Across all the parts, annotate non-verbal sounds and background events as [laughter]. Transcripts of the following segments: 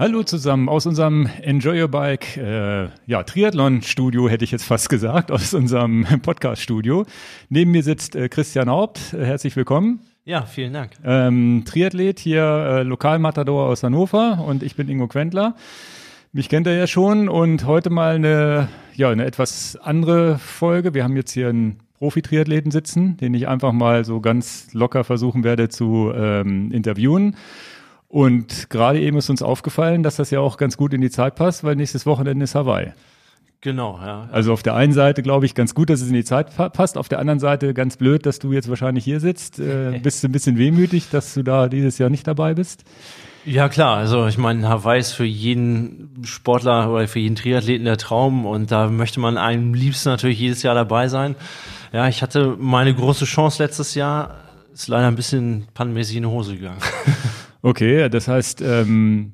Hallo zusammen aus unserem Enjoy Your Bike, äh, ja, Triathlon-Studio hätte ich jetzt fast gesagt, aus unserem [laughs] Podcast-Studio. Neben mir sitzt äh, Christian Haupt. Äh, herzlich willkommen. Ja, vielen Dank. Ähm, Triathlet hier, äh, Lokalmatador aus Hannover und ich bin Ingo Quentler. Mich kennt er ja schon und heute mal eine, ja, eine etwas andere Folge. Wir haben jetzt hier einen Profi-Triathleten sitzen, den ich einfach mal so ganz locker versuchen werde zu ähm, interviewen. Und gerade eben ist uns aufgefallen, dass das ja auch ganz gut in die Zeit passt, weil nächstes Wochenende ist Hawaii. Genau, ja. Also auf der einen Seite glaube ich ganz gut, dass es in die Zeit passt, auf der anderen Seite ganz blöd, dass du jetzt wahrscheinlich hier sitzt. Äh, [laughs] bist du ein bisschen wehmütig, dass du da dieses Jahr nicht dabei bist? Ja klar, also ich meine, Hawaii ist für jeden Sportler oder für jeden Triathleten der Traum und da möchte man am liebsten natürlich jedes Jahr dabei sein. Ja, ich hatte meine große Chance letztes Jahr, ist leider ein bisschen pannenmäßig in die Hose gegangen. [laughs] Okay, das heißt, ähm,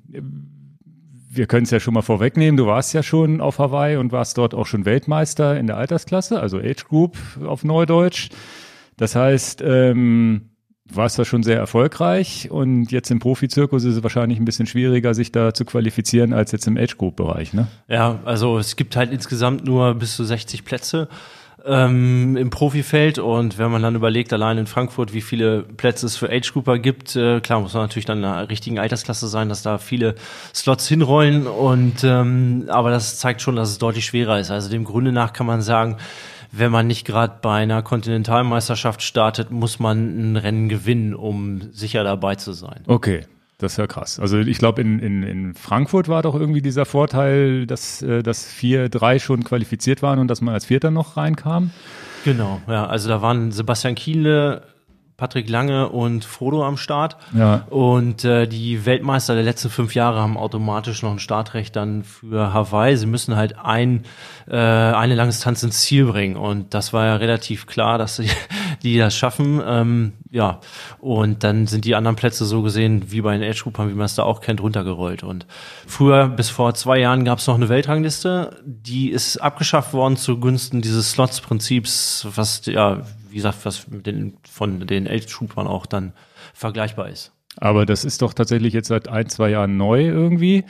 wir können es ja schon mal vorwegnehmen. Du warst ja schon auf Hawaii und warst dort auch schon Weltmeister in der Altersklasse, also Age Group auf Neudeutsch. Das heißt, ähm, warst da schon sehr erfolgreich und jetzt im Profizirkus ist es wahrscheinlich ein bisschen schwieriger, sich da zu qualifizieren als jetzt im Age Group Bereich, ne? Ja, also es gibt halt insgesamt nur bis zu 60 Plätze ähm, im Profifeld. Und wenn man dann überlegt, allein in Frankfurt, wie viele Plätze es für Age Grouper gibt, äh, klar muss man natürlich dann in einer richtigen Altersklasse sein, dass da viele Slots hinrollen. Und ähm, aber das zeigt schon, dass es deutlich schwerer ist. Also dem Grunde nach kann man sagen, wenn man nicht gerade bei einer Kontinentalmeisterschaft startet, muss man ein Rennen gewinnen, um sicher dabei zu sein. Okay. Das ist ja krass. Also ich glaube, in, in, in Frankfurt war doch irgendwie dieser Vorteil, dass, äh, dass vier, drei schon qualifiziert waren und dass man als Vierter noch reinkam. Genau, ja. Also da waren Sebastian Kienle, Patrick Lange und Frodo am Start. Ja. Und äh, die Weltmeister der letzten fünf Jahre haben automatisch noch ein Startrecht dann für Hawaii. Sie müssen halt ein, äh, eine lange Distanz ins Ziel bringen. Und das war ja relativ klar, dass sie die das schaffen. Ähm, ja, und dann sind die anderen Plätze so gesehen, wie bei den Age Groupern, wie man es da auch kennt, runtergerollt. Und früher, bis vor zwei Jahren, gab es noch eine Weltrangliste, die ist abgeschafft worden zugunsten dieses Slots-Prinzips, was ja wie gesagt, was mit den, von den Age-Troopern auch dann vergleichbar ist. Aber das ist doch tatsächlich jetzt seit ein, zwei Jahren neu irgendwie.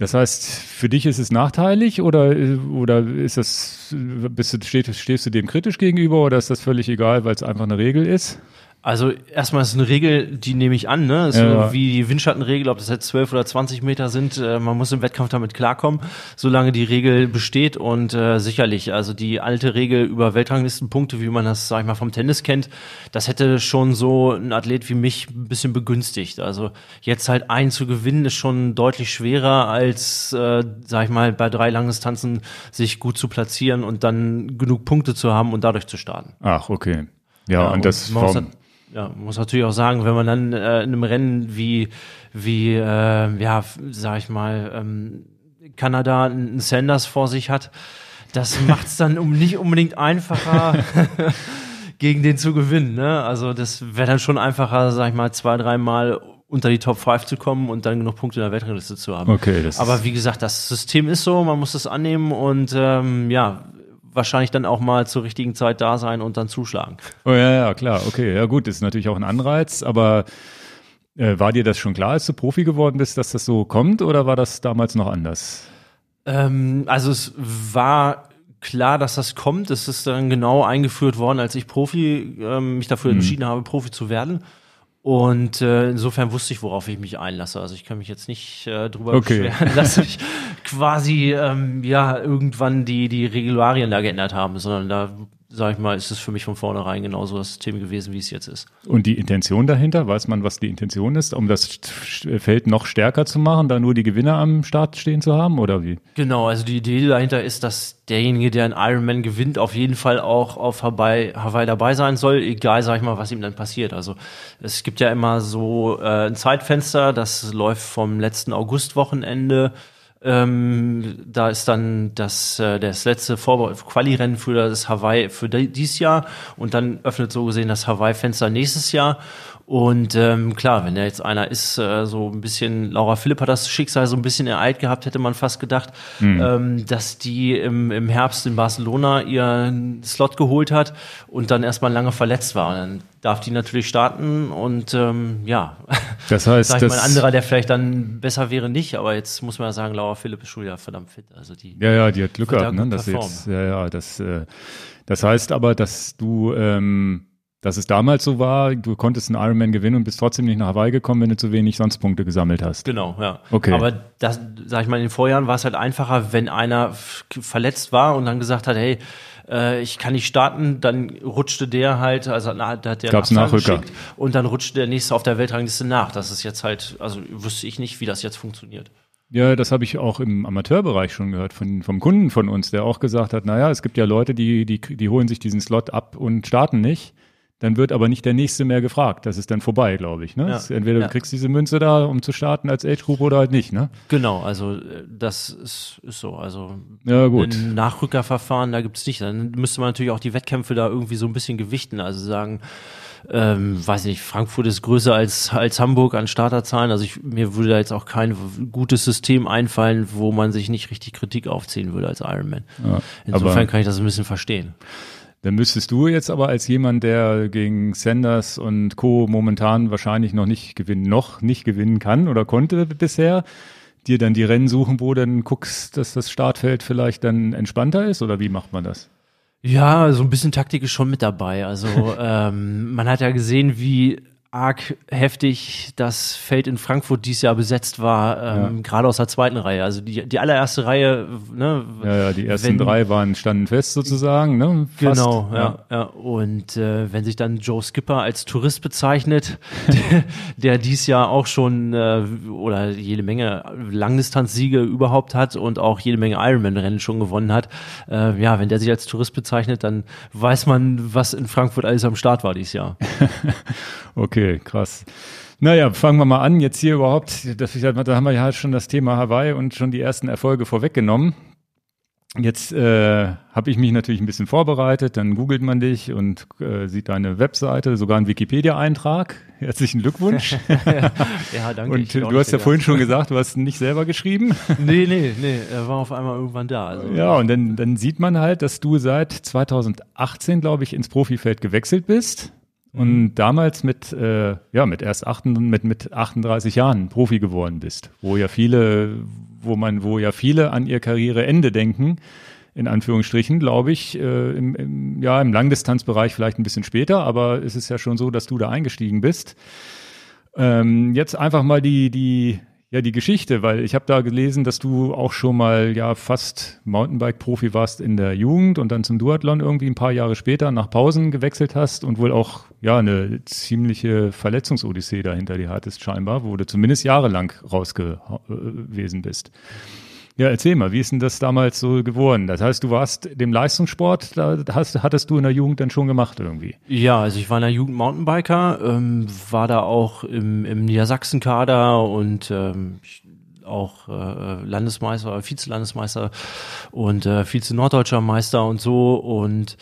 Das heißt, für dich ist es nachteilig oder, oder ist das, bist du, stehst, stehst du dem kritisch gegenüber oder ist das völlig egal, weil es einfach eine Regel ist? Also erstmal ist es eine Regel, die nehme ich an, ne? Ist ja. wie die Windschattenregel, ob das jetzt 12 oder 20 Meter sind, äh, man muss im Wettkampf damit klarkommen, solange die Regel besteht und äh, sicherlich, also die alte Regel über Weltranglistenpunkte, wie man das, sag ich mal, vom Tennis kennt, das hätte schon so ein Athlet wie mich ein bisschen begünstigt. Also jetzt halt einen zu gewinnen ist schon deutlich schwerer als, äh, sag ich mal, bei drei Langdistanzen sich gut zu platzieren und dann genug Punkte zu haben und dadurch zu starten. Ach, okay. Ja, ja und, und das vom, ja, muss natürlich auch sagen, wenn man dann äh, in einem Rennen wie, wie äh, ja, sag ich mal, ähm, Kanada einen Sanders vor sich hat, das [laughs] macht es dann um nicht unbedingt einfacher, [laughs] gegen den zu gewinnen. Ne? Also das wäre dann schon einfacher, sag ich mal, zwei, dreimal unter die Top 5 zu kommen und dann genug Punkte in der Weltrangliste zu haben. Okay, das Aber wie gesagt, das System ist so, man muss es annehmen und ähm, ja, wahrscheinlich dann auch mal zur richtigen Zeit da sein und dann zuschlagen. Oh ja, ja, klar, okay. Ja gut, ist natürlich auch ein Anreiz, aber äh, war dir das schon klar, als du Profi geworden bist, dass das so kommt oder war das damals noch anders? Ähm, also es war klar, dass das kommt. Es ist dann genau eingeführt worden, als ich Profi ähm, mich dafür mhm. entschieden habe, Profi zu werden. Und äh, insofern wusste ich, worauf ich mich einlasse. Also ich kann mich jetzt nicht äh, drüber okay. beschweren, [laughs] dass ich quasi ähm, ja irgendwann die die Regularien da geändert haben, sondern da sag ich mal, ist es für mich von vornherein genauso das System gewesen, wie es jetzt ist. Und die Intention dahinter, weiß man, was die Intention ist, um das Feld noch stärker zu machen, da nur die Gewinner am Start stehen zu haben, oder wie? Genau, also die Idee dahinter ist, dass derjenige, der einen Ironman gewinnt, auf jeden Fall auch auf Hawaii, Hawaii dabei sein soll, egal, sag ich mal, was ihm dann passiert. Also es gibt ja immer so äh, ein Zeitfenster, das läuft vom letzten Augustwochenende ähm, da ist dann das, äh, das letzte Quali-Rennen für das Hawaii für dieses Jahr und dann öffnet so gesehen das Hawaii-Fenster nächstes Jahr. Und ähm, klar, wenn da jetzt einer ist, äh, so ein bisschen, Laura Philipp hat das Schicksal so ein bisschen ereilt gehabt, hätte man fast gedacht, mhm. ähm, dass die im, im Herbst in Barcelona ihren Slot geholt hat und dann erstmal lange verletzt war. Und dann darf die natürlich starten und ähm, ja, Das heißt, sag ich das, mal, ein anderer, der vielleicht dann besser wäre, nicht. Aber jetzt muss man ja sagen, Laura Philipp ist schon wieder verdammt fit. Also die ja, ja, die hat Glück gehabt, ne? performen. jetzt, ja, ja, das, äh, das heißt aber, dass du, ähm, dass es damals so war, du konntest einen Ironman gewinnen und bist trotzdem nicht nach Hawaii gekommen, wenn du zu wenig sonst Punkte gesammelt hast. Genau, ja. Okay. Aber das, sag ich mal, in den Vorjahren war es halt einfacher, wenn einer verletzt war und dann gesagt hat, hey, äh, ich kann nicht starten, dann rutschte der halt, also na, da hat der Gab's Nachrücker. und dann rutschte der nächste auf der Weltrangliste nach. Das ist jetzt halt, also wüsste ich nicht, wie das jetzt funktioniert. Ja, das habe ich auch im Amateurbereich schon gehört von, vom Kunden von uns, der auch gesagt hat, naja, es gibt ja Leute, die, die, die holen sich diesen Slot ab und starten nicht. Dann wird aber nicht der nächste mehr gefragt. Das ist dann vorbei, glaube ich. Ne? Ja. Entweder Ja. du kriegst diese Münze da, um zu starten als Age Group oder halt nicht. Ne? Genau, also äh, das ist, ist so. Also Ja, gut. ein Nachrückerverfahren, da gibt's nicht. Dann müsste man natürlich auch die Wettkämpfe da irgendwie so ein bisschen gewichten. Also sagen, ähm, weiß nicht, Frankfurt ist größer als, als Hamburg an Starterzahlen. Also ich, mir würde da jetzt auch kein gutes System einfallen, wo man sich nicht richtig Kritik aufziehen würde als Ironman. Ja, Insofern kann ich das ein bisschen verstehen. Dann müsstest du jetzt aber als jemand, der gegen Sanders und Co. momentan wahrscheinlich noch nicht gewinnen, noch nicht gewinnen kann oder konnte bisher, dir dann die Rennen suchen, wo dann guckst, dass das Startfeld vielleicht dann entspannter ist oder wie macht man das? Ja, so ein bisschen Taktik ist schon mit dabei. Also [laughs] ähm, man hat ja gesehen, wie arg heftig das Feld in Frankfurt dieses Jahr besetzt war, ähm, gerade aus der zweiten Reihe. Also die, die allererste Reihe, ne? Ja, ja, die ersten wenn- drei waren standen fest sozusagen, ne? Fast. Genau, ja, ja. Und äh, wenn sich dann Joe Skipper als Tourist bezeichnet, der, [laughs] der dies Jahr auch schon äh, oder jede Menge Langdistanzsiege überhaupt hat und auch jede Menge Ironman-Rennen schon gewonnen hat, äh, ja, wenn der sich als Tourist bezeichnet, dann weiß man, was in Frankfurt alles am Start war dieses Jahr. [laughs] Okay, krass. Naja, fangen wir mal an. Jetzt hier überhaupt, das, da haben wir ja schon das Thema Hawaii und schon die ersten Erfolge vorweggenommen. Jetzt äh, habe ich mich natürlich ein bisschen vorbereitet, dann googelt man dich und äh, sieht deine Webseite, sogar einen Wikipedia-Eintrag. Herzlichen Glückwunsch. [laughs] Ja, danke. und du hast ja der vorhin schon gesagt, du hast nicht selber geschrieben. [laughs] Nee, nee, nee, er war auf einmal irgendwann da. Also, Ja, und dann, dann sieht man halt, dass du seit 2018, glaube ich, ins Profifeld gewechselt bist und damals mit, äh, ja, mit erst achten, mit, mit 38 Jahren Profi geworden bist, wo ja viele, wo man, wo ja viele an ihr Karriereende denken, in Anführungsstrichen, glaube ich, äh, im, im, ja, im Langdistanzbereich vielleicht ein bisschen später, aber es ist ja schon so, dass du da eingestiegen bist. Ähm, jetzt einfach mal die, die, ja, die Geschichte, weil ich habe da gelesen, dass du auch schon mal ja fast Mountainbike-Profi warst in der Jugend und dann zum Duathlon irgendwie ein paar Jahre später nach Pausen gewechselt hast und wohl auch ja eine ziemliche Verletzungsodyssee dahinter dir hattest scheinbar, wo du zumindest jahrelang raus gewesen bist. Ja, erzähl mal, wie ist denn das damals so geworden? Das heißt, du warst dem Leistungssport, da hast, hattest du in der Jugend dann schon gemacht irgendwie. Ja, also ich war in der Jugend Mountainbiker, ähm, war da auch im, im Niedersachsen-Kader und ähm, auch äh, Landesmeister, Vize-Landesmeister und äh, Vize-Norddeutscher Meister und so und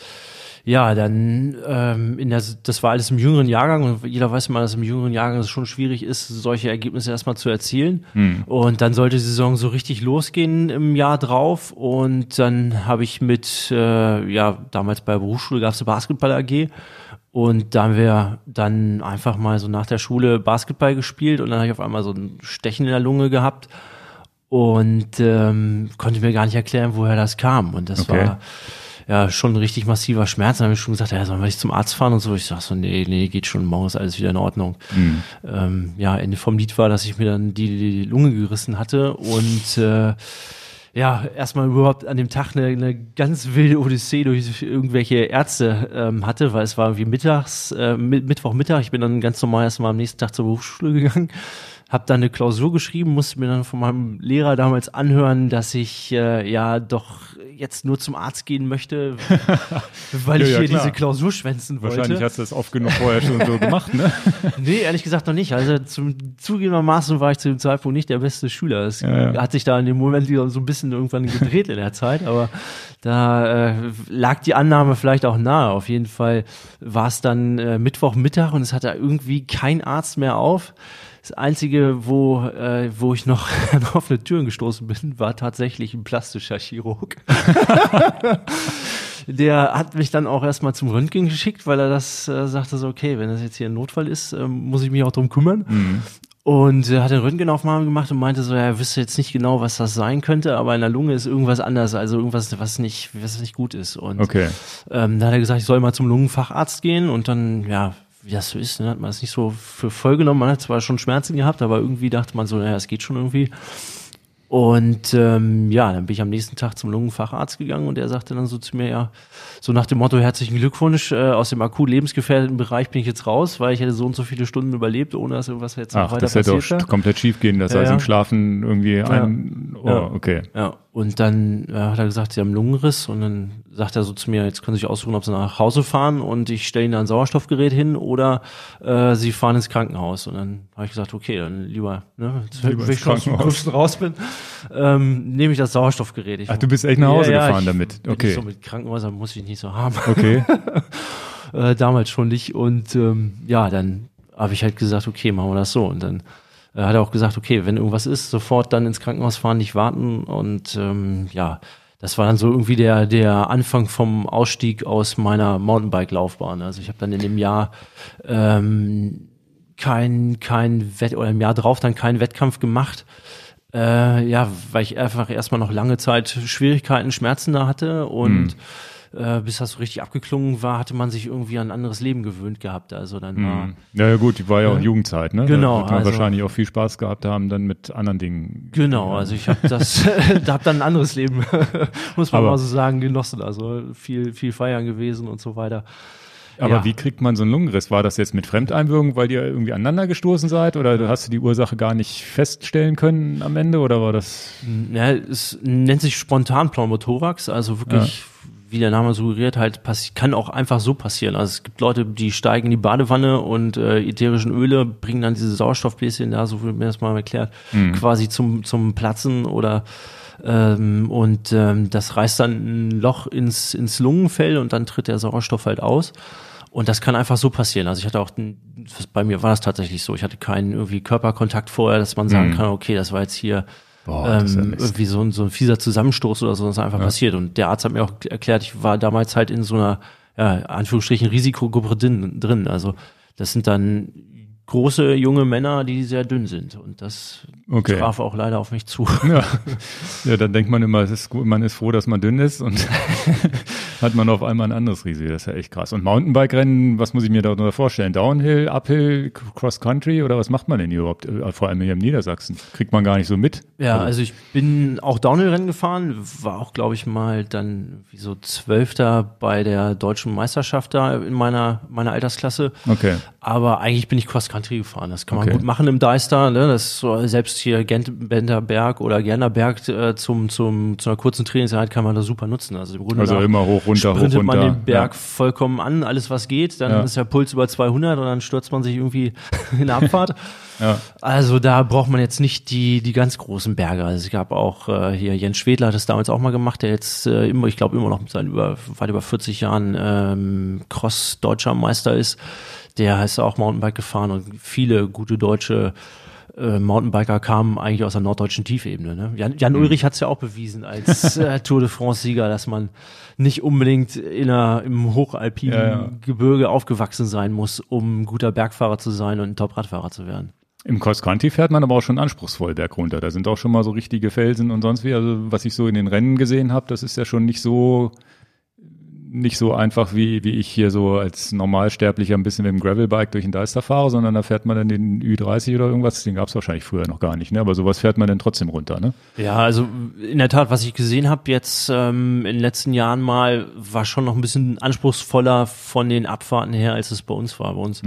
ja, dann ähm, in der, das war alles im jüngeren Jahrgang und jeder weiß mal, dass im jüngeren Jahrgang es schon schwierig ist, solche Ergebnisse erstmal zu erzielen. Und dann sollte die Saison so richtig losgehen im Jahr drauf und dann habe ich mit, äh, ja, damals bei der Berufsschule gab es eine Basketball AG und da haben wir dann einfach mal so nach der Schule Basketball gespielt und dann habe ich auf einmal so ein Stechen in der Lunge gehabt und ähm, konnte mir gar nicht erklären, woher das kam. Und das Okay. war ja schon ein richtig massiver Schmerz. Dann habe ich schon gesagt, ja, sollen wir nicht zum Arzt fahren und so. Ich sag so, nee, nee, geht schon, morgen ist alles wieder in Ordnung. Ähm, ja, Ende vom Lied war, dass ich mir dann die, die Lunge gerissen hatte und äh, ja, erstmal überhaupt an dem Tag eine, eine ganz wilde Odyssee durch irgendwelche Ärzte ähm, hatte, weil es war irgendwie mittags, äh, Mi- Mittwochmittag. Ich bin dann ganz normal erstmal am nächsten Tag zur Berufsschule gegangen, habe dann eine Klausur geschrieben, musste mir dann von meinem Lehrer damals anhören, dass ich äh, ja doch jetzt nur zum Arzt gehen möchte, [laughs] weil Ja, ich ja, hier klar. diese Klausur schwänzen wollte. Wahrscheinlich hast du das oft genug vorher schon so gemacht, ne? [laughs] Nee, ehrlich gesagt noch nicht. Also zum zugegebenermaßen war ich zu dem Zeitpunkt nicht der beste Schüler. Es Ja, hat sich da in dem Moment wieder so ein bisschen irgendwann gedreht in der Zeit, aber da äh, lag die Annahme vielleicht auch nahe. Auf jeden Fall war es dann äh, Mittwochmittag und es hatte irgendwie kein Arzt mehr auf. Das Einzige, wo, äh, wo ich noch [laughs] an offene Türen gestoßen bin, war tatsächlich ein plastischer Chirurg. [laughs] Der hat mich dann auch erstmal zum Röntgen geschickt, weil er das äh, sagte so, okay, wenn das jetzt hier ein Notfall ist, ähm, muss ich mich auch drum kümmern. Und äh, hat eine Röntgenaufnahme gemacht und meinte so, ja, er wüsste jetzt nicht genau, was das sein könnte, aber in der Lunge ist irgendwas anders, also irgendwas, was nicht, was nicht gut ist. Und Okay. ähm, da hat er gesagt, ich soll mal zum Lungenfacharzt gehen und dann, ja, wie das so ist, ne, hat man das nicht so für voll genommen. Man hat zwar schon Schmerzen gehabt, aber irgendwie dachte man so, naja, es geht schon irgendwie. Und ähm, ja, dann bin ich am nächsten Tag zum Lungenfacharzt gegangen und der sagte dann so zu mir, ja, so nach dem Motto, herzlichen Glückwunsch, äh, aus dem akut lebensgefährdeten Bereich bin ich jetzt raus, weil ich hätte so und so viele Stunden überlebt, ohne dass irgendwas jetzt noch Ach, weiter das hätte auch passiert wäre. komplett schief gehen, dass Ja, er ja. im Schlafen irgendwie ein. Oh, Ja. okay. Ja, und dann äh, hat er gesagt, sie haben einen Lungenriss und dann sagt er so zu mir, jetzt können Sie sich aussuchen, ob Sie nach Hause fahren und ich stelle Ihnen da ein Sauerstoffgerät hin oder äh, Sie fahren ins Krankenhaus. Und dann habe ich gesagt, okay, dann lieber, ne, Lieber wenn ich schon aus dem. Größten raus bin, ähm, nehme ich das Sauerstoffgerät. Ich, Ach, du bist echt nach Hause Ja, ja, gefahren ich damit. Okay. So mit Krankenhäusern muss ich nicht so haben. Okay. [laughs] äh, damals schon nicht. Und ähm, ja, dann habe ich halt gesagt, okay, machen wir das so. Und dann äh, hat er auch gesagt, okay, wenn irgendwas ist, sofort dann ins Krankenhaus fahren, nicht warten. Und ähm, ja, das war dann so irgendwie der, der Anfang vom Ausstieg aus meiner Mountainbike-Laufbahn. Also ich habe dann in dem Jahr ähm, kein, kein Wett oder im Jahr drauf dann keinen Wettkampf gemacht. Äh, ja, weil ich einfach erstmal noch lange Zeit Schwierigkeiten, Schmerzen da hatte und äh, bis das so richtig abgeklungen war, hatte man sich irgendwie an ein anderes Leben gewöhnt gehabt. Also dann war Hm. Ja, ja, gut, die war ja auch Jugendzeit, ne? Genau, Da wird man also- wahrscheinlich auch viel Spaß gehabt haben, dann mit anderen Dingen. Genau, also ich habe das, [laughs] da hab dann ein anderes Leben, [laughs] muss man Aber- mal so sagen, genossen. Also viel, viel feiern gewesen und so weiter. Aber Ja. wie kriegt man so einen Lungenriss? War das jetzt mit Fremdeinwirkung, weil ihr irgendwie aneinander gestoßen seid? Oder hast du die Ursache gar nicht feststellen können am Ende? Oder war das. Ja, es nennt sich spontan Pneumothorax, also wirklich, wie der Name suggeriert, halt kann auch einfach so passieren. Also es gibt Leute, die steigen in die Badewanne und äh, ätherischen Öle bringen dann diese Sauerstoffbläschen da, so wird mir das mal erklärt, quasi zum, zum Platzen oder ähm, und ähm, das reißt dann ein Loch ins, ins Lungenfell und dann tritt der Sauerstoff halt aus. Und das kann einfach so passieren. Also ich hatte auch, bei mir war das tatsächlich so. Ich hatte keinen irgendwie Körperkontakt vorher, dass man sagen kann, okay, das war jetzt hier Ja ähm, irgendwie so ein, so ein fieser Zusammenstoß oder so, das ist einfach passiert. Und der Arzt hat mir auch erklärt, ich war damals halt in so einer, ja, Anführungsstrichen Risikogruppe drin, drin. Also das sind dann große junge Männer, die sehr dünn sind. Und das Okay. traf auch leider auf mich zu. Ja. ja, dann denkt man immer, es ist gut, man ist froh, dass man dünn ist und [laughs] hat man auf einmal ein anderes Risiko. Das ist ja echt krass. Und Mountainbike-Rennen, was muss ich mir darunter vorstellen? Downhill, Uphill, Cross-Country oder was macht man denn hier überhaupt? Äh, Vor allem hier im Niedersachsen. Kriegt man gar nicht so mit. Ja, Also- also ich bin auch Downhill-Rennen gefahren, war auch, glaube ich, mal dann wie so Zwölfter bei der deutschen Meisterschaft da in meiner, meiner Altersklasse. Okay. Aber eigentlich bin ich Cross-Country gefahren. Das kann man Okay. gut machen im Deister. Ne? Das selbst hier Gent Benderberg oder Gernerberg äh, zum, zum, zu einer kurzen Trainingseinheit kann man das super nutzen. Also im Grunde Also immer hoch, runter, hoch, sprintet man runter. den Berg Ja. vollkommen an, alles was geht. Dann Ja. ist der Puls über 200 und dann stürzt man sich irgendwie [laughs] in der Abfahrt. [laughs] Ja. Also da braucht man jetzt nicht die, die ganz großen Berge. Also es gab auch äh, hier Jens Schwedler hat das damals auch mal gemacht, der jetzt äh, immer, ich glaube immer noch mit seinen über, weit über 40 Jahren ähm, Cross-Deutscher Meister ist. Der ist auch Mountainbike gefahren und viele gute deutsche äh, Mountainbiker kamen eigentlich aus der norddeutschen Tiefebene. Ne? Jan, Jan Mhm. Ulrich hat es ja auch bewiesen als [laughs] äh, Tour de France-Sieger, dass man nicht unbedingt in einer, im hochalpinen Ja, ja. Gebirge aufgewachsen sein muss, um ein guter Bergfahrer zu sein und ein Top-Radfahrer zu werden. Im Cross-Country fährt man aber auch schon anspruchsvoll bergunter. Da sind auch schon mal so richtige Felsen und sonst wie. Also was ich so in den Rennen gesehen habe, das ist ja schon nicht so nicht so einfach, wie, wie ich hier so als Normalsterblicher ein bisschen mit dem Gravelbike durch den Deister fahre, sondern da fährt man dann den Ü30 oder irgendwas, den gab es wahrscheinlich früher noch gar nicht, ne? Aber sowas fährt man dann trotzdem runter, ne? Ja, also in der Tat, was ich gesehen habe jetzt ähm, in den letzten Jahren mal, war schon noch ein bisschen anspruchsvoller von den Abfahrten her, als es bei uns war. Bei uns,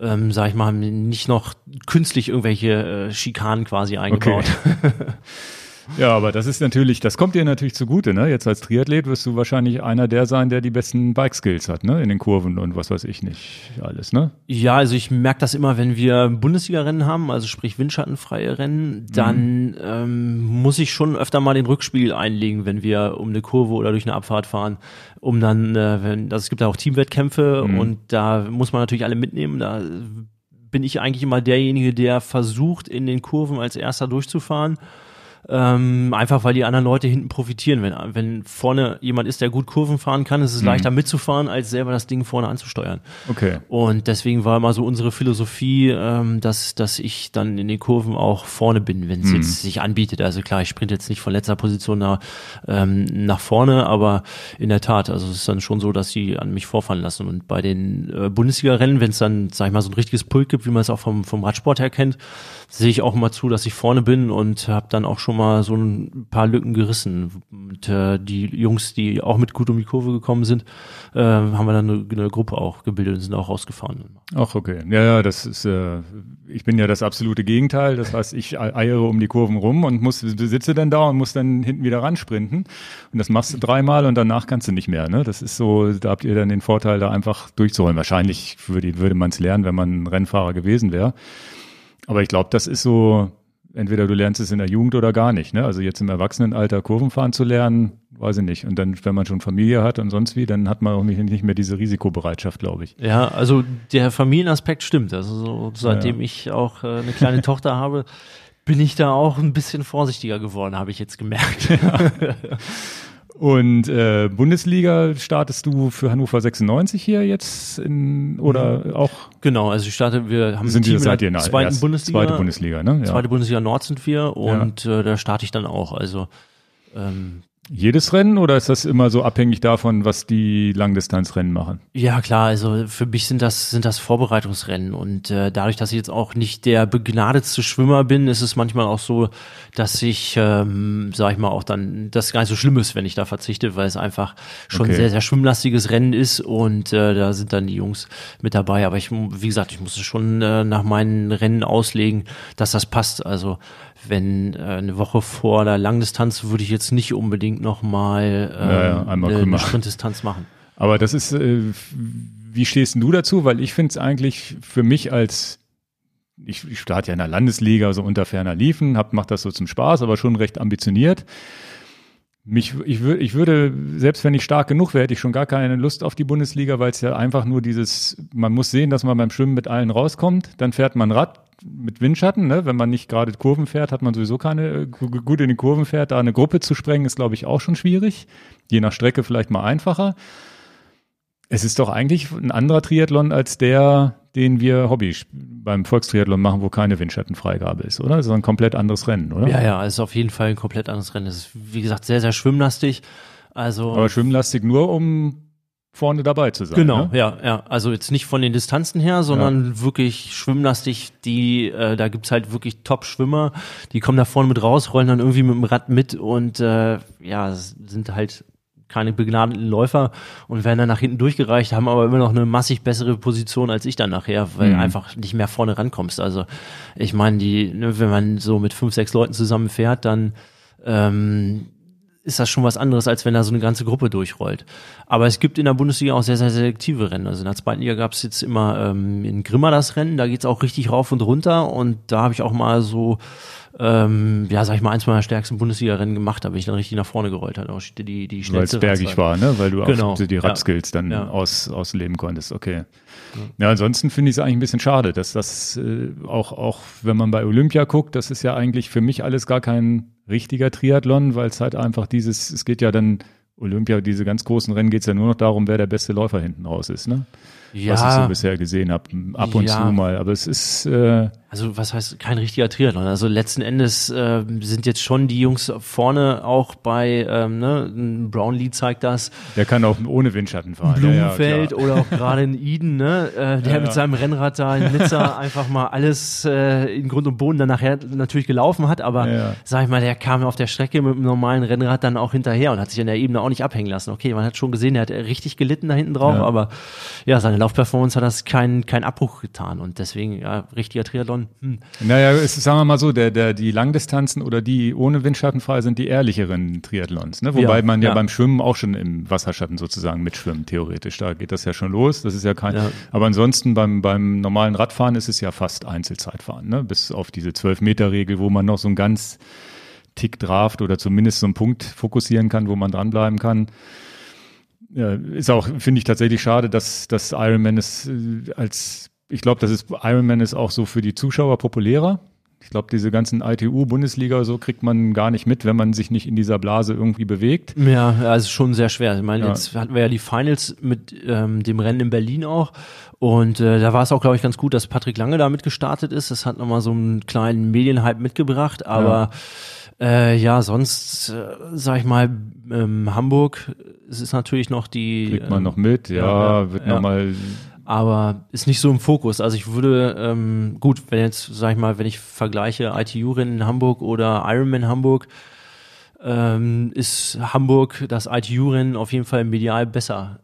ähm, sag ich mal, haben nicht noch künstlich irgendwelche äh, Schikanen quasi eingebaut. [laughs] Ja, aber das ist natürlich, das kommt dir natürlich zugute, ne? Jetzt als Triathlet wirst du wahrscheinlich einer der sein, der die besten Bike-Skills hat, ne? In den Kurven und was weiß ich nicht alles, ne? Ja, also ich merke das immer, wenn wir Bundesliga-Rennen haben, also sprich windschattenfreie Rennen, dann ähm, muss ich schon öfter mal den Rückspiegel einlegen, wenn wir um eine Kurve oder durch eine Abfahrt fahren, um dann, äh, wenn, also es gibt ja auch Teamwettkämpfe und da muss man natürlich alle mitnehmen, da bin ich eigentlich immer derjenige, der versucht, in den Kurven als erster durchzufahren. Ähm, einfach weil die anderen Leute hinten profitieren. Wenn, wenn vorne jemand ist, der gut Kurven fahren kann, ist es mhm. leichter mitzufahren, als selber das Ding vorne anzusteuern. Okay. Und deswegen war immer so unsere Philosophie, ähm, dass, dass ich dann in den Kurven auch vorne bin, wenn es mhm. jetzt sich anbietet. Also klar, ich sprinte jetzt nicht von letzter Position nach, ähm, nach vorne, aber in der Tat, also es ist dann schon so, dass sie an mich vorfahren lassen. Und bei den äh, Bundesliga-Rennen, wenn es dann, sag ich mal, so ein richtiges Pult gibt, wie man es auch vom, vom Radsport her kennt, sehe ich auch mal zu, dass ich vorne bin und habe dann auch schon mal so ein paar Lücken gerissen. Und äh, die Jungs, die auch mit gut um die Kurve gekommen sind, äh, haben wir dann eine, eine Gruppe auch gebildet und sind auch rausgefahren. Ach, okay. Ja, ja, das ist, äh, ich bin ja das absolute Gegenteil. Das heißt, ich eiere um die Kurven rum und muss, sitze dann da und muss dann hinten wieder ran sprinten. Und das machst du dreimal und danach kannst du nicht mehr. Ne? Das ist so, da habt ihr dann den Vorteil, da einfach durchzuholen. Wahrscheinlich würde, würde man es lernen, wenn man ein Rennfahrer gewesen wäre. Aber ich glaube, das ist so, entweder du lernst es in der Jugend oder gar nicht. Ne? Also jetzt im Erwachsenenalter Kurvenfahren zu lernen, weiß ich nicht. Und dann, wenn man schon Familie hat und sonst wie, dann hat man auch nicht mehr diese Risikobereitschaft, glaube ich. Ja, also der Familienaspekt stimmt. Also so, seitdem ja. ich auch äh, eine kleine [laughs] Tochter habe, bin ich da auch ein bisschen vorsichtiger geworden, habe ich jetzt gemerkt. Ja. [laughs] Und äh, Bundesliga startest du für Hannover 96 hier jetzt in, oder mhm. auch? Genau, also ich starte, wir haben sind ein Team seid in der zweiten erst, Bundesliga. Zweite Bundesliga, ne? Ja. Zweite Bundesliga Nord sind wir und ja. äh, da starte ich dann auch. Also ähm, jedes Rennen oder ist das immer so abhängig davon, was die Langdistanzrennen machen? Ja, klar, also für mich sind das, sind das Vorbereitungsrennen und äh, dadurch, dass ich jetzt auch nicht der begnadetste Schwimmer bin, ist es manchmal auch so, dass ich, ähm, sag ich mal, auch dann das gar nicht so schlimm ist, wenn ich da verzichte, weil es einfach schon okay. sehr, sehr schwimmlastiges Rennen ist und äh, da sind dann die Jungs mit dabei. Aber ich, wie gesagt, ich muss es schon äh, nach meinen Rennen auslegen, dass das passt. Also wenn äh, eine Woche vor der Langdistanz würde ich jetzt nicht unbedingt nochmal äh, ja, ja, eine, eine Sprintdistanz machen. Aber das ist, äh, wie stehst du dazu? Weil ich finde es eigentlich für mich als ich, ich starte ja in der Landesliga, so unter ferner Liefen, hab, mach das so zum Spaß, aber schon recht ambitioniert. Mich, ich, würd, ich würde, selbst wenn ich stark genug wäre, hätte ich schon gar keine Lust auf die Bundesliga, weil es ja einfach nur dieses, man muss sehen, dass man beim Schwimmen mit allen rauskommt, dann fährt man Rad, mit Windschatten, ne? wenn man nicht gerade Kurven fährt, hat man sowieso keine, äh, gut in die Kurven fährt, da eine Gruppe zu sprengen, ist glaube ich auch schon schwierig. Je nach Strecke vielleicht mal einfacher. Es ist doch eigentlich ein anderer Triathlon als der, den wir Hobby beim Volkstriathlon machen, wo keine Windschattenfreigabe ist, oder? Das ist ein komplett anderes Rennen, oder? Ja, ja, es ist auf jeden Fall ein komplett anderes Rennen. Es ist, wie gesagt, sehr, sehr schwimmlastig. Also. Aber schwimmlastig nur, um vorne dabei zu sein. Genau, ne? ja, ja. Also jetzt nicht von den Distanzen her, sondern ja. wirklich schwimmlastig. Die, äh, da gibt's halt wirklich Top-Schwimmer, die kommen da vorne mit raus, rollen dann irgendwie mit dem Rad mit und äh, ja, sind halt keine begnadeten Läufer und werden dann nach hinten durchgereicht, haben aber immer noch eine massig bessere Position als ich dann nachher, weil mhm. einfach nicht mehr vorne rankommst. Also ich meine, die, ne, wenn man so mit fünf, sechs Leuten zusammen fährt, dann ähm, ist das schon was anderes, als wenn da so eine ganze Gruppe durchrollt. Aber es gibt in der Bundesliga auch sehr, sehr selektive Rennen. Also in der zweiten Liga gab es jetzt immer ähm, in Grimma das Rennen, da geht's auch richtig rauf und runter und da habe ich auch mal so ähm, ja, sag ich mal, eins meiner stärksten Bundesliga-Rennen gemacht, da bin ich dann richtig nach vorne gerollt hat. Auch die, die, die Weil es bergig war, ne? Weil du genau. auch die Radskills ja. dann ja. Aus, ausleben konntest. Okay. Ja, ja ansonsten finde ich es eigentlich ein bisschen schade, dass das äh, auch, auch, wenn man bei Olympia guckt, das ist ja eigentlich für mich alles gar kein richtiger Triathlon, weil es halt einfach dieses, es geht ja dann Olympia, diese ganz großen Rennen geht es ja nur noch darum, wer der beste Läufer hinten raus ist, ne? Ja, was ich so bisher gesehen habe, ab und ja. zu mal. Aber es ist äh, also was heißt kein richtiger Triathlon? Also letzten Endes äh, sind jetzt schon die Jungs vorne auch bei, ähm, ne, Brownlee zeigt das. Der kann auch ohne Windschatten fahren. Blumenfeld ja, oder auch gerade in Eden, ne, äh, der ja, mit seinem Rennrad da in Nizza [laughs] einfach mal alles äh, in Grund und Boden dann nachher natürlich gelaufen hat, aber ja, sag ich mal, der kam auf der Strecke mit dem normalen Rennrad dann auch hinterher und hat sich an der Ebene auch nicht abhängen lassen. Okay, man hat schon gesehen, der hat richtig gelitten da hinten drauf, aber ja, seine Laufperformance hat das keinen kein Abbruch getan und deswegen ja, richtiger Triathlon hm. Naja, es, sagen wir mal so, der, der, die Langdistanzen oder die ohne Windschatten frei sind die ehrlicheren Triathlons. Ne? Wobei ja, man ja, ja, beim Schwimmen auch schon im Wasserschatten sozusagen mitschwimmt, theoretisch. Da geht das ja schon los. Das ist ja kein. Ja. Aber ansonsten beim, beim normalen Radfahren ist es ja fast Einzelzeitfahren, ne? Bis auf diese 12-Meter-Regel, wo man noch so ein ganz Tick draft oder zumindest so einen Punkt fokussieren kann, wo man dranbleiben kann. Ja, ist auch, finde ich tatsächlich schade, dass, dass Ironman es äh, als ich glaube, das ist Ironman ist auch so für die Zuschauer populärer. Ich glaube, diese ganzen ITU, Bundesliga, so kriegt man gar nicht mit, wenn man sich nicht in dieser Blase irgendwie bewegt. Ja, also schon sehr schwer. Ich meine, ja. jetzt hatten wir ja die Finals mit ähm, dem Rennen in Berlin auch. Und äh, da war es auch, glaube ich, ganz gut, dass Patrick Lange damit gestartet ist. Das hat nochmal so einen kleinen Medienhype mitgebracht. Aber ja, äh, ja sonst, äh, sag ich mal, ähm, Hamburg, es ist natürlich noch die. Kriegt man ähm, noch mit, ja, ja wird ja. nochmal aber ist nicht so im Fokus. Also ich würde, ähm, gut, wenn jetzt, sag ich mal, wenn ich vergleiche ITU-Rennen in Hamburg oder Ironman Hamburg, ähm, ist Hamburg das ITU-Rennen auf jeden Fall medial besser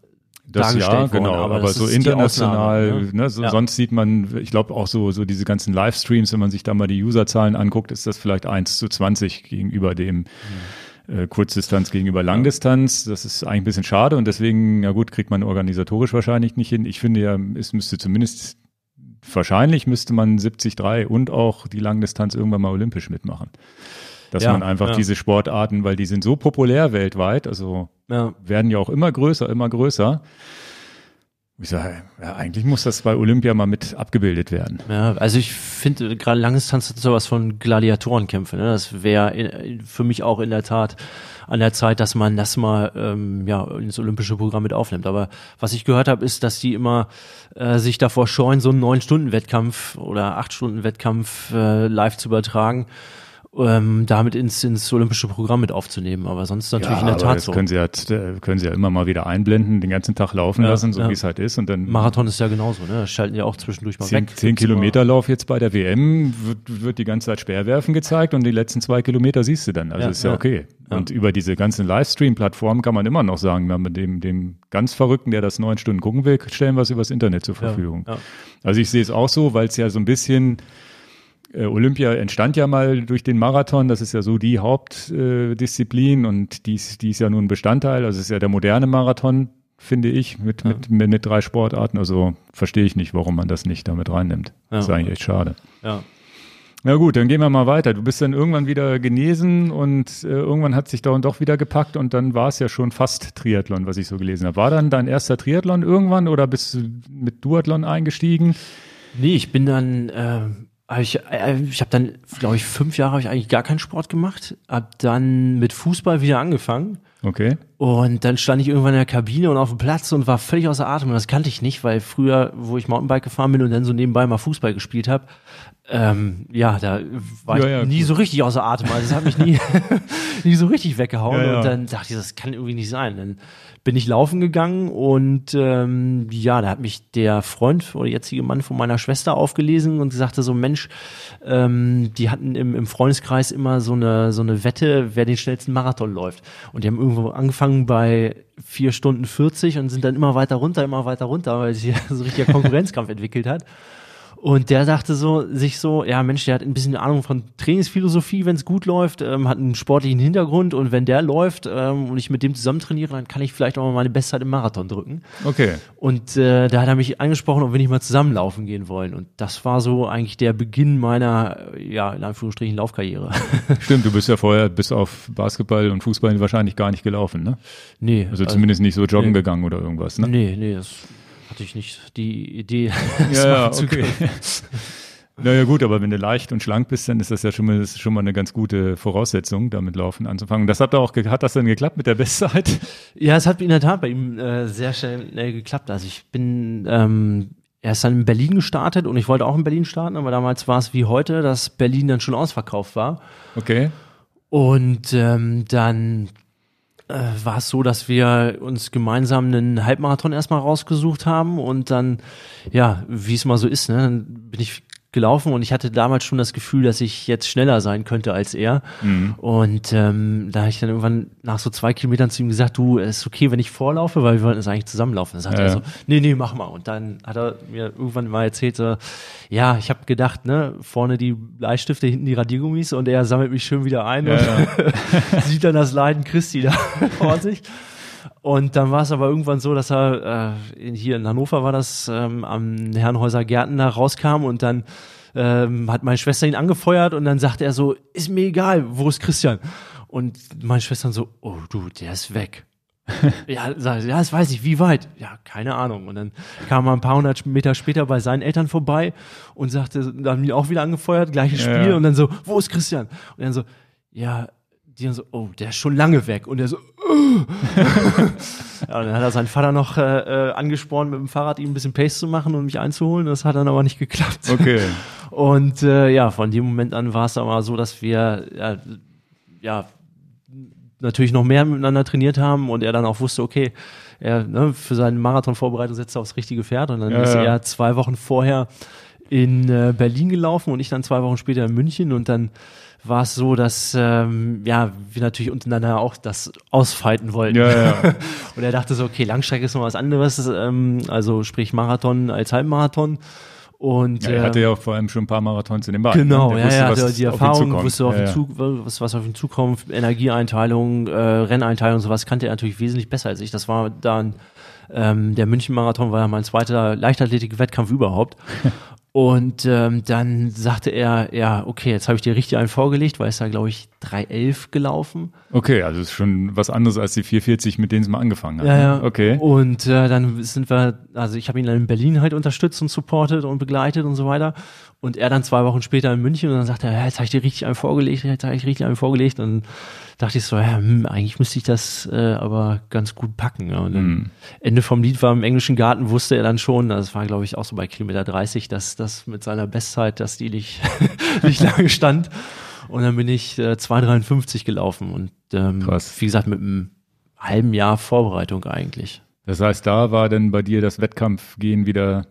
das ja, genau, aber, aber so international, Ausnahme, ne? ne so, ja. sonst sieht man, ich glaube auch so, so diese ganzen Livestreams, wenn man sich da mal die Userzahlen anguckt, ist das vielleicht eins zu 20 gegenüber dem, mhm äh, Kurzdistanz gegenüber Langdistanz. Das ist eigentlich ein bisschen schade und deswegen, ja gut, kriegt man organisatorisch wahrscheinlich nicht hin. Ich finde ja, es müsste zumindest, wahrscheinlich müsste man 73 und auch die Langdistanz irgendwann mal olympisch mitmachen. Dass ja, man einfach ja. diese Sportarten, weil die sind so populär weltweit, also ja. werden ja auch immer größer, immer größer ich sage, ja, eigentlich muss das bei Olympia mal mit abgebildet werden. Ja, also ich finde gerade Langdistanz hat sowas von Gladiatorenkämpfe. Ne? Das wäre für mich auch in der Tat an der Zeit, dass man das mal ähm, ja ins olympische Programm mit aufnimmt. Aber was ich gehört habe, ist, dass die immer äh, sich davor scheuen, so einen neun Stunden Wettkampf oder acht Stunden Wettkampf äh, live zu übertragen ähm, damit ins, ins olympische Programm mit aufzunehmen. Aber sonst natürlich ja, in der Tat so. Können sie, ja, können sie ja immer mal wieder einblenden, den ganzen Tag laufen ja, lassen, so ja. wie es halt ist. Und dann Marathon ist ja genauso, ne? Das schalten ja auch zwischendurch mal zehn, weg. Zehn Kilometer Lauf jetzt bei der WM wird, wird die ganze Zeit Speerwerfen gezeigt und die letzten zwei Kilometer siehst du dann. Also ist ja, okay. Und über diese ganzen Livestream-Plattformen kann man immer noch sagen, mit dem, dem ganz Verrückten, der das neun Stunden gucken will, stellen wir es übers Internet zur Verfügung. Also ich sehe es auch so, weil es ja so ein bisschen Olympia entstand ja mal durch den Marathon, das ist ja so die Hauptdisziplin äh, und die, die ist ja nun Bestandteil, also es ist ja der moderne Marathon, finde ich, mit, ja. mit, mit, mit, drei Sportarten. Also verstehe ich nicht, warum man das nicht damit reinnimmt. Ja. Das ist eigentlich echt schade. Ja. Na gut, dann gehen wir mal weiter. Du bist dann irgendwann wieder genesen und äh, irgendwann hat sich da und doch wieder gepackt und dann war es ja schon fast Triathlon, was ich so gelesen habe. War dann dein erster Triathlon irgendwann oder bist du mit Duathlon eingestiegen? Nee, ich bin dann äh, ich, äh, ich habe dann, glaube ich, fünf Jahre habe ich eigentlich gar keinen Sport gemacht. Hab dann mit Fußball wieder angefangen. Okay. Und dann stand ich irgendwann in der Kabine und auf dem Platz und war völlig außer Atem. Und das kannte ich nicht, weil früher, wo ich Mountainbike gefahren bin und dann so nebenbei mal Fußball gespielt habe, ähm, ja, da war ja, ich ja, nie cool. so richtig außer Atem. Also das hat mich nie, [laughs] [laughs] nie so richtig weggehauen. Ja, und dann dachte ich, das kann irgendwie nicht sein. Dann bin ich laufen gegangen und ähm, ja, da hat mich der Freund oder jetzige Mann von meiner Schwester aufgelesen und sagte so, Mensch, ähm, die hatten im, im Freundeskreis immer so eine, so eine Wette, wer den schnellsten Marathon läuft. Und die haben irgendwo angefangen bei vier Stunden 40 und sind dann immer weiter runter, immer weiter runter, weil sich [laughs] so ein richtiger Konkurrenzkampf entwickelt hat. Und der sagte so, sich so, ja Mensch, der hat ein bisschen Ahnung von Trainingsphilosophie, wenn es gut läuft, ähm, hat einen sportlichen Hintergrund und wenn der läuft ähm, und ich mit dem zusammen trainiere, dann kann ich vielleicht auch mal meine Bestzeit im Marathon drücken. Okay. Und äh, da hat er mich angesprochen, ob wir nicht mal zusammenlaufen gehen wollen. Und das war so eigentlich der Beginn meiner, ja, in Anführungsstrichen Laufkarriere. [laughs] Stimmt, du bist ja vorher bis auf Basketball und Fußball wahrscheinlich gar nicht gelaufen, ne? Nee. Also, also zumindest nicht so joggen nee. gegangen oder irgendwas, ne? Nee, nee, das hatte ich nicht die Idee. [laughs] ja, ja okay. [laughs] Naja gut, aber wenn du leicht und schlank bist, dann ist das ja schon mal, das schon mal eine ganz gute Voraussetzung, damit laufen anzufangen. Das hat auch, hat das denn geklappt mit der Bestzeit? [laughs] Ja, es hat in der Tat bei ihm äh, sehr schnell geklappt. Also ich bin, ähm, er ist dann in Berlin gestartet und ich wollte auch in Berlin starten, aber damals war es wie heute, dass Berlin dann schon ausverkauft war. Okay. Und ähm, dann äh, war es so, dass wir uns gemeinsam einen Halbmarathon erstmal rausgesucht haben und dann, ja, wie es mal so ist, ne, dann bin ich gelaufen und ich hatte damals schon das Gefühl, dass ich jetzt schneller sein könnte als er. Mhm. Und ähm, da habe ich dann irgendwann nach so zwei Kilometern zu ihm gesagt, du, es ist okay, wenn ich vorlaufe, weil wir wollten es eigentlich zusammenlaufen. Dann sagt ja. er so, nee, nee, mach mal. Und dann hat er mir irgendwann mal erzählt, so, ja, ich habe gedacht, ne, vorne die Bleistifte, hinten die Radiergummis und er sammelt mich schön wieder ein ja, und ja. [laughs] sieht dann das Leiden Christi da [laughs] vor sich. Und dann war es aber irgendwann so, dass er äh, hier in Hannover war das ähm, am Herrenhäuser Gärten da rauskam und dann ähm, hat meine Schwester ihn angefeuert und dann sagte er so, ist mir egal, wo ist Christian? Und meine Schwester so, oh du, der ist weg. [laughs] ja, sag, ja, das weiß ich, wie weit? Ja, keine Ahnung. Und dann kam er ein paar hundert Meter später bei seinen Eltern vorbei und sagte, dann haben die auch wieder angefeuert, gleiches Spiel. Ja. Und dann so, wo ist Christian? Und dann so, ja, die dann so, oh, der ist schon lange weg. Und er so, oh. [laughs] ja, und dann hat er seinen Vater noch äh, äh, angespornt, mit dem Fahrrad ihm ein bisschen Pace zu machen und mich einzuholen. Das hat dann aber nicht geklappt. Okay. [laughs] Und äh, ja, von dem Moment an war es aber so, dass wir ja, ja natürlich noch mehr miteinander trainiert haben und er dann auch wusste, okay, er ne, für seine Marathonvorbereitung setzt er aufs richtige Pferd und dann Ja, ist ja. er zwei Wochen vorher in äh, Berlin gelaufen und ich dann zwei Wochen später in München und dann war es so, dass ähm, ja wir natürlich untereinander auch das ausfeiten wollten. Ja, ja. [laughs] Und er dachte so, okay, Langstrecke ist noch was anderes, ähm, also sprich Marathon als Halbmarathon. Und ja er hatte ja auch vor allem schon ein paar Marathons in den Beinen. Genau, ne? ja, Der ja, wusste, der, was die Erfahrung wusste, auf ja, ja. zu, was, was auf ihn zukommt, Energieeinteilung, äh, Renneinteilung, sowas kannte er natürlich wesentlich besser als ich. Das war dann, ähm, der München-Marathon war ja mein zweiter Leichtathletik-Wettkampf überhaupt. [laughs] Und ähm, dann sagte er, ja, okay, jetzt habe ich dir richtig einen vorgelegt, weil es da, glaube ich, 3.11 gelaufen. Okay, also ist schon was anderes als die 440, mit denen es mal angefangen hat. Ja, ne? ja. Okay. Und äh, dann sind wir, also ich habe ihn dann in Berlin halt unterstützt und supportet und begleitet und so weiter. Und er dann zwei Wochen später in München und dann sagt er, ja, jetzt habe ich dir richtig einen vorgelegt, jetzt habe ich richtig einen vorgelegt. Und dachte ich so, ja, hm, eigentlich müsste ich das äh, aber ganz gut packen. Und dann Hm. Ende vom Lied war im englischen Garten, wusste er dann schon, das war glaube ich auch so bei Kilometer 30, dass das mit seiner Bestzeit, dass die nicht, [laughs] nicht lange stand. Und dann bin ich äh, 2,53 gelaufen und ähm, Krass. wie gesagt, mit einem halben Jahr Vorbereitung eigentlich. Das heißt, da war dann bei dir das Wettkampfgehen wieder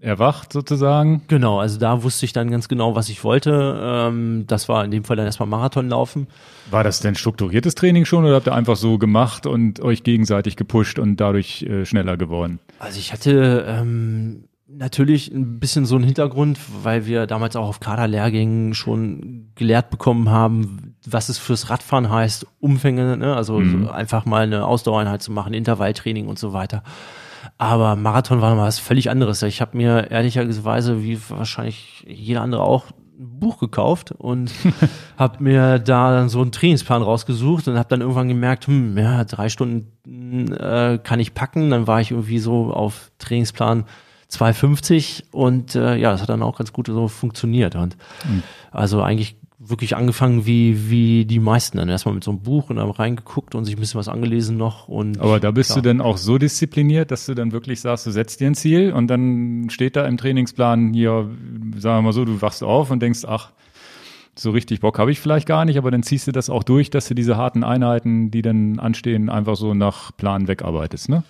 erwacht sozusagen. Genau, also da wusste ich dann ganz genau, was ich wollte. Ähm, das war in dem Fall dann erstmal Marathon laufen. War das denn strukturiertes Training schon oder habt ihr einfach so gemacht und euch gegenseitig gepusht und dadurch äh, schneller geworden? Also ich hatte ähm, natürlich ein bisschen so einen Hintergrund, weil wir damals auch auf Kaderlehrgängen schon gelehrt bekommen haben, was es fürs Radfahren heißt, Umfänge, ne? also so einfach mal eine Ausdauereinheit zu machen, Intervalltraining und so weiter. Aber Marathon war noch mal was völlig anderes. Ich habe mir ehrlicherweise, wie wahrscheinlich jeder andere auch, ein Buch gekauft und [laughs] habe mir da dann so einen Trainingsplan rausgesucht und habe dann irgendwann gemerkt, hm, ja, drei Stunden äh, kann ich packen. Dann war ich irgendwie so auf Trainingsplan 250 und äh, ja, das hat dann auch ganz gut so funktioniert. Und also eigentlich wirklich angefangen wie, wie die meisten. Dann erstmal mit so einem Buch und dann reingeguckt und sich ein bisschen was angelesen noch. Und Aber da bist ja. du dann auch so diszipliniert, dass du dann wirklich sagst, du setzt dir ein Ziel und dann steht da im Trainingsplan hier, sagen wir mal so, du wachst auf und denkst, ach, so richtig Bock habe ich vielleicht gar nicht, aber dann ziehst du das auch durch, dass du diese harten Einheiten, die dann anstehen, einfach so nach Plan wegarbeitest, ne?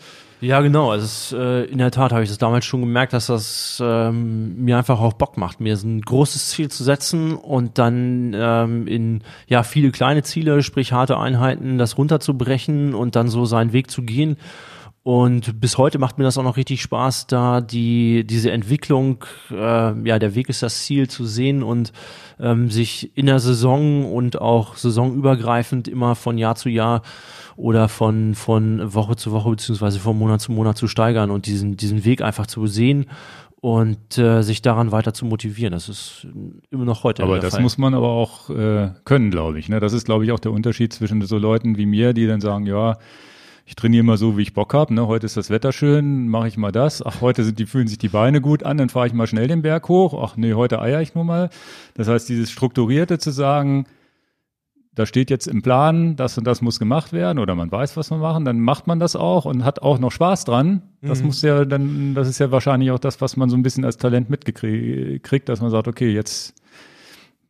Ja, genau. Also es, äh, in der Tat habe ich das damals schon gemerkt, dass das ähm, mir einfach auch Bock macht, mir ein großes Ziel zu setzen und dann ähm, in ja viele kleine Ziele, sprich harte Einheiten, das runterzubrechen und dann so seinen Weg zu gehen. Und bis heute macht mir das auch noch richtig Spaß, da die diese Entwicklung, äh, ja der Weg ist das Ziel zu sehen und ähm, sich in der Saison und auch saisonübergreifend immer von Jahr zu Jahr oder von, von Woche zu Woche beziehungsweise von Monat zu Monat zu steigern und diesen, diesen Weg einfach zu sehen und äh, sich daran weiter zu motivieren. Das ist immer noch heute Aber das Fall. muss man aber auch äh, können, glaube ich. Ne? Das ist, glaube ich, auch der Unterschied zwischen so Leuten wie mir, die dann sagen, ja, ich trainiere mal so, wie ich Bock habe. Ne? Heute ist das Wetter schön, mache ich mal das. Ach, heute sind die, fühlen sich die Beine gut an, dann fahre ich mal schnell den Berg hoch. Ach nee, heute eier ich nur mal. Das heißt, dieses Strukturierte zu sagen, da steht jetzt im Plan, das und das muss gemacht werden oder man weiß, was man machen, dann macht man das auch und hat auch noch Spaß dran. Das muss ja dann, das ist ja wahrscheinlich auch das, was man so ein bisschen als Talent mitgekriegt, dass man sagt, okay, jetzt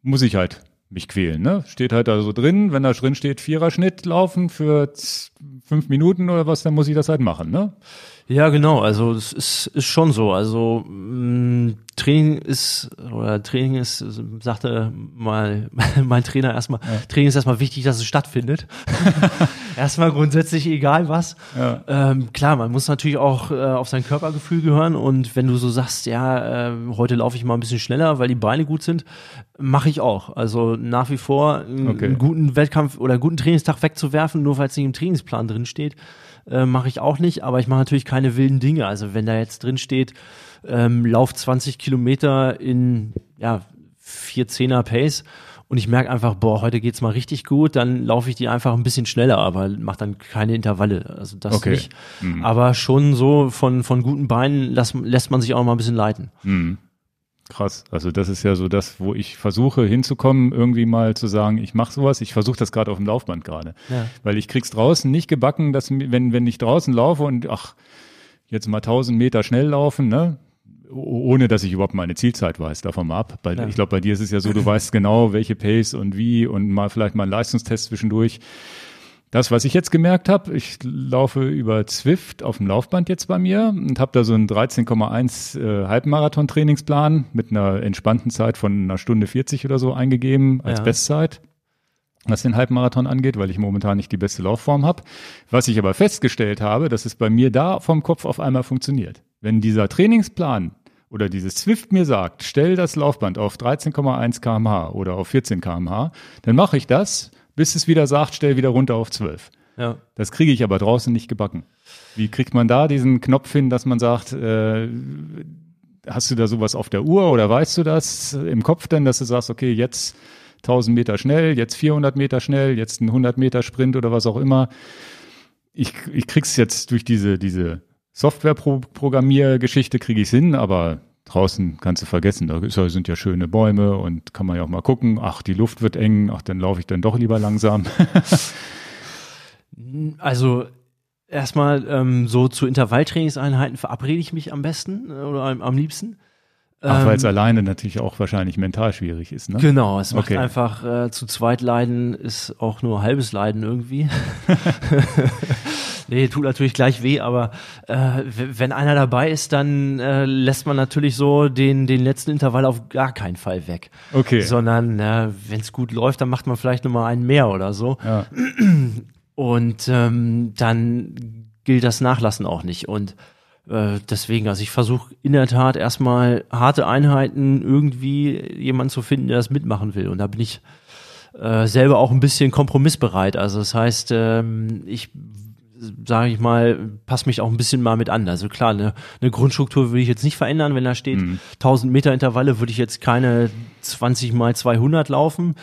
muss ich halt mich quälen, ne? Steht halt da so drin, wenn da drin steht, Viererschnitt laufen für fünf Minuten oder was, dann muss ich das halt machen, ne? Ja, genau. Also es ist, ist schon so. Also mh, Training ist oder Training ist, sagte mal [laughs] mein Trainer erstmal, Training ist erstmal wichtig, dass es stattfindet. [laughs] erstmal grundsätzlich egal was. Ja. Ähm, klar, man muss natürlich auch äh, auf sein Körpergefühl gehören und wenn du so sagst, ja, äh, heute laufe ich mal ein bisschen schneller, weil die Beine gut sind, mache ich auch. Also nach wie vor einen, Okay. einen guten Wettkampf oder einen guten Trainingstag wegzuwerfen, nur weil es nicht im Trainingsplan drin steht, äh, mache ich auch nicht, aber ich mache natürlich keine wilden Dinge. Also wenn da jetzt drin steht, ähm, lauf 20 Kilometer in ja, 4 10er Pace und ich merke einfach, boah, heute geht's mal richtig gut, dann laufe ich die einfach ein bisschen schneller, aber mache dann keine Intervalle. Also das Okay. nicht. Mhm. Aber schon so von, von guten Beinen lässt, lässt man sich auch mal ein bisschen leiten. Mhm. Krass. Also das ist ja so das, wo ich versuche hinzukommen, irgendwie mal zu sagen, ich mache sowas. Ich versuche das gerade auf dem Laufband gerade. Ja. Weil ich krieg's draußen nicht gebacken, dass wenn, wenn ich draußen laufe und ach, jetzt mal 1000 Meter schnell laufen, ne? Ohne dass ich überhaupt meine Zielzeit weiß, davon mal ab. Bei, Ja. Ich glaube, bei dir ist es ja so, du weißt [laughs] genau, welche Pace und wie und mal vielleicht mal einen Leistungstest zwischendurch. Das, was ich jetzt gemerkt habe, ich laufe über Zwift auf dem Laufband jetzt bei mir und habe da so einen 13,1 äh, Halbmarathon-Trainingsplan mit einer entspannten Zeit von einer Stunde 40 oder so eingegeben als Ja. Bestzeit, was den Halbmarathon angeht, weil ich momentan nicht die beste Laufform habe. Was ich aber festgestellt habe, dass es bei mir da vom Kopf auf einmal funktioniert. Wenn dieser Trainingsplan oder dieses Zwift mir sagt, stell das Laufband auf 13,1 kmh oder auf 14 kmh, dann mache ich das, bis es wieder sagt, stell wieder runter auf 12. Ja. Das kriege ich aber draußen nicht gebacken. Wie kriegt man da diesen Knopf hin, dass man sagt, äh, hast du da sowas auf der Uhr oder weißt du das im Kopf denn, dass du sagst, okay, jetzt 1000 Meter schnell, jetzt 400 Meter schnell, jetzt ein 100 Meter Sprint oder was auch immer. Ich, ich krieg's jetzt durch diese, diese Software-Programmiergeschichte kriege ich's hin, aber draußen kannst du vergessen. Da sind ja schöne Bäume und kann man ja auch mal gucken. Ach, die Luft wird eng. Ach, dann laufe ich dann doch lieber langsam. [laughs] Also erstmal ähm, so zu Intervalltrainingseinheiten verabrede ich mich am besten äh, oder am, am liebsten. Ach, weil es Ähm, alleine natürlich auch wahrscheinlich mental schwierig ist, ne? Genau, es macht Okay. einfach äh, zu zweit leiden ist auch nur halbes Leiden irgendwie. [laughs] [laughs] nee, tut natürlich gleich weh, aber äh, wenn einer dabei ist, dann äh, lässt man natürlich so den, den letzten Intervall auf gar keinen Fall weg. Okay. Sondern äh, wenn es gut läuft, dann macht man vielleicht noch mal einen mehr oder so. Ja. Und ähm, dann gilt das Nachlassen auch nicht. Und deswegen, also ich versuche in der Tat erstmal harte Einheiten irgendwie jemanden zu finden, der das mitmachen will. Und da bin ich äh, selber auch ein bisschen kompromissbereit. Also das heißt, ähm, ich sage ich mal, passe mich auch ein bisschen mal mit an. Also klar, eine, eine Grundstruktur würde ich jetzt nicht verändern, wenn da steht 1000 Meter Intervalle, würde ich jetzt keine 20 mal 200 laufen.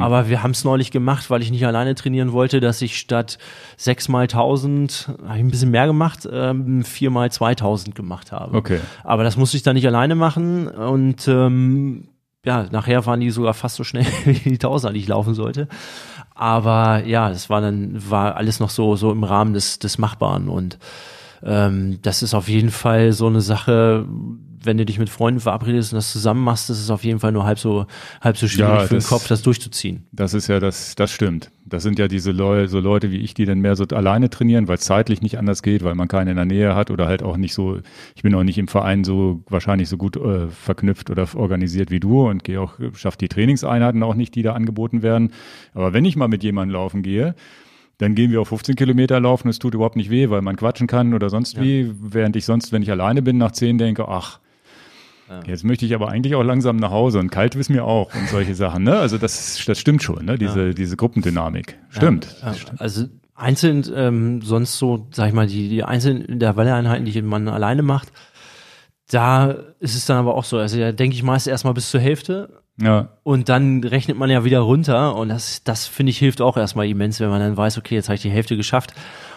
Aber wir haben es neulich gemacht, weil ich nicht alleine trainieren wollte, dass ich statt 6 mal 1000, habe ich ein bisschen mehr gemacht, ähm, 4 mal 2000 gemacht habe. Okay. Aber das musste ich dann nicht alleine machen und ähm, ja, nachher waren die sogar fast so schnell [laughs] wie die Tausender, die ich laufen sollte. Aber ja, das war dann, war alles noch so, so im Rahmen des, des Machbaren. Und ähm, das ist auf jeden Fall so eine Sache, wenn du dich mit Freunden verabredest und das zusammen machst, ist auf jeden Fall nur halb so, halb so schwierig Ja, für den Kopf, das durchzuziehen. Das ist ja das, das stimmt. Das sind ja diese Leu so Leute wie ich, die dann mehr so alleine trainieren, weil es zeitlich nicht anders geht, weil man keinen in der Nähe hat oder halt auch nicht so, ich bin auch nicht im Verein so wahrscheinlich so gut äh, verknüpft oder organisiert wie du und gehe auch, schaff die Trainingseinheiten auch nicht, die da angeboten werden. Aber wenn ich mal mit jemandem laufen gehe, dann gehen wir auf 15 Kilometer laufen, es tut überhaupt nicht weh, weil man quatschen kann oder sonst wie, während ich sonst, wenn ich alleine bin, nach 10 denke, ach, Jetzt möchte ich aber eigentlich auch langsam nach Hause und kalt ist mir auch und solche Sachen. Ne? Also das, das stimmt schon, ne? diese, diese Gruppendynamik. Stimmt. Ja, also einzeln, ähm, sonst so, sag ich mal, die, die einzelnen Intervalleinheiten, die man alleine macht, da ist es dann aber auch so. Also da denke ich meist erstmal bis zur Hälfte Ja, und dann rechnet man ja wieder runter und das, das finde ich hilft auch erstmal immens, wenn man dann weiß, okay, jetzt habe ich die Hälfte geschafft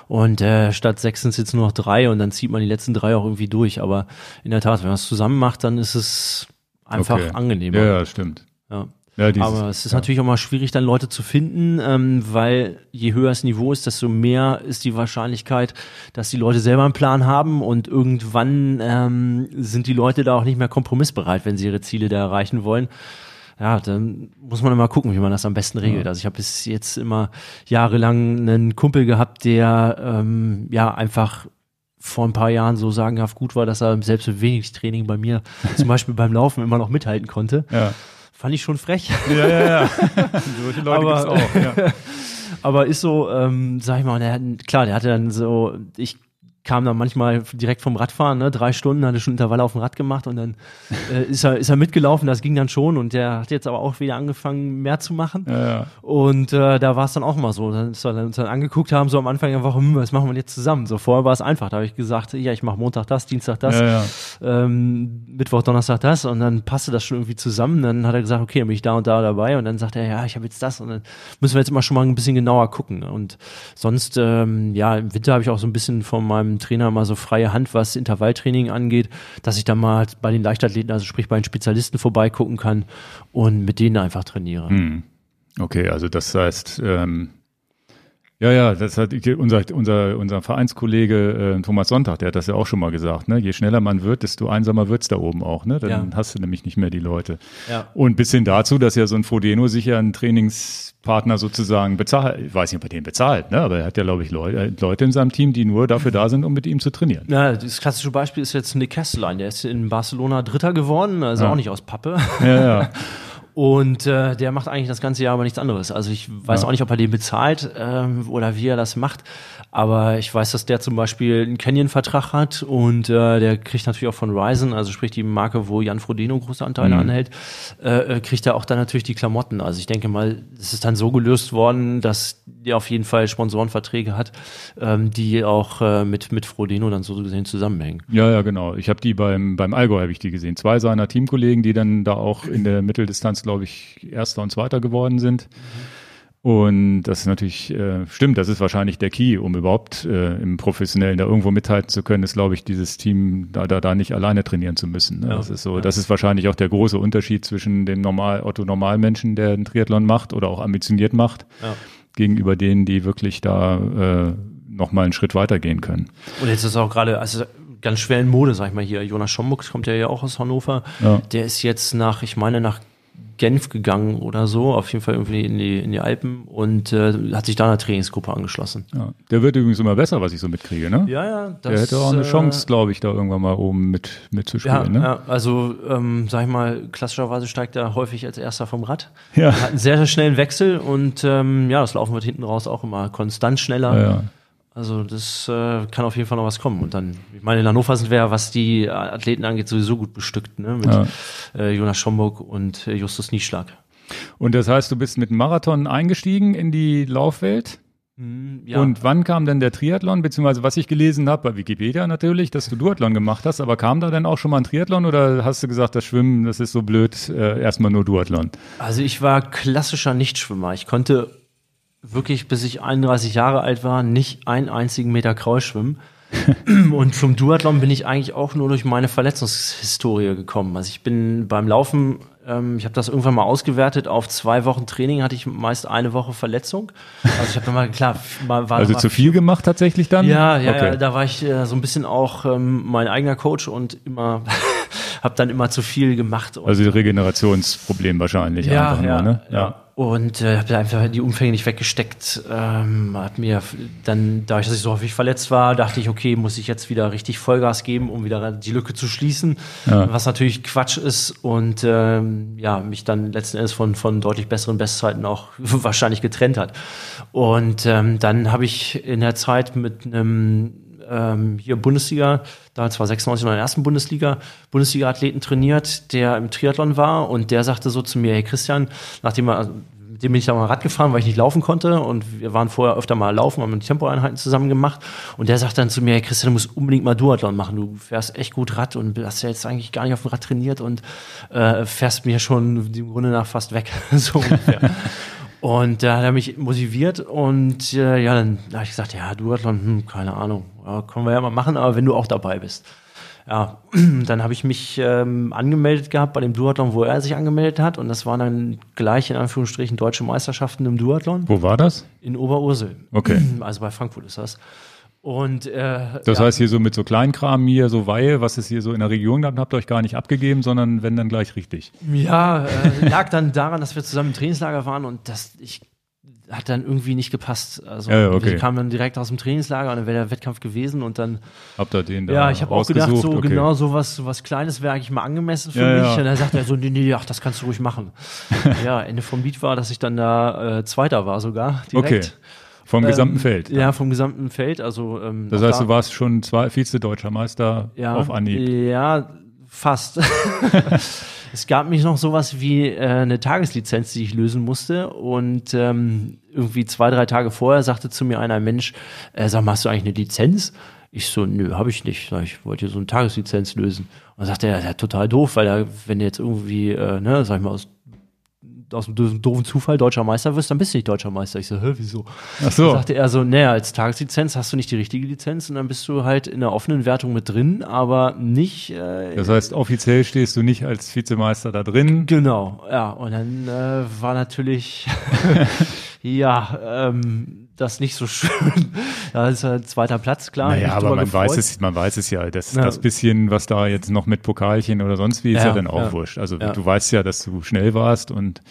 und äh, statt sechs sind es jetzt nur noch drei und dann zieht man die letzten drei auch irgendwie durch. Aber in der Tat, wenn man es zusammen macht, dann ist es einfach okay. angenehmer. Ja, ja, stimmt. Ja. Ja, dieses, Aber es ist ja. natürlich auch mal schwierig, dann Leute zu finden, ähm, weil je höher das Niveau ist, desto mehr ist die Wahrscheinlichkeit, dass die Leute selber einen Plan haben und irgendwann ähm, sind die Leute da auch nicht mehr kompromissbereit, wenn sie ihre Ziele da erreichen wollen. Ja, dann muss man immer gucken, wie man das am besten regelt. Also ich habe bis jetzt immer jahrelang einen Kumpel gehabt, der ähm, ja einfach vor ein paar Jahren so sagenhaft gut war, dass er selbst mit wenig Training bei mir [laughs] zum Beispiel beim Laufen immer noch mithalten konnte. Ja, Fand ich schon frech. ja, ja. ja. [laughs] [laughs] Solche Leute Aber- gibt's auch. Ja. Aber ist so, ähm, sag ich mal, der klar, der hatte dann so, ich kam dann manchmal direkt vom Radfahren, ne, drei Stunden, hatte schon Intervalle auf dem Rad gemacht und dann äh, ist, er, ist er mitgelaufen, das ging dann schon und der hat jetzt aber auch wieder angefangen, mehr zu machen. Ja, ja. Und äh, da war es dann auch mal so, dass wir uns dann angeguckt haben, so am Anfang der Woche, hm, was machen wir jetzt zusammen? So vorher war es einfach, da habe ich gesagt, ja, ich mache Montag das, Dienstag das, Ja, ähm, Mittwoch, Donnerstag das und dann passte das schon irgendwie zusammen. Dann hat er gesagt, okay, bin ich da und da dabei und dann sagt er, ja, ich habe jetzt das und dann müssen wir jetzt immer schon mal ein bisschen genauer gucken. Und sonst, ähm, ja, im Winter habe ich auch so ein bisschen von meinem Trainer mal so freie Hand, was Intervalltraining angeht, dass ich dann mal bei den Leichtathleten, also sprich bei den Spezialisten vorbeigucken kann und mit denen einfach trainiere. Hm. Okay, also das heißt, ähm, ja, ja, das hat unser, unser, unser Vereinskollege äh, Thomas Sonntag, der hat das ja auch schon mal gesagt, ne? Je schneller man wird, desto einsamer wird's da oben auch, ne? Dann Ja. hast du nämlich nicht mehr die Leute. Ja. Und bis hin dazu, dass ja so ein Frodeno sich ja einen Trainingspartner sozusagen bezahlt, ich weiß nicht, ob er den bezahlt, ne? Aber er hat ja, glaube ich, Leute, Leute in seinem Team, die nur dafür da sind, um mit ihm zu trainieren. Ja, das klassische Beispiel ist jetzt Nick Kesslein. Der ist in Barcelona Dritter geworden, also Ja. auch nicht aus Pappe. Ja, ja. [laughs] Und äh, der macht eigentlich das ganze Jahr aber nichts anderes. Also ich weiß Ja. auch nicht, ob er den bezahlt ähm, oder wie er das macht. Aber ich weiß, dass der zum Beispiel einen Canyon-Vertrag hat und äh, der kriegt natürlich auch von Ryzen, also sprich die Marke, wo Jan Frodeno große Anteile Mhm. anhält, äh, äh, kriegt er auch dann natürlich die Klamotten. Also ich denke mal, es ist dann so gelöst worden, dass der auf jeden Fall Sponsorenverträge hat, ähm, die auch äh, mit, mit Frodeno dann so gesehen zusammenhängen. Ja, ja, genau. Ich habe die beim, beim Allgäu habe ich die gesehen. Zwei seiner Teamkollegen, die dann da auch in der Mitteldistanz, glaube ich, Erster und Zweiter geworden sind. Und das ist natürlich, äh, stimmt, das ist wahrscheinlich der Key, um überhaupt äh, im Professionellen da irgendwo mithalten zu können, ist, glaube ich, dieses Team da, da, da nicht alleine trainieren zu müssen. Ne? Ja. Das ist so, das ist wahrscheinlich auch der große Unterschied zwischen dem Normal, Otto Normalmenschen, der einen Triathlon macht oder auch ambitioniert macht, Ja. gegenüber denen, die wirklich da äh, nochmal einen Schritt weitergehen können. Und jetzt ist auch gerade, also ganz schwer in Mode, sag ich mal hier. Jonas Schomburg kommt ja, ja auch aus Hannover. Ja. Der ist jetzt nach, ich meine, nach Genf gegangen oder so, auf jeden Fall irgendwie in die, in die Alpen und äh, hat sich da einer Trainingsgruppe angeschlossen. Ja. Der wird übrigens immer besser, was ich so mitkriege, ne? Ja, ja, das, Der hätte auch eine äh, Chance, glaube ich, da irgendwann mal oben mit Ja, mitzuspielen. ne? ja, also ähm, sag ich mal, klassischerweise steigt er häufig als erster vom Rad. Ja. Hat einen sehr, sehr schnellen Wechsel und ähm, ja, das Laufen wird hinten raus auch immer konstant schneller. Ja, ja. Also das äh, kann auf jeden Fall noch was kommen. Und dann, ich meine, in Hannover sind wir ja, was die Athleten angeht, sowieso gut bestückt, ne? Mit Ja. äh, Jonas Schomburg und äh, Justus Nieschlag. Und das heißt, du bist mit dem Marathon eingestiegen in die Laufwelt. Ja. Und wann kam denn der Triathlon? Beziehungsweise was ich gelesen habe, bei Wikipedia natürlich, dass du Duathlon gemacht hast, aber kam da denn auch schon mal ein Triathlon oder hast du gesagt, das Schwimmen, das ist so blöd, äh, erstmal nur Duathlon? Also ich war klassischer Nichtschwimmer. Ich konnte wirklich, bis ich 31 Jahre alt war, nicht einen einzigen Meter Kraul schwimmen. [laughs] Und zum Duathlon bin ich eigentlich auch nur durch meine Verletzungshistorie gekommen. Also ich bin beim Laufen, ähm, ich habe das irgendwann mal ausgewertet, auf zwei Wochen Training hatte ich meist eine Woche Verletzung. Also ich habe dann mal, klar, mal, war Also mal zu viel gemacht tatsächlich dann? Ja, ja, okay. ja, da war ich äh, so ein bisschen auch ähm, mein eigener Coach und immer, [laughs] habe dann immer zu viel gemacht. Also Regenerationsproblem wahrscheinlich ja, einfach ja, nur, ne? ja. Und äh, habe einfach die Umfänge nicht weggesteckt. Ähm, hat mir dann, dadurch, dass ich so häufig verletzt war, dachte ich, okay, muss ich jetzt wieder richtig Vollgas geben, um wieder die Lücke zu schließen. Ja. Was natürlich Quatsch ist und ähm, ja, mich dann letzten Endes von, von deutlich besseren Bestzeiten auch [laughs] wahrscheinlich getrennt hat. Und ähm, dann habe ich in der Zeit mit einem ähm, hier Bundesliga, da zwar 96 noch in der ersten Bundesliga, Bundesliga-Athleten trainiert, der im Triathlon war und der sagte so zu mir, hey Christian, nachdem er, mit dem bin ich da mal Rad gefahren, weil ich nicht laufen konnte und wir waren vorher öfter mal laufen, haben Tempoeinheiten zusammen gemacht und der sagt dann zu mir, hey Christian, du musst unbedingt mal Duathlon machen, du fährst echt gut Rad und hast ja jetzt eigentlich gar nicht auf dem Rad trainiert und äh, fährst mir schon im Grunde nach fast weg, [laughs] so ungefähr. Und da hat er mich motiviert und äh, ja, dann habe ich gesagt, ja, Duathlon, hm, keine Ahnung, ja, können wir ja mal machen, aber wenn du auch dabei bist. Ja, [clears throat] dann habe ich mich ähm, angemeldet gehabt bei dem Duathlon, wo er sich angemeldet hat und das waren dann gleich in Anführungsstrichen deutsche Meisterschaften im Duathlon Wo war das? in Oberursel. Okay. Also bei Frankfurt ist das. Und äh, Das ja, heißt hier so mit so Kleinkram hier, so Weihe, was es hier so in der Region gab, habt ihr euch gar nicht abgegeben, sondern wenn dann gleich richtig. Ja, äh, lag dann daran, dass wir zusammen im Trainingslager waren und das ich hat dann irgendwie nicht gepasst. Also Ja, okay. wir kamen dann direkt aus dem Trainingslager und dann wäre der Wettkampf gewesen und dann Habt ihr den da ja, ich habe auch gedacht, so? Okay. genau so was, so was Kleines wäre eigentlich mal angemessen für Ja, mich. ja. Und dann sagt er so, nee, nee, ach, das kannst du ruhig machen. [laughs] ja, Ende vom Lied war, dass ich dann da äh, Zweiter war sogar direkt. Okay. Vom gesamten Feld. Ja, vom gesamten Feld. Also, ähm, Das heißt, da- du warst schon zwei Vize-Deutscher Meister ja, auf Anhieb. Ja, fast. [laughs] es gab mich noch sowas wie äh, eine Tageslizenz, die ich lösen musste. Und ähm, irgendwie zwei, drei Tage vorher sagte zu mir einer Mensch, äh, sag mal, hast du eigentlich eine Lizenz? Ich so, nö, habe ich nicht. Ich wollte hier so eine Tageslizenz lösen. Und dann sagte er, ja, total doof, weil er, wenn du jetzt irgendwie, äh, ne, sag ich mal, aus aus einem doofen Zufall deutscher Meister wirst, dann bist du nicht deutscher Meister. Ich so, hä, wieso? Ach Dann so. sagte er so, naja, als Tageslizenz hast du nicht die richtige Lizenz und dann bist du halt in der offenen Wertung mit drin, aber nicht äh, Das heißt, offiziell stehst du nicht als Vizemeister da drin. genau. Ja, und dann äh, war natürlich [laughs] ja ähm, das nicht so [laughs] schön. da ist halt zweiter Platz, klar. Naja, aber man gefreut. weiß es, man weiß es ja. Das, Ja. das bisschen, was da jetzt noch mit Pokalchen oder sonst wie, ist ja, Ja, dann auch ja. wurscht. Also du weißt ja, dass du schnell warst und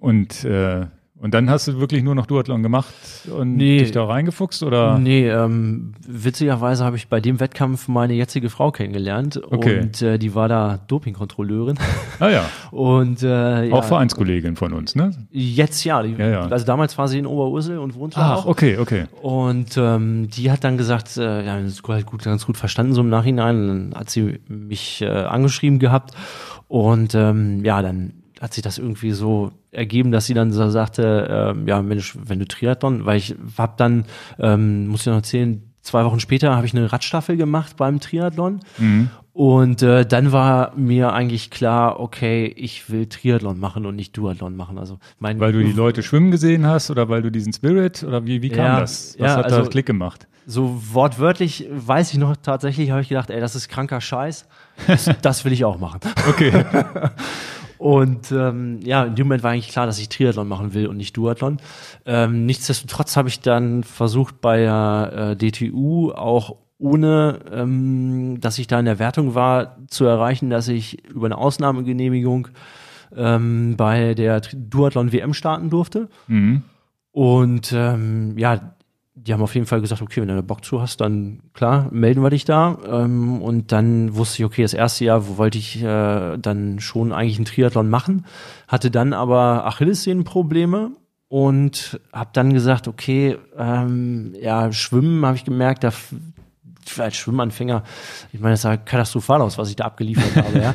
und äh, und dann hast du wirklich nur noch Duathlon gemacht und Nee. dich da reingefuchst oder? Nee, ähm, witzigerweise habe ich bei dem Wettkampf meine jetzige Frau kennengelernt Okay. und äh, die war da Dopingkontrolleurin [laughs] Ah ja, und äh, auch ja, Vereinskollegin von uns, ne? jetzt ja, die, Ja, ja. also damals war sie in Oberursel und wohnte da Ach, auch. okay, okay. Und ähm, die hat dann gesagt, äh, ja, das ist halt gut, ganz gut verstanden so im Nachhinein. Und dann hat sie mich äh, angeschrieben gehabt und ähm, ja, dann hat sich das irgendwie so ergeben, dass sie dann so sagte, ähm, ja Mensch, wenn du Triathlon, weil ich hab dann, ähm, muss ich noch erzählen, zwei Wochen später habe ich eine Radstaffel gemacht beim Triathlon und äh, dann war mir eigentlich klar, okay, ich will Triathlon machen und nicht Duathlon machen. Also mein Weil du die Leute schwimmen gesehen hast oder weil du diesen Spirit oder wie, wie kam Ja, das? Was ja, hat da also- Klick gemacht? So wortwörtlich weiß ich noch tatsächlich, habe ich gedacht, ey, das ist kranker Scheiß. Das, [laughs] das will ich auch machen. Okay. [laughs] Und ähm, ja, in dem Moment war eigentlich klar, dass ich Triathlon machen will und nicht Duathlon. Ähm, nichtsdestotrotz habe ich dann versucht bei der äh, DTU auch ohne, ähm, dass ich da in der Wertung war, zu erreichen, dass ich über eine Ausnahmegenehmigung ähm, bei der Duathlon WM starten durfte. mhm. Und ähm, ja, die haben auf jeden Fall gesagt, okay, wenn du Bock zu hast, dann klar, melden wir dich da. Ähm, und dann wusste ich, okay, das erste Jahr wo wollte ich äh, dann schon eigentlich einen Triathlon machen, hatte dann aber Achillessehnenprobleme und habe dann gesagt, okay, ähm, ja, Schwimmen habe ich gemerkt, da als Schwimmanfänger, ich meine, das sah katastrophal aus, was ich da abgeliefert [laughs] habe, ja.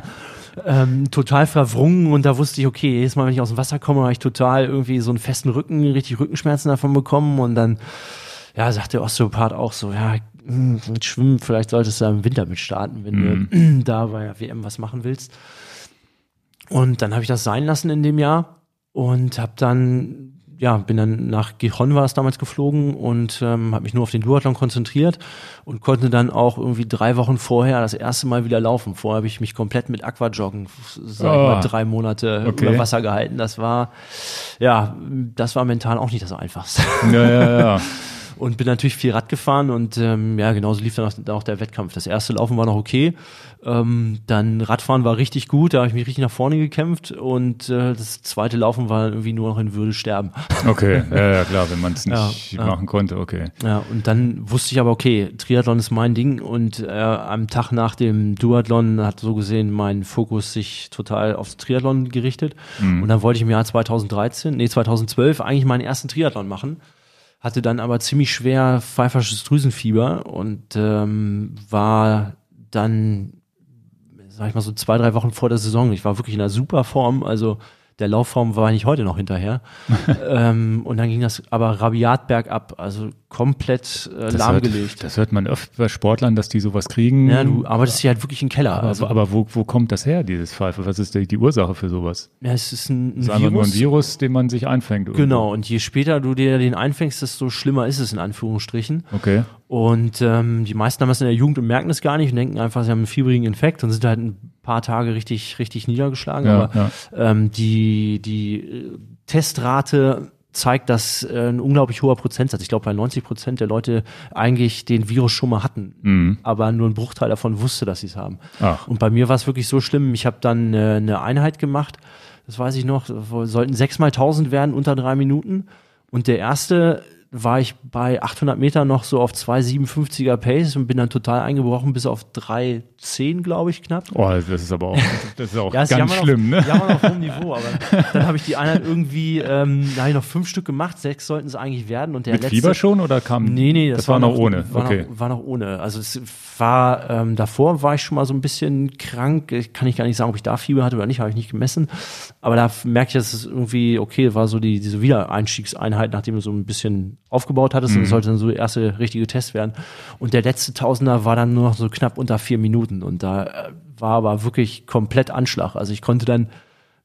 Ähm, total verwrungen und da wusste ich, okay, jedes Mal, wenn ich aus dem Wasser komme, habe ich total irgendwie so einen festen Rücken, richtig Rückenschmerzen davon bekommen und dann, ja, sagt der Osteopath auch so, ja, hm, mit Schwimmen, vielleicht solltest du im Winter mit starten, wenn du [clears throat] da bei der WM was machen willst. Und dann habe ich das sein lassen in dem Jahr und habe dann ja, bin dann nach Gijon war es damals geflogen und ähm, habe mich nur auf den Duathlon konzentriert und konnte dann auch irgendwie drei Wochen vorher das erste Mal wieder laufen. Vorher habe ich mich komplett mit Aquajoggen, sag ich Oh. mal, drei Monate Okay. über Wasser gehalten. Das war, ja, das war mental auch nicht das Einfachste. Ja, ja, ja. [laughs] Und bin natürlich viel Rad gefahren und ähm, ja, genauso lief dann auch, dann auch der Wettkampf. Das erste Laufen war noch okay. Ähm, dann Radfahren war richtig gut, da habe ich mich richtig nach vorne gekämpft und äh, das zweite Laufen war irgendwie nur noch in Würde sterben. Okay, [laughs] ja, ja klar, wenn man es nicht Ja, ja. machen konnte, okay. Ja, und dann wusste ich aber, okay, Triathlon ist mein Ding und äh, am Tag nach dem Duathlon hat so gesehen mein Fokus sich total aufs Triathlon gerichtet. Und dann wollte ich im Jahr 2013, nee, 2012 eigentlich meinen ersten Triathlon machen. Hatte dann aber ziemlich schwer pfeifersches Drüsenfieber und ähm, war dann, sag ich mal, so zwei, drei Wochen vor der Saison. Ich war wirklich in einer super Form, also der Laufform war ich heute noch hinterher. [laughs] ähm, und dann ging das aber rabiat bergab, also komplett äh, Das lahmgelegt. hört, das hört man oft bei Sportlern, dass die sowas kriegen. ja, du arbeitest hier halt wirklich im Keller. aber also, aber wo, wo kommt das her, dieses Pfeife? Was ist die, die Ursache für sowas? ja, es ist ein, ein Das einfach nur ein Virus. Virus, den man sich einfängt. irgendwo. Genau, und je später du dir den einfängst, desto schlimmer ist es in Anführungsstrichen. Okay. Und ähm, die meisten haben das in der Jugend und merken es gar nicht und denken einfach, sie haben einen fiebrigen Infekt und sind halt ein paar Tage richtig, richtig niedergeschlagen. Ja, Aber ja. ähm, die, die äh, Testrate zeigt, dass äh, ein unglaublich hoher Prozentsatz, ich glaube bei 90 Prozent der Leute eigentlich den Virus schon mal hatten, Mhm. aber nur ein Bruchteil davon wusste, dass sie es haben. Ach. Und bei mir war es wirklich so schlimm, ich habe dann äh, eine Einheit gemacht, das weiß ich noch, sollten sechs mal tausend werden unter drei Minuten und der erste war ich bei 800 Meter noch so auf 2,57er Pace und bin dann total eingebrochen bis auf 3,10, glaube ich, knapp. Oh, das ist aber auch, das ist auch [laughs] Ja, es ganz schlimm, auf, ne? jammern auf hohem Niveau, [laughs] aber dann habe ich die Einheit irgendwie, ähm, da habe ich noch fünf Stück gemacht, sechs sollten es eigentlich werden und der Mit letzte. Fieber schon oder kam? Nee, nee, das, das war, noch ohne. War, okay. noch, war noch ohne. Also es war, ähm, davor war ich schon mal so ein bisschen krank. Kann ich gar nicht sagen, ob ich da Fieber hatte oder nicht, habe ich nicht gemessen. Aber da merke ich, dass es irgendwie, okay, war so die, diese Wiedereinstiegseinheit, nachdem du so ein bisschen aufgebaut hattest. Und das sollte dann so der erste richtige Test werden. Und der letzte Tausender war dann nur noch so knapp unter vier Minuten. Und da äh, war aber wirklich komplett Anschlag. Also ich konnte dann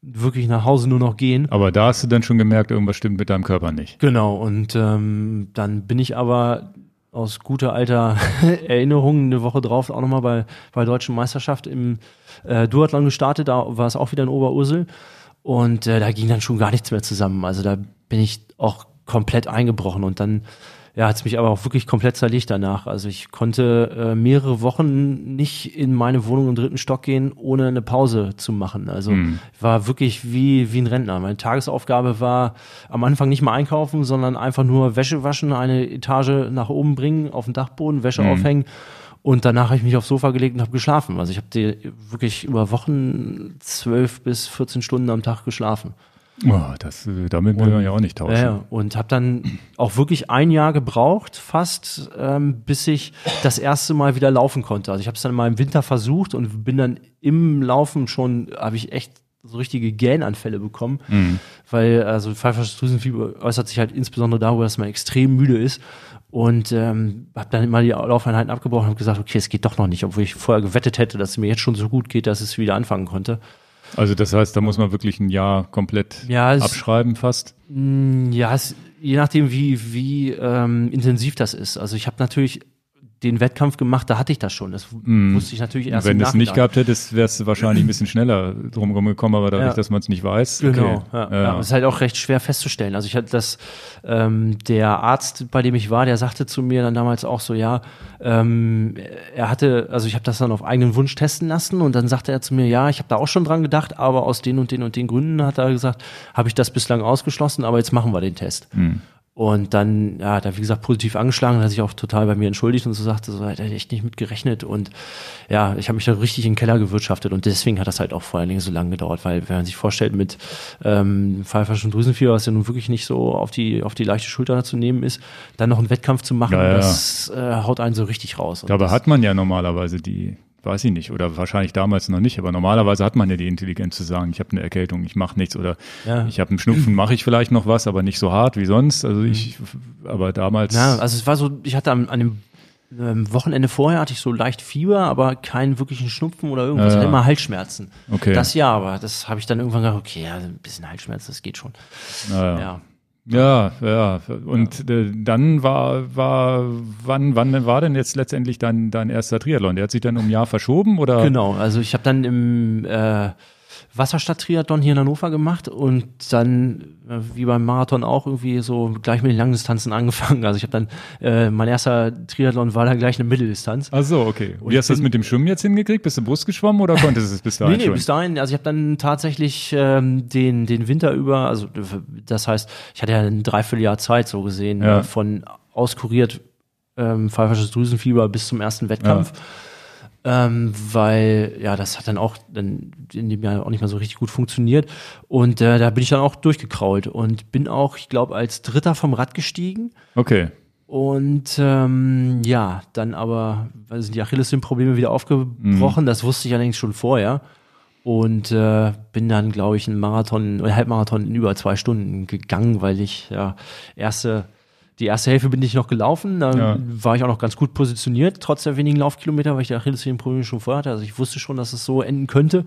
wirklich nach Hause nur noch gehen. Aber da hast du dann schon gemerkt, irgendwas stimmt mit deinem Körper nicht. Genau, und ähm, dann bin ich aber aus guter alter [laughs] Erinnerung eine Woche drauf auch nochmal bei, bei der Deutschen Meisterschaft im äh, Duathlon gestartet, da war es auch wieder in Oberursel und äh, da ging dann schon gar nichts mehr zusammen. Also da bin ich auch komplett eingebrochen und dann ja, hat es mich aber auch wirklich komplett zerlegt danach. Also ich konnte äh, mehrere Wochen nicht in meine Wohnung im dritten Stock gehen, ohne eine Pause zu machen. Also ich war wirklich wie, wie ein Rentner. Meine Tagesaufgabe war am Anfang nicht mal einkaufen, sondern einfach nur Wäsche waschen, eine Etage nach oben bringen, auf den Dachboden, Wäsche aufhängen. Und danach habe ich mich aufs Sofa gelegt und habe geschlafen. Also ich habe wirklich über Wochen zwölf bis 14 Stunden am Tag geschlafen. Oh, das, äh, damit will man ja auch nicht tauschen. Ja. Und habe dann auch wirklich ein Jahr gebraucht, fast, ähm, bis ich das erste Mal wieder laufen konnte. Also ich habe es dann mal im Winter versucht und bin dann im Laufen schon, habe ich echt so richtige Gähnanfälle bekommen, weil also pfeifersches Drüsenfieber äußert sich halt insbesondere darüber, dass man extrem müde ist und ähm, habe dann immer die Laufeinheiten abgebrochen und gesagt, okay, es geht doch noch nicht, obwohl ich vorher gewettet hätte, dass es mir jetzt schon so gut geht, dass es wieder anfangen konnte. Also das heißt, da muss man wirklich ein Jahr komplett Ja, es- abschreiben fast. Ja, es, je nachdem, wie, wie ähm, intensiv das ist. Also ich habe natürlich den Wettkampf gemacht, da hatte ich das schon. Das wusste ich natürlich erst Wenn du es nicht gehabt hättest, wärst du wahrscheinlich ein bisschen schneller drumherum gekommen, aber dadurch, Ja. dass man es nicht weiß. Genau, okay. ja, Ja. ja. Ist halt auch recht schwer festzustellen. Also ich hatte das, ähm, der Arzt, bei dem ich war, der sagte zu mir dann damals auch so, ja, ähm, er hatte, also ich habe das dann auf eigenen Wunsch testen lassen und dann sagte er zu mir, ja, ich habe da auch schon dran gedacht, aber aus den und den und den Gründen hat er gesagt, habe ich das bislang ausgeschlossen, aber jetzt machen wir den Test. Und dann, ja, hat er, wie gesagt, positiv angeschlagen, hat sich auch total bei mir entschuldigt und so sagte, so hat er echt nicht mit gerechnet. Und ja, ich habe mich da richtig in den Keller gewirtschaftet und deswegen hat das halt auch vor allen Dingen so lange gedauert, weil wenn man sich vorstellt, mit ähm, pfeiferschen Drüsenfieber, was ja nun wirklich nicht so auf die, auf die leichte Schulter zu nehmen ist, dann noch einen Wettkampf zu machen, Ja, ja. das äh, haut einen so richtig raus. Dabei hat man ja normalerweise die, weiß ich nicht, oder wahrscheinlich damals noch nicht, aber normalerweise hat man ja die Intelligenz zu sagen, ich habe eine Erkältung, ich mache nichts oder Ja. ich habe einen Schnupfen, mache ich vielleicht noch was, aber nicht so hart wie sonst. Also ich, aber damals. Ja, also es war so, ich hatte an, an dem ähm, Wochenende vorher hatte ich so leicht Fieber, aber keinen wirklichen Schnupfen oder irgendwas. Ja, ja. immer Halsschmerzen. Okay. Das ja, aber das habe ich dann irgendwann gedacht, okay, ja, ein bisschen Halsschmerzen, das geht schon. Ja. Ja, ja. Und Äh, dann war, war, wann, wann war denn jetzt letztendlich dein, dein erster Triathlon? Der hat sich dann um ein Jahr verschoben oder? Genau, also ich habe dann im äh, Wasserstadt-Triathlon hier in Hannover gemacht und dann, äh, wie beim Marathon auch, irgendwie so gleich mit den Langdistanzen angefangen. Also ich habe dann, äh, mein erster Triathlon war dann gleich eine Mitteldistanz. Ach so, okay. Und Wie hast du das mit dem Schwimmen jetzt hingekriegt? Bist du Brust geschwommen oder konntest du es bis dahin [laughs] Nee, nee, schon? bis dahin, also ich habe dann tatsächlich ähm, den, den Winter über, also das heißt, ich hatte ja ein Dreivierteljahr Zeit so gesehen, Ja. äh, von auskuriert ähm, pfeifersches Drüsenfieber bis zum ersten Wettkampf. Ähm, weil, ja, das hat dann auch dann in dem Jahr auch nicht mehr so richtig gut funktioniert. Und äh, da bin ich dann auch durchgekrault und bin auch, ich glaube, als Dritter vom Rad gestiegen. Okay. Und ähm, ja, dann aber also sind die Achillessehnenprobleme wieder aufgebrochen. Das wusste ich allerdings schon vorher. Und äh, bin dann, glaube ich, einen Marathon oder Halbmarathon in über zwei Stunden gegangen, weil ich ja erste die erste Hälfte bin ich noch gelaufen, da Ja. war ich auch noch ganz gut positioniert, trotz der wenigen Laufkilometer, weil ich die Achillessehnenprobleme schon vorher hatte. Also ich wusste schon, dass es so enden könnte.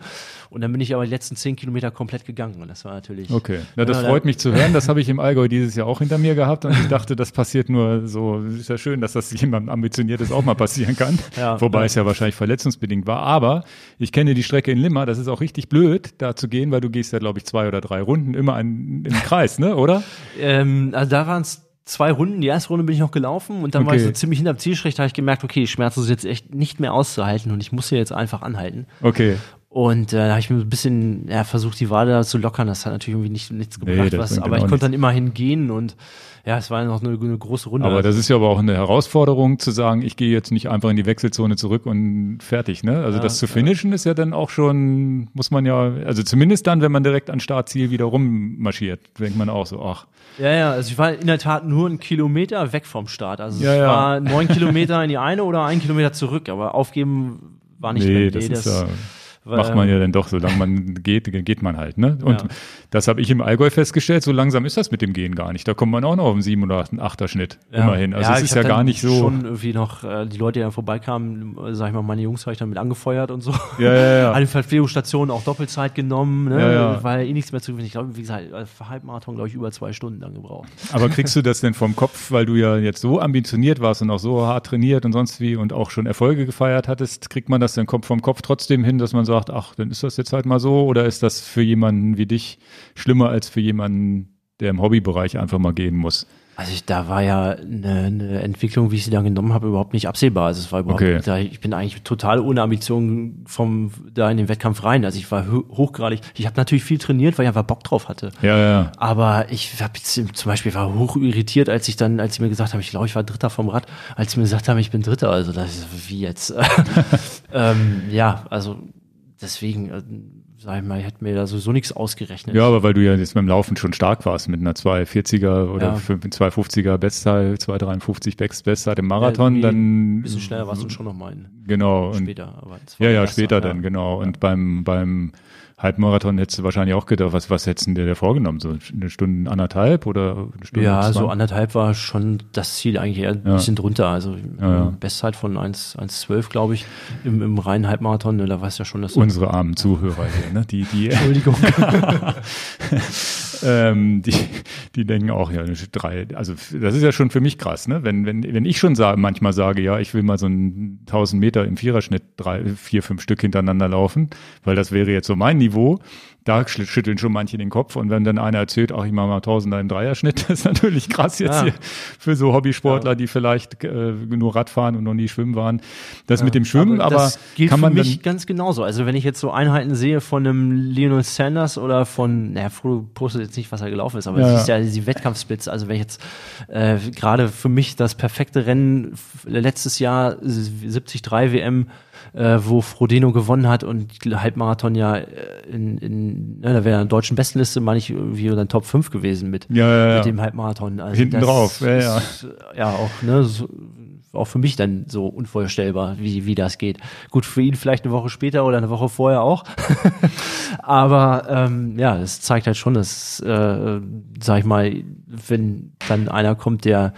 Und dann bin ich aber die letzten zehn Kilometer komplett gegangen. Und das war natürlich. Okay. Na, das Ja, freut mich zu hören. Das habe ich im Allgäu dieses Jahr auch hinter mir gehabt und ich [laughs] dachte, das passiert nur so. Ist ja schön, dass das jemandem ambitioniertes auch mal passieren kann. Ja, Wobei ja. es ja wahrscheinlich verletzungsbedingt war. Aber ich kenne die Strecke in Limmer. Das ist auch richtig blöd, da zu gehen, weil du gehst ja, glaube ich, zwei oder drei Runden immer ein, im Kreis, ne? Oder? Ähm, also da waren es zwei Runden. Die erste Runde bin ich noch gelaufen und dann war ich Okay. so ziemlich hinterm Zielstrich, da habe ich gemerkt, okay, Schmerzen sind jetzt echt nicht mehr auszuhalten und ich muss hier jetzt einfach anhalten. Okay. Und äh, da habe ich mir ein bisschen ja, versucht, die Wade da zu lockern. Das hat natürlich irgendwie nicht, nichts gebracht, das was, aber genau ich konnte nichts. dann immerhin gehen und ja, es war noch eine, eine große Runde. Aber das ist ja aber auch eine Herausforderung zu sagen, ich gehe jetzt nicht einfach in die Wechselzone zurück und fertig, ne? Also Ja, das zu ja. finishen ist ja dann auch schon, muss man ja, also zumindest dann, wenn man direkt an Startziel wieder rummarschiert, denkt man auch so, ach, Ja, ja, also ich war in der Tat nur einen Kilometer weg vom Start. Also Ja, es ja. war neun [laughs] Kilometer in die eine oder ein Kilometer zurück, aber aufgeben war nicht nee, drin. das ist ja, macht man ja dann doch, solange man geht, geht man halt, ne? Und Ja. das habe ich im Allgäu festgestellt, so langsam ist das mit dem Gehen gar nicht. Da kommt man auch noch auf einen sieben oder einen achter Schnitt, Ja. immerhin. Also es ich ist ja gar nicht so. Schon irgendwie noch äh, die Leute, die dann vorbeikamen, sag ich mal, meine Jungs habe ich dann mit angefeuert und so. Ja, ja, ja. [laughs] An den Verpflegungsstationen auch Doppelzeit genommen, ne? Ja, ja. weil eh nichts mehr zu gewinnen. Ich glaube, wie gesagt, Halbmarathon, glaube ich, über zwei Stunden dann gebraucht. Aber [laughs] kriegst du das denn vom Kopf, weil du ja jetzt so ambitioniert warst und auch so hart trainiert und sonst wie und auch schon Erfolge gefeiert hattest, kriegt man das denn vom Kopf trotzdem hin, dass man sagt, ach, dann ist das jetzt halt mal so oder ist das für jemanden wie dich schlimmer als für jemanden, der im Hobbybereich einfach mal gehen muss? Also ich, da war ja eine, eine Entwicklung, wie ich sie dann genommen habe, überhaupt nicht absehbar. Also es war überhaupt, Okay. da, ich bin eigentlich total ohne Ambitionen vom da in den Wettkampf rein. Also ich war ho- hochgradig. Ich habe natürlich viel trainiert, weil ich einfach Bock drauf hatte. Ja, ja. Aber ich hab jetzt zum Beispiel war hoch irritiert, als ich dann, als sie mir gesagt haben, ich glaube, ich war Dritter vom Rad, als sie mir gesagt haben, ich bin Dritter. Also das ist wie jetzt. [laughs] ähm, ja, also deswegen, äh, sag ich mal, ich hätte mir da sowieso nichts ausgerechnet. Ja, aber weil du ja jetzt beim Laufen schon stark warst mit einer 240er oder Ja. 250er Bestzeit, 253 Best- Bestzeit im Marathon, Ja, dann Ein bisschen schneller war es dann schon noch mal genau und später. Aber Ja, ja, später ja. dann, genau. Und beim, beim Halbmarathon hättest du wahrscheinlich auch gedacht, was, was hättest du dir da vorgenommen? So eine Stunde anderthalb oder eine Stunde? Ja, so 20? anderthalb war schon das Ziel eigentlich eher ein Ja. bisschen drunter. Also Ja, ja. Bestzeit von 1 1,12, glaube ich, im, im reinen Halbmarathon. Ne, da weißt du ja schon, dass Unsere armen Zuhörer hier, ne? Die, die, [laughs] Entschuldigung. [laughs] ähm, die, die denken auch, ja, drei, also das ist ja schon für mich krass, ne? Wenn, wenn, wenn ich schon sage, manchmal sage, ja, ich will mal so einen 1000 Meter im Viererschnitt drei, vier, fünf Stück hintereinander laufen, weil das wäre jetzt so mein Niveau. Da schü- schütteln schon manche den Kopf und wenn dann einer erzählt, ach, ich mache mal Tausender im Dreierschnitt, [laughs] das ist natürlich krass jetzt Ja. hier für so Hobbysportler, die vielleicht äh, nur Radfahren und noch nie schwimmen waren. Das mit dem Schwimmen, aber, das gilt kann man für mich ganz genauso. Also wenn ich jetzt so Einheiten sehe von einem Lionel Sanders oder von, naja, Frodo postet jetzt nicht, was er gelaufen ist, aber Ja. es ist ja die Wettkampfsplits. Also wenn ich jetzt äh, gerade für mich das perfekte Rennen letztes Jahr 73 WM äh, wo Frodeno gewonnen hat und Halbmarathon ja äh, in, in ne, da wäre in der deutschen Bestenliste, meine ich, irgendwie dann Top 5 gewesen mit, Ja, ja, ja. mit dem Halbmarathon. Also Hinten drauf, ja, ja. ist, ja, auch, ne, so, auch für mich dann so unvorstellbar, wie, wie das geht. Gut, für ihn vielleicht eine Woche später oder eine Woche vorher auch. [laughs] Aber ähm, ja, es zeigt halt schon, dass, äh, sag ich mal, wenn dann einer kommt, der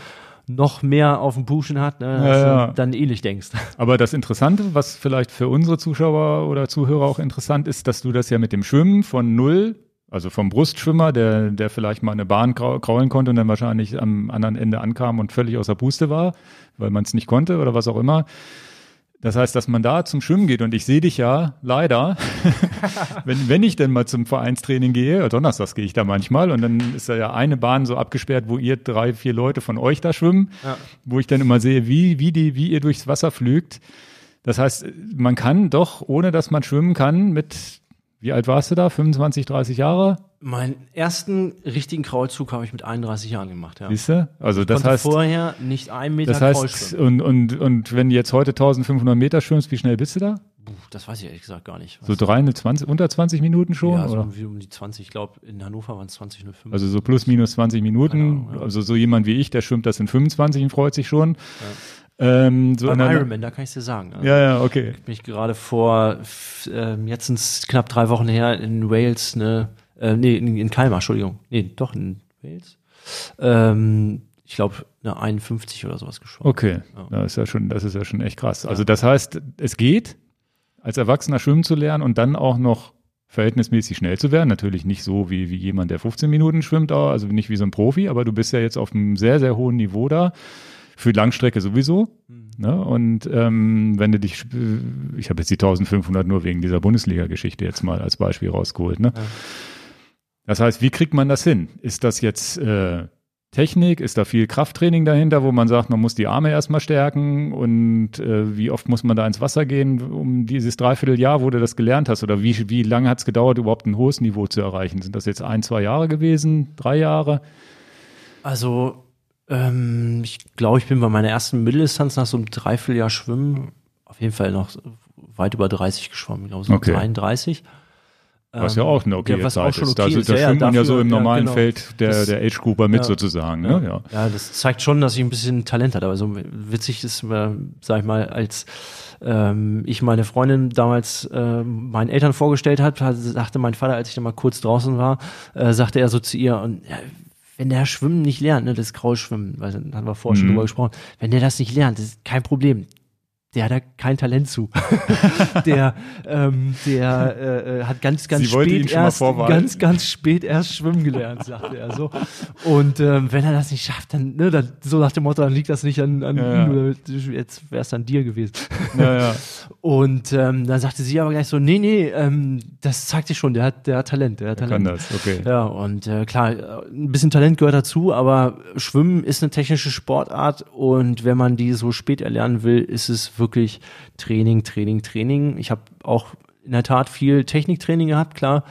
noch mehr auf dem Puschen hat, ne, ja. du dann ähnlich denkst. [laughs] Aber das Interessante, was vielleicht für unsere Zuschauer oder Zuhörer auch interessant ist, dass du das ja mit dem Schwimmen von null, also vom Brustschwimmer, der, der vielleicht mal eine Bahn kraulen konnte und dann wahrscheinlich am anderen Ende ankam und völlig außer Puste war, weil man es nicht konnte oder was auch immer. Das heißt, dass man da zum Schwimmen geht und ich sehe dich ja leider, [laughs] wenn, wenn ich denn mal zum Vereinstraining gehe, donnerstags gehe ich da manchmal und dann ist da ja eine Bahn so abgesperrt, wo ihr drei, vier Leute von euch da schwimmen, Ja. wo ich dann immer sehe, wie, wie, die, wie ihr durchs Wasser flügt. Das heißt, man kann doch, ohne dass man schwimmen kann, mit, wie alt warst du da? 25, 30 Jahre? Meinen ersten richtigen Kraulzug habe ich mit 31 Jahren gemacht, ja. Siehst du? Also das heißt, vorher nicht einen Meter das heißt, und, und, und wenn du jetzt heute 1500 Meter schwimmst, wie schnell bist du da? Puh, das weiß ich ehrlich gesagt gar nicht. So 23, unter 20 Minuten schon? ja, so oder? um die 20, ich glaube, in Hannover waren es 20,05. Also so plus minus 20 Minuten. Genau, ja. Also so jemand wie ich, der schwimmt das in 25 und freut sich schon. Ähm, so Beim Ironman, da kann ich dir sagen. Also Ja, ja, okay. bin ich gerade vor, ähm, jetzt sind es knapp drei Wochen her, in Wales, ne, äh, nee, in, in Kalmar, Entschuldigung. Nee, doch, in Wales. Ähm, ich glaube, eine 51 oder sowas geschwommen. Okay, Ja. das ist ja schon, das ist ja schon echt krass. Also das heißt, es geht, als Erwachsener schwimmen zu lernen und dann auch noch verhältnismäßig schnell zu werden. Natürlich nicht so wie, wie jemand, der 15 Minuten schwimmt, also nicht wie so ein Profi, aber du bist ja jetzt auf einem sehr, sehr hohen Niveau da. Für Langstrecke sowieso. Ne? Und ähm, wenn du dich, sp- ich habe jetzt die 1500 nur wegen dieser Bundesliga-Geschichte jetzt mal als Beispiel rausgeholt. Ne? Ja. Das heißt, wie kriegt man das hin? Ist das jetzt äh, Technik? Ist da viel Krafttraining dahinter, wo man sagt, man muss die Arme erstmal stärken? Und äh, wie oft muss man da ins Wasser gehen, um dieses Dreivierteljahr, wo du das gelernt hast? Oder wie, wie lange hat es gedauert, überhaupt ein hohes Niveau zu erreichen? Sind das jetzt ein, zwei Jahre gewesen? Drei Jahre? Also, ähm, ich glaube, ich bin bei meiner ersten Mitteldistanz nach so einem Dreivierteljahr Schwimmen auf jeden Fall noch weit über 30 geschwommen, ich glaube so Okay. 33. Was ja auch eine okay ja, was Zeit auch schon ist. okay da ist. da Ja, ja, schwimmt man ja so im ja, normalen genau. Feld der, Das- der Age-Grouper mit ja. sozusagen. Ne? Ja. Ja, das zeigt schon, dass ich ein bisschen Talent hatte. Aber so witzig ist, äh, sag ich mal, als ähm, ich meine Freundin damals äh, meinen Eltern vorgestellt hat, sagte mein Vater, als ich dann mal kurz draußen war, äh, sagte er so zu ihr, und ja, wenn der Schwimmen nicht lernt, ne, das graue Schwimmen, weil da haben wir vorher schon Mhm. drüber gesprochen, wenn der das nicht lernt, das ist kein Problem. Der hat da kein Talent zu. [laughs] der ähm, der äh, äh, hat ganz, ganz Sie spät erst, ganz, ganz spät erst schwimmen gelernt, sagte er so. Und ähm, wenn er das nicht schafft, dann, ne, dann so nach dem Motto, dann liegt das nicht an, an Ja, ihm oder jetzt wäre es an dir gewesen. Ja, ja. [laughs] Und ähm, dann sagte sie aber gleich so, nee, nee, ähm, das zeigt sich schon, der hat, der hat Talent, der hat Talent. kann das, okay. Ja, und äh, klar, ein bisschen Talent gehört dazu, aber Schwimmen ist eine technische Sportart und wenn man die so spät erlernen will, ist es wirklich Training, Training, Training. Ich habe auch in der Tat viel Techniktraining gehabt, klar.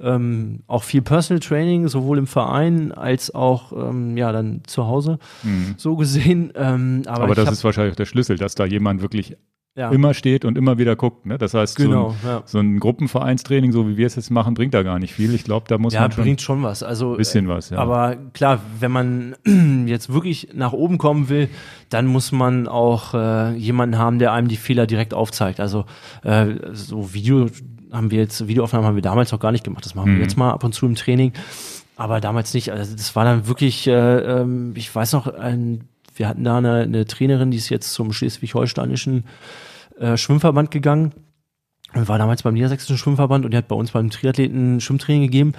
Ähm, auch viel Personal Training, sowohl im Verein als auch ähm, ja dann zu Hause so gesehen. Ähm, aber Mhm. Aber das hab, ist wahrscheinlich auch der Schlüssel, dass da jemand wirklich ja, immer steht und immer wieder guckt. Ne? Das heißt, genau, so, ein, ja. so ein Gruppenvereinstraining, so wie wir es jetzt machen, bringt da gar nicht viel. Ich glaube, da muss Ja, man schon bringt schon was. Also ein bisschen was. Ja. Aber klar, wenn man [clears throat] jetzt wirklich nach oben kommen will, dann muss man auch äh, jemanden haben, der einem die Fehler direkt aufzeigt. Also äh, so Video haben wir jetzt, Videoaufnahmen haben wir damals noch gar nicht gemacht. Das machen Mhm. wir jetzt mal ab und zu im Training. Aber damals nicht. Also das war dann wirklich, äh, ähm, ich weiß noch, ein, wir hatten da eine, eine Trainerin, die ist jetzt zum schleswig-holsteinischen äh, Schwimmverband gegangen und war damals beim Niedersächsischen Schwimmverband und die hat bei uns beim Triathleten Schwimmtraining gegeben.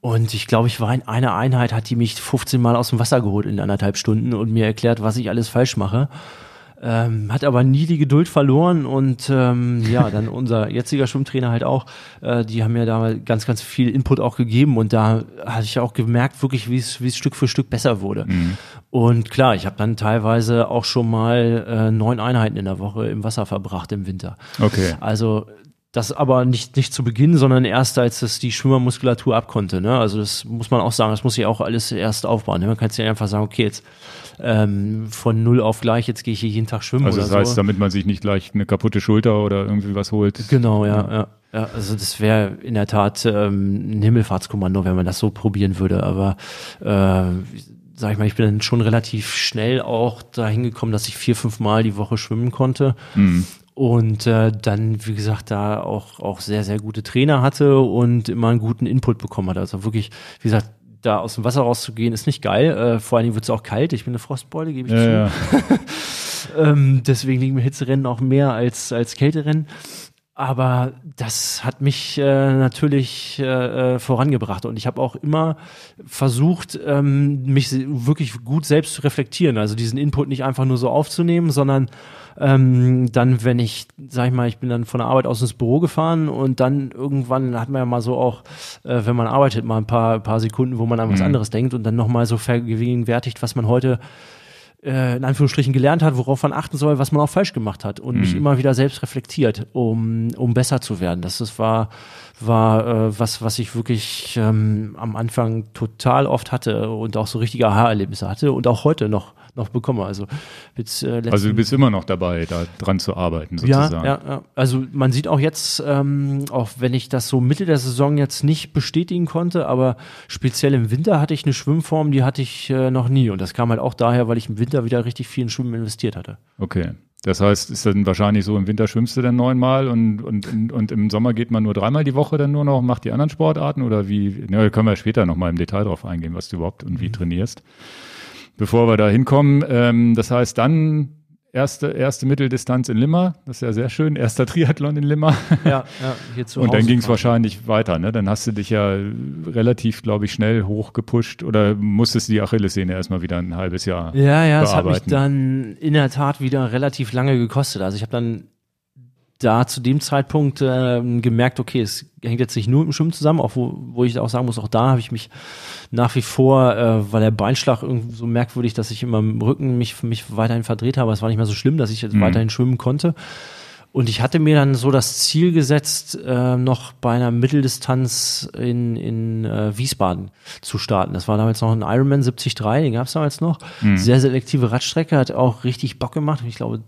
Und ich glaube, ich war in einer Einheit, hat die mich 15 Mal aus dem Wasser geholt in anderthalb Stunden und mir erklärt, was ich alles falsch mache. Ähm, hat aber nie die Geduld verloren und ähm, ja, dann unser jetziger Schwimmtrainer halt auch, äh, die haben mir da ganz, ganz viel Input auch gegeben und da hatte ich auch gemerkt, wirklich, wie es wie es Stück für Stück besser wurde. Und klar, ich habe dann teilweise auch schon mal äh, neun Einheiten in der Woche im Wasser verbracht im Winter. okay. Also das aber nicht, nicht zu Beginn, sondern erst als es die Schwimmermuskulatur abkonnte. Ne? Also das muss man auch sagen, das muss sich auch alles erst aufbauen. Ne? Man kann es ja einfach sagen, okay, jetzt ähm, von null auf gleich, jetzt gehe ich hier jeden Tag schwimmen Also oder das heißt, so. damit man sich nicht gleich eine kaputte Schulter oder irgendwie was holt. Genau, ja, ja. ja also das wäre in der Tat ähm, ein Himmelfahrtskommando, wenn man das so probieren würde. Aber äh, sag ich mal, ich bin dann schon relativ schnell auch dahin gekommen, dass ich vier, fünf Mal die Woche schwimmen konnte. Mhm. Und äh, dann, wie gesagt, da auch, auch sehr, sehr gute Trainer hatte und immer einen guten Input bekommen hat. Also wirklich, wie gesagt, da aus dem Wasser rauszugehen, ist nicht geil. Äh, vor allen Dingen wird es auch kalt. Ich bin eine Frostbeule, gebe ich zu. Ja, ja. [laughs] Ähm, deswegen liegen mir Hitzerennen auch mehr als, als Kälterennen. Aber das hat mich äh, natürlich äh, äh, vorangebracht und ich habe auch immer versucht, ähm, mich wirklich gut selbst zu reflektieren. Also diesen Input nicht einfach nur so aufzunehmen, sondern ähm, dann, wenn ich, sag ich mal, ich bin dann von der Arbeit aus ins Büro gefahren und dann irgendwann hat man ja mal so auch, äh, wenn man arbeitet, mal ein paar, paar Sekunden, wo man an was anderes denkt und dann nochmal so vergegenwärtigt, was man heute äh, in Anführungsstrichen gelernt hat, worauf man achten soll, was man auch falsch gemacht hat und mich immer wieder selbst reflektiert, um, um besser zu werden. Das ist, war, war äh, was, was ich wirklich ähm, am Anfang total oft hatte und auch so richtige Aha-Erlebnisse hatte und auch heute noch, noch bekomme. Also, jetzt, äh, Also du bist immer noch dabei, da dran zu arbeiten ja, sozusagen. ja, ja. Also man sieht auch jetzt, ähm, auch wenn ich das so Mitte der Saison jetzt nicht bestätigen konnte, aber speziell im Winter hatte ich eine Schwimmform, die hatte ich äh, noch nie. Und das kam halt auch daher, weil ich im Winter wieder richtig viel in Schwimmen investiert hatte. Okay. Das heißt, ist dann wahrscheinlich so, im Winter schwimmst du dann neunmal und, und, und im Sommer geht man nur dreimal die Woche dann nur noch und macht die anderen Sportarten oder wie? Da können wir später nochmal im Detail drauf eingehen, was du überhaupt und wie trainierst. Bevor wir da hinkommen, ähm, das heißt dann erste, erste Mitteldistanz in Limmer, das ist ja sehr schön, erster Triathlon in Limmer. Ja, ja, [laughs] hier zu Und dann Hause ging es wahrscheinlich weiter, ne? Dann hast du dich ja relativ, glaube ich, schnell hochgepusht oder musstest die Achillessehne erstmal wieder ein halbes Jahr. Ja, ja, es hat mich bearbeiten. dann in der Tat wieder relativ lange gekostet. Also ich habe dann da zu dem Zeitpunkt äh, gemerkt, okay, es hängt jetzt nicht nur mit dem Schwimmen zusammen, auch wo, wo ich auch sagen muss, auch da habe ich mich nach wie vor, äh, war der Beinschlag irgendwie so merkwürdig, dass ich immer im Rücken mich, mich weiterhin verdreht habe. Es war nicht mehr so schlimm, dass ich jetzt mhm. weiterhin schwimmen konnte. Und ich hatte mir dann so das Ziel gesetzt, äh, noch bei einer Mitteldistanz in, in äh, Wiesbaden zu starten. Das war damals noch ein Ironman 73, den gab es damals noch. Mhm. Sehr selektive Radstrecke, hat auch richtig Bock gemacht. Ich glaube,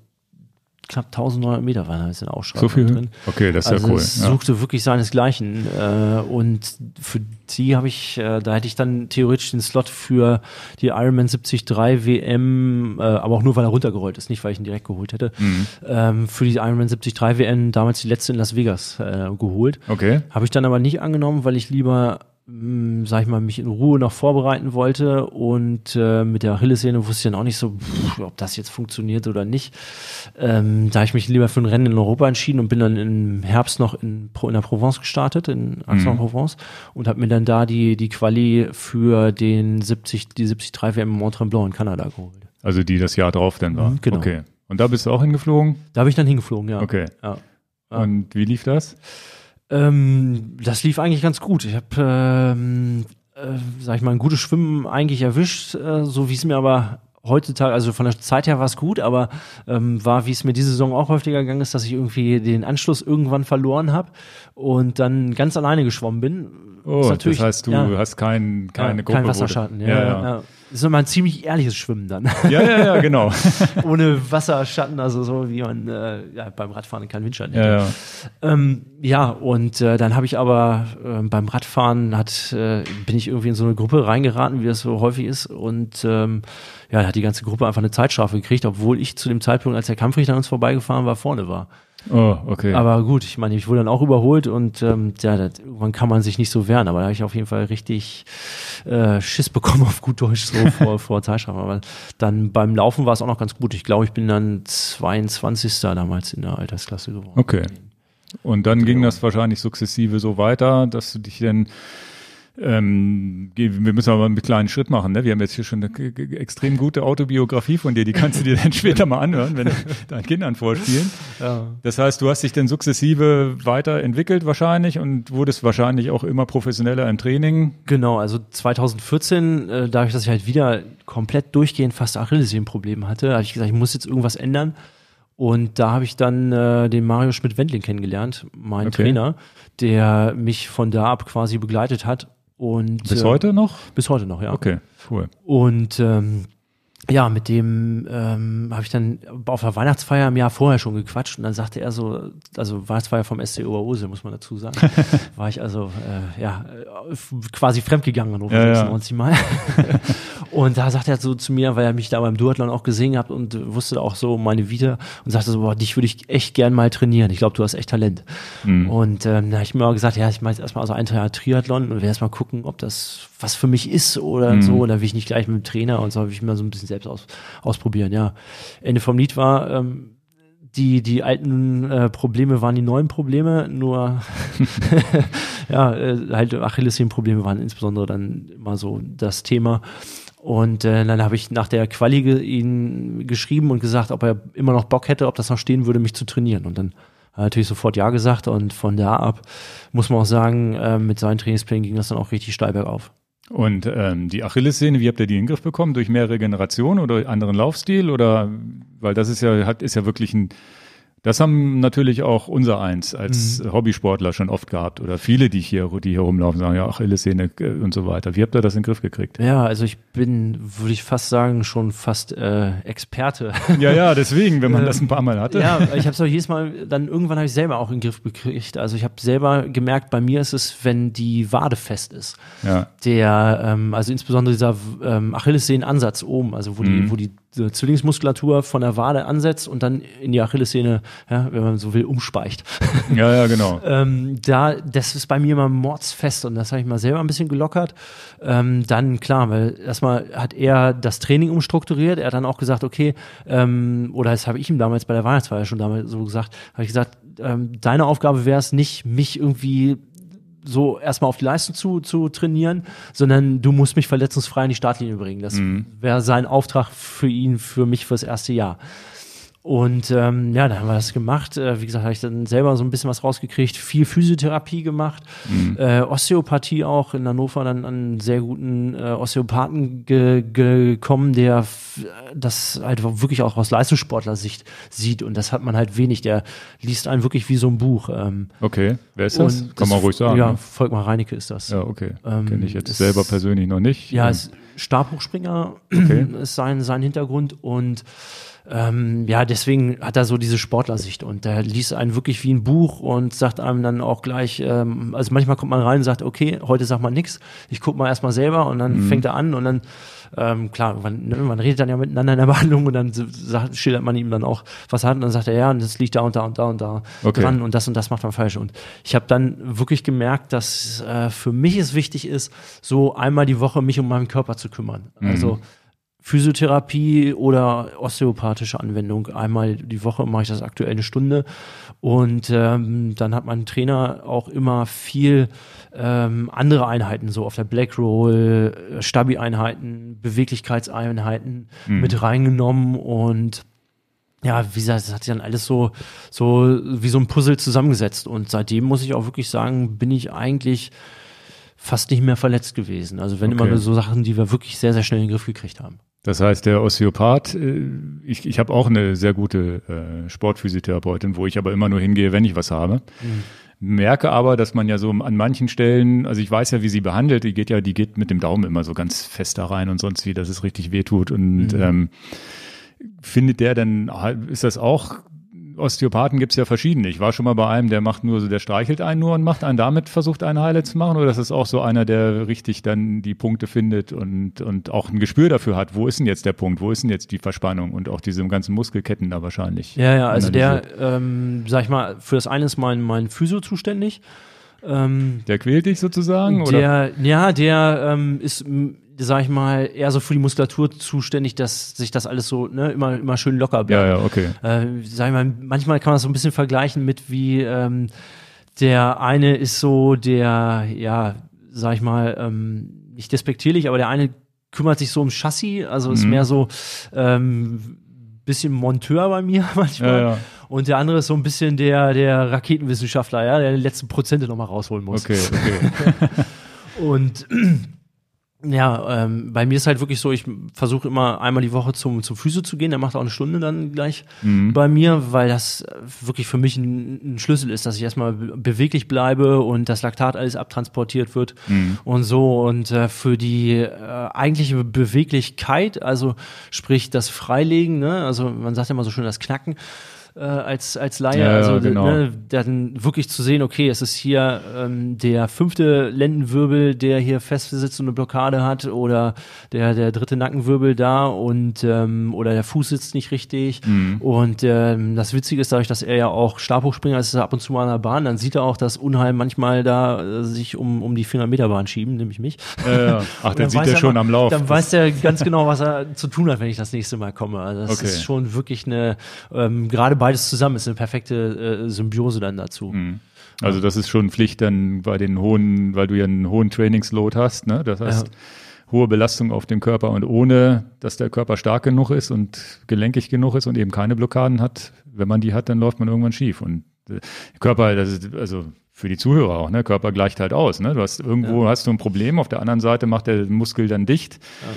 knapp 1900 Meter waren da jetzt in der Ausschreibung so viel? drin. Okay, das ist also ja cool. Es suchte ja. wirklich seinesgleichen. Äh, und für die habe ich, äh, da hätte ich dann theoretisch den Slot für die Ironman 73 WM, äh, aber auch nur, weil er runtergerollt ist, nicht weil ich ihn direkt geholt hätte, mhm. ähm, für die Ironman 73 WM damals die letzte in Las Vegas äh, geholt. Okay. Habe ich dann aber nicht angenommen, weil ich lieber hm, sag ich mal, mich in Ruhe noch vorbereiten wollte und äh, mit der Achillessehne wusste ich dann auch nicht so, pff, ob das jetzt funktioniert oder nicht. Ähm, da habe ich mich lieber für ein Rennen in Europa entschieden und bin dann im Herbst noch in, in der Provence gestartet, in Aix-en-Provence mhm. und habe mir dann da die, die Quali für den 70, die 73 WM Mont Tremblant in Kanada geholt. Also die das Jahr drauf dann war? Mhm, genau. Okay. Und da bist du auch hingeflogen? Da bin ich dann hingeflogen, ja. Okay. Ja. Und wie lief das? Ähm, das lief eigentlich ganz gut. Ich habe, ähm, äh, sag ich mal, ein gutes Schwimmen eigentlich erwischt, äh, so wie es mir aber heutzutage, also von der Zeit her war es gut, aber ähm, war, wie es mir diese Saison auch häufiger gegangen ist, dass ich irgendwie den Anschluss irgendwann verloren habe und dann ganz alleine geschwommen bin. Oh, das heißt, du ja, hast kein, keine ja, Gruppe. Kein Wasserschatten, ja, ja, ja. Das ist immer ein ziemlich ehrliches Schwimmen dann. Ja, ja, ja, genau. [laughs] Ohne Wasserschatten, also so wie man äh, ja, beim Radfahren keinen Windschatten hätte. Ja, ja. Ähm, ja und äh, dann habe ich aber äh, beim Radfahren hat, äh, bin ich irgendwie in so eine Gruppe reingeraten, wie das so häufig ist. Und ähm, ja, da hat die ganze Gruppe einfach eine Zeitstrafe gekriegt, obwohl ich zu dem Zeitpunkt, als der Kampfrichter an uns vorbeigefahren war, vorne war. Oh, okay. Aber gut, ich meine, ich wurde dann auch überholt und ähm, ja, das, irgendwann kann man sich nicht so wehren, aber da habe ich auf jeden Fall richtig äh, Schiss bekommen [laughs] auf gut Deutsch so vor, [laughs] vor Zeitstrafe. Aber dann beim Laufen war es auch noch ganz gut. Ich glaube, ich bin dann 22. damals in der Altersklasse geworden. Okay. Und dann ging das wahrscheinlich sukzessive so weiter, dass du dich dann ähm, wir müssen aber einen kleinen Schritt machen. Ne? Wir haben jetzt hier schon eine extrem gute Autobiografie von dir, die kannst du dir dann [laughs] später mal anhören, wenn [laughs] deinen Kindern vorspielen. Ja. Das heißt, du hast dich dann sukzessive weiterentwickelt wahrscheinlich und wurdest wahrscheinlich auch immer professioneller im Training. Genau, also 2014, äh, dadurch, dass ich halt wieder komplett durchgehend fast Achillessehnenprobleme hatte, habe ich gesagt, ich muss jetzt irgendwas ändern. Und da habe ich dann äh, den Mario Schmidt-Wendling kennengelernt, mein okay. Trainer, der mich von da ab quasi begleitet hat und, bis äh, heute noch? Bis heute noch, ja. Okay, cool. Und ähm, ja, mit dem ähm, habe ich dann auf der Weihnachtsfeier im Jahr vorher schon gequatscht und dann sagte er so, also Weihnachtsfeier vom SC Oberhose, muss man dazu sagen, [laughs] war ich also äh, ja quasi fremdgegangen Hannover ja, 96 ja. Mal. [laughs] und da sagte er so zu mir, weil er mich da beim Duathlon auch gesehen hat und wusste auch so meine Vita und sagte so, boah, dich würde ich echt gern mal trainieren. Ich glaube, du hast echt Talent. Mhm. Und ähm, da habe ich mir auch gesagt, ja, ich mache jetzt erstmal also ein Triathlon und werde erstmal gucken, ob das was für mich ist oder mhm. so. Da will ich nicht gleich mit dem Trainer und so, will ich mir so ein bisschen selbst aus, ausprobieren, ja. Ende vom Lied war, ähm, die, die alten äh, Probleme waren die neuen Probleme, nur [laughs] ja, äh, halt Achillessehnenprobleme waren insbesondere dann immer so das Thema. Und äh, dann habe ich nach der Quali ge ihn geschrieben und gesagt, ob er immer noch Bock hätte, ob das noch stehen würde, mich zu trainieren. Und dann hat er natürlich sofort Ja gesagt und von da ab muss man auch sagen, äh, mit seinen Trainingsplänen ging das dann auch richtig steil bergauf. Und ähm, die Achillessehne, wie habt ihr die in den Griff bekommen? Durch mehr Regeneration oder anderen Laufstil? Oder weil das ist ja, hat, ist ja wirklich ein das haben natürlich auch unser Eins als mhm. Hobbysportler schon oft gehabt oder viele, die hier, die hier rumlaufen, sagen ja, Achillessehne äh, und so weiter. Wie habt ihr das in den Griff gekriegt? Ja, also ich bin, würde ich fast sagen, schon fast äh, Experte. Ja, ja, deswegen, wenn man [laughs] das ein paar Mal hatte. Ja, ich habe es auch jedes Mal, dann irgendwann habe ich selber auch in den Griff gekriegt. Also ich habe selber gemerkt, bei mir ist es, wenn die Wade fest ist. Ja. Der, ähm, also insbesondere dieser ähm, Achillessehnenansatz oben, also wo die, mhm. wo die Zwillingsmuskulatur von der Wade ansetzt und dann in die Achillessehne, ja, wenn man so will, umspeicht. [laughs] Ja, ja, genau. ähm, da, das ist bei mir immer mordsfest und das habe ich mal selber ein bisschen gelockert. Ähm, dann, klar, weil erstmal hat er das Training umstrukturiert. Er hat dann auch gesagt, okay, ähm, oder das habe ich ihm damals bei der Weihnachtsfeier schon damals so gesagt, habe ich gesagt, ähm, deine Aufgabe wäre es nicht, mich irgendwie so erstmal auf die Leistung zu, zu trainieren, sondern du musst mich verletzungsfrei in die Startlinie bringen. Das mhm. wäre sein Auftrag für ihn, für mich fürs erste Jahr. Und ähm, ja, dann haben wir das gemacht. Äh, wie gesagt, habe ich dann selber so ein bisschen was rausgekriegt. Viel Physiotherapie gemacht, mhm. äh, Osteopathie auch in Hannover dann an einen sehr guten äh, Osteopathen ge gekommen, der das halt wirklich auch aus Leistungssportler-Sicht sieht. Und das hat man halt wenig. Der liest einen wirklich wie so ein Buch. Ähm, okay, wer ist das? Kann man ruhig sagen. Ja, ne? Volkmar Reinecke ist das. Ja, okay. Ähm, Kenne ich jetzt ist, selber persönlich noch nicht. Ja, ist Stabhochspringer okay. [clears throat] ist sein, sein Hintergrund und ähm, ja, deswegen hat er so diese Sportlersicht und der liest einen wirklich wie ein Buch und sagt einem dann auch gleich, ähm, also manchmal kommt man rein und sagt, okay, heute sagt man nichts, ich guck mal erstmal selber und dann mhm. fängt er an und dann ähm, klar, man, ne, man redet dann ja miteinander in der [laughs] Behandlung und dann sagt, schildert man ihm dann auch, was er hat und dann sagt er, ja, und das liegt da und da und da und da okay. dran und das und das macht man falsch. Und ich habe dann wirklich gemerkt, dass äh, für mich es wichtig ist, so einmal die Woche mich um meinen Körper zu kümmern. Mhm. Also Physiotherapie oder osteopathische Anwendung. Einmal die Woche mache ich das aktuell eine Stunde. Und ähm, dann hat mein Trainer auch immer viel ähm, andere Einheiten, so auf der Black Roll, äh, Stabi-Einheiten, Beweglichkeitseinheiten mhm. mit reingenommen und ja, wie gesagt, das hat sich dann alles so, so wie so ein Puzzle zusammengesetzt. Und seitdem muss ich auch wirklich sagen, bin ich eigentlich fast nicht mehr verletzt gewesen. Also wenn okay. immer nur so Sachen, die wir wirklich sehr, sehr schnell in den Griff gekriegt haben. Das heißt, der Osteopath, äh, ich, ich habe auch eine sehr gute äh, Sportphysiotherapeutin, wo ich aber immer nur hingehe, wenn ich was habe. Mhm. Merke aber, dass man ja so an manchen Stellen, also ich weiß ja, wie sie behandelt, die geht ja, die geht mit dem Daumen immer so ganz fest da rein und sonst wie, dass es richtig wehtut. Und mhm. ähm, findet der denn, ist das auch Osteopathen gibt es ja verschiedene. Ich war schon mal bei einem, der macht nur so, der streichelt einen nur und macht einen damit, versucht einen heile zu machen. Oder ist es auch so einer, der richtig dann die Punkte findet und, und auch ein Gespür dafür hat, wo ist denn jetzt der Punkt, wo ist denn jetzt die Verspannung und auch diese ganzen Muskelketten da wahrscheinlich. Ja, ja, also der, ähm, sag ich mal, für das eine ist mein, mein Physio zuständig. Ähm, der quält dich sozusagen? Der, oder? Ja, der ähm, ist sag ich mal, eher so für die Muskulatur zuständig, dass sich das alles so ne, immer, immer schön locker bleibt. Ja, ja, okay. Äh, sag ich mal, manchmal kann man das so ein bisschen vergleichen mit wie ähm, der eine ist so der, ja, sag ich mal, ähm, nicht despektierlich, aber der eine kümmert sich so ums Chassis, also ist mhm. mehr so ähm, bisschen Monteur bei mir [laughs] manchmal. Ja, ja. Und der andere ist so ein bisschen der, der Raketenwissenschaftler, ja, der die letzten Prozente nochmal rausholen muss. Okay, okay. [laughs] und ja, ähm, bei mir ist halt wirklich so, ich versuche immer einmal die Woche zum, zum Physio zu gehen, der macht auch eine Stunde dann gleich mhm. bei mir, weil das wirklich für mich ein, ein, Schlüssel ist, dass ich erstmal beweglich bleibe und das Laktat alles abtransportiert wird mhm. und so. Und äh, für die äh, eigentliche Beweglichkeit, also sprich das Freilegen, ne, also man sagt ja immer so schön das Knacken, äh, als, als Laie. Ja, also genau. ne, dann wirklich zu sehen, okay, es ist hier ähm, der fünfte Lendenwirbel, der hier fest sitzt und eine Blockade hat, oder der, der dritte Nackenwirbel da und ähm, oder der Fuß sitzt nicht richtig. Mhm. Und ähm, das Witzige ist, dadurch, dass er ja auch Stabhochspringer ist, ist er ab und zu mal an der Bahn, dann sieht er auch, dass Unheil manchmal da äh, sich um, um die 400-Meter-Bahn schieben, nämlich mich. Ja, ja. [laughs] Ach, dann sieht er schon am Lauf. Dann weiß er ganz genau, was er zu tun hat, wenn ich das nächste Mal komme. Also das okay. ist schon wirklich eine, ähm, gerade beides zusammen ist eine perfekte äh, Symbiose dann dazu. Mhm. Also das ist schon Pflicht dann bei den hohen, weil du ja einen hohen Trainingsload hast, ne? Das heißt, ja. hohe Belastung auf dem Körper und ohne, dass der Körper stark genug ist und gelenkig genug ist und eben keine Blockaden hat, wenn man die hat, dann läuft man irgendwann schief. Und äh, Körper, das ist, also für die Zuhörer auch, ne? Körper gleicht halt aus, ne? Du hast irgendwo ja. hast du ein Problem, auf der anderen Seite macht der Muskel dann dicht. Ja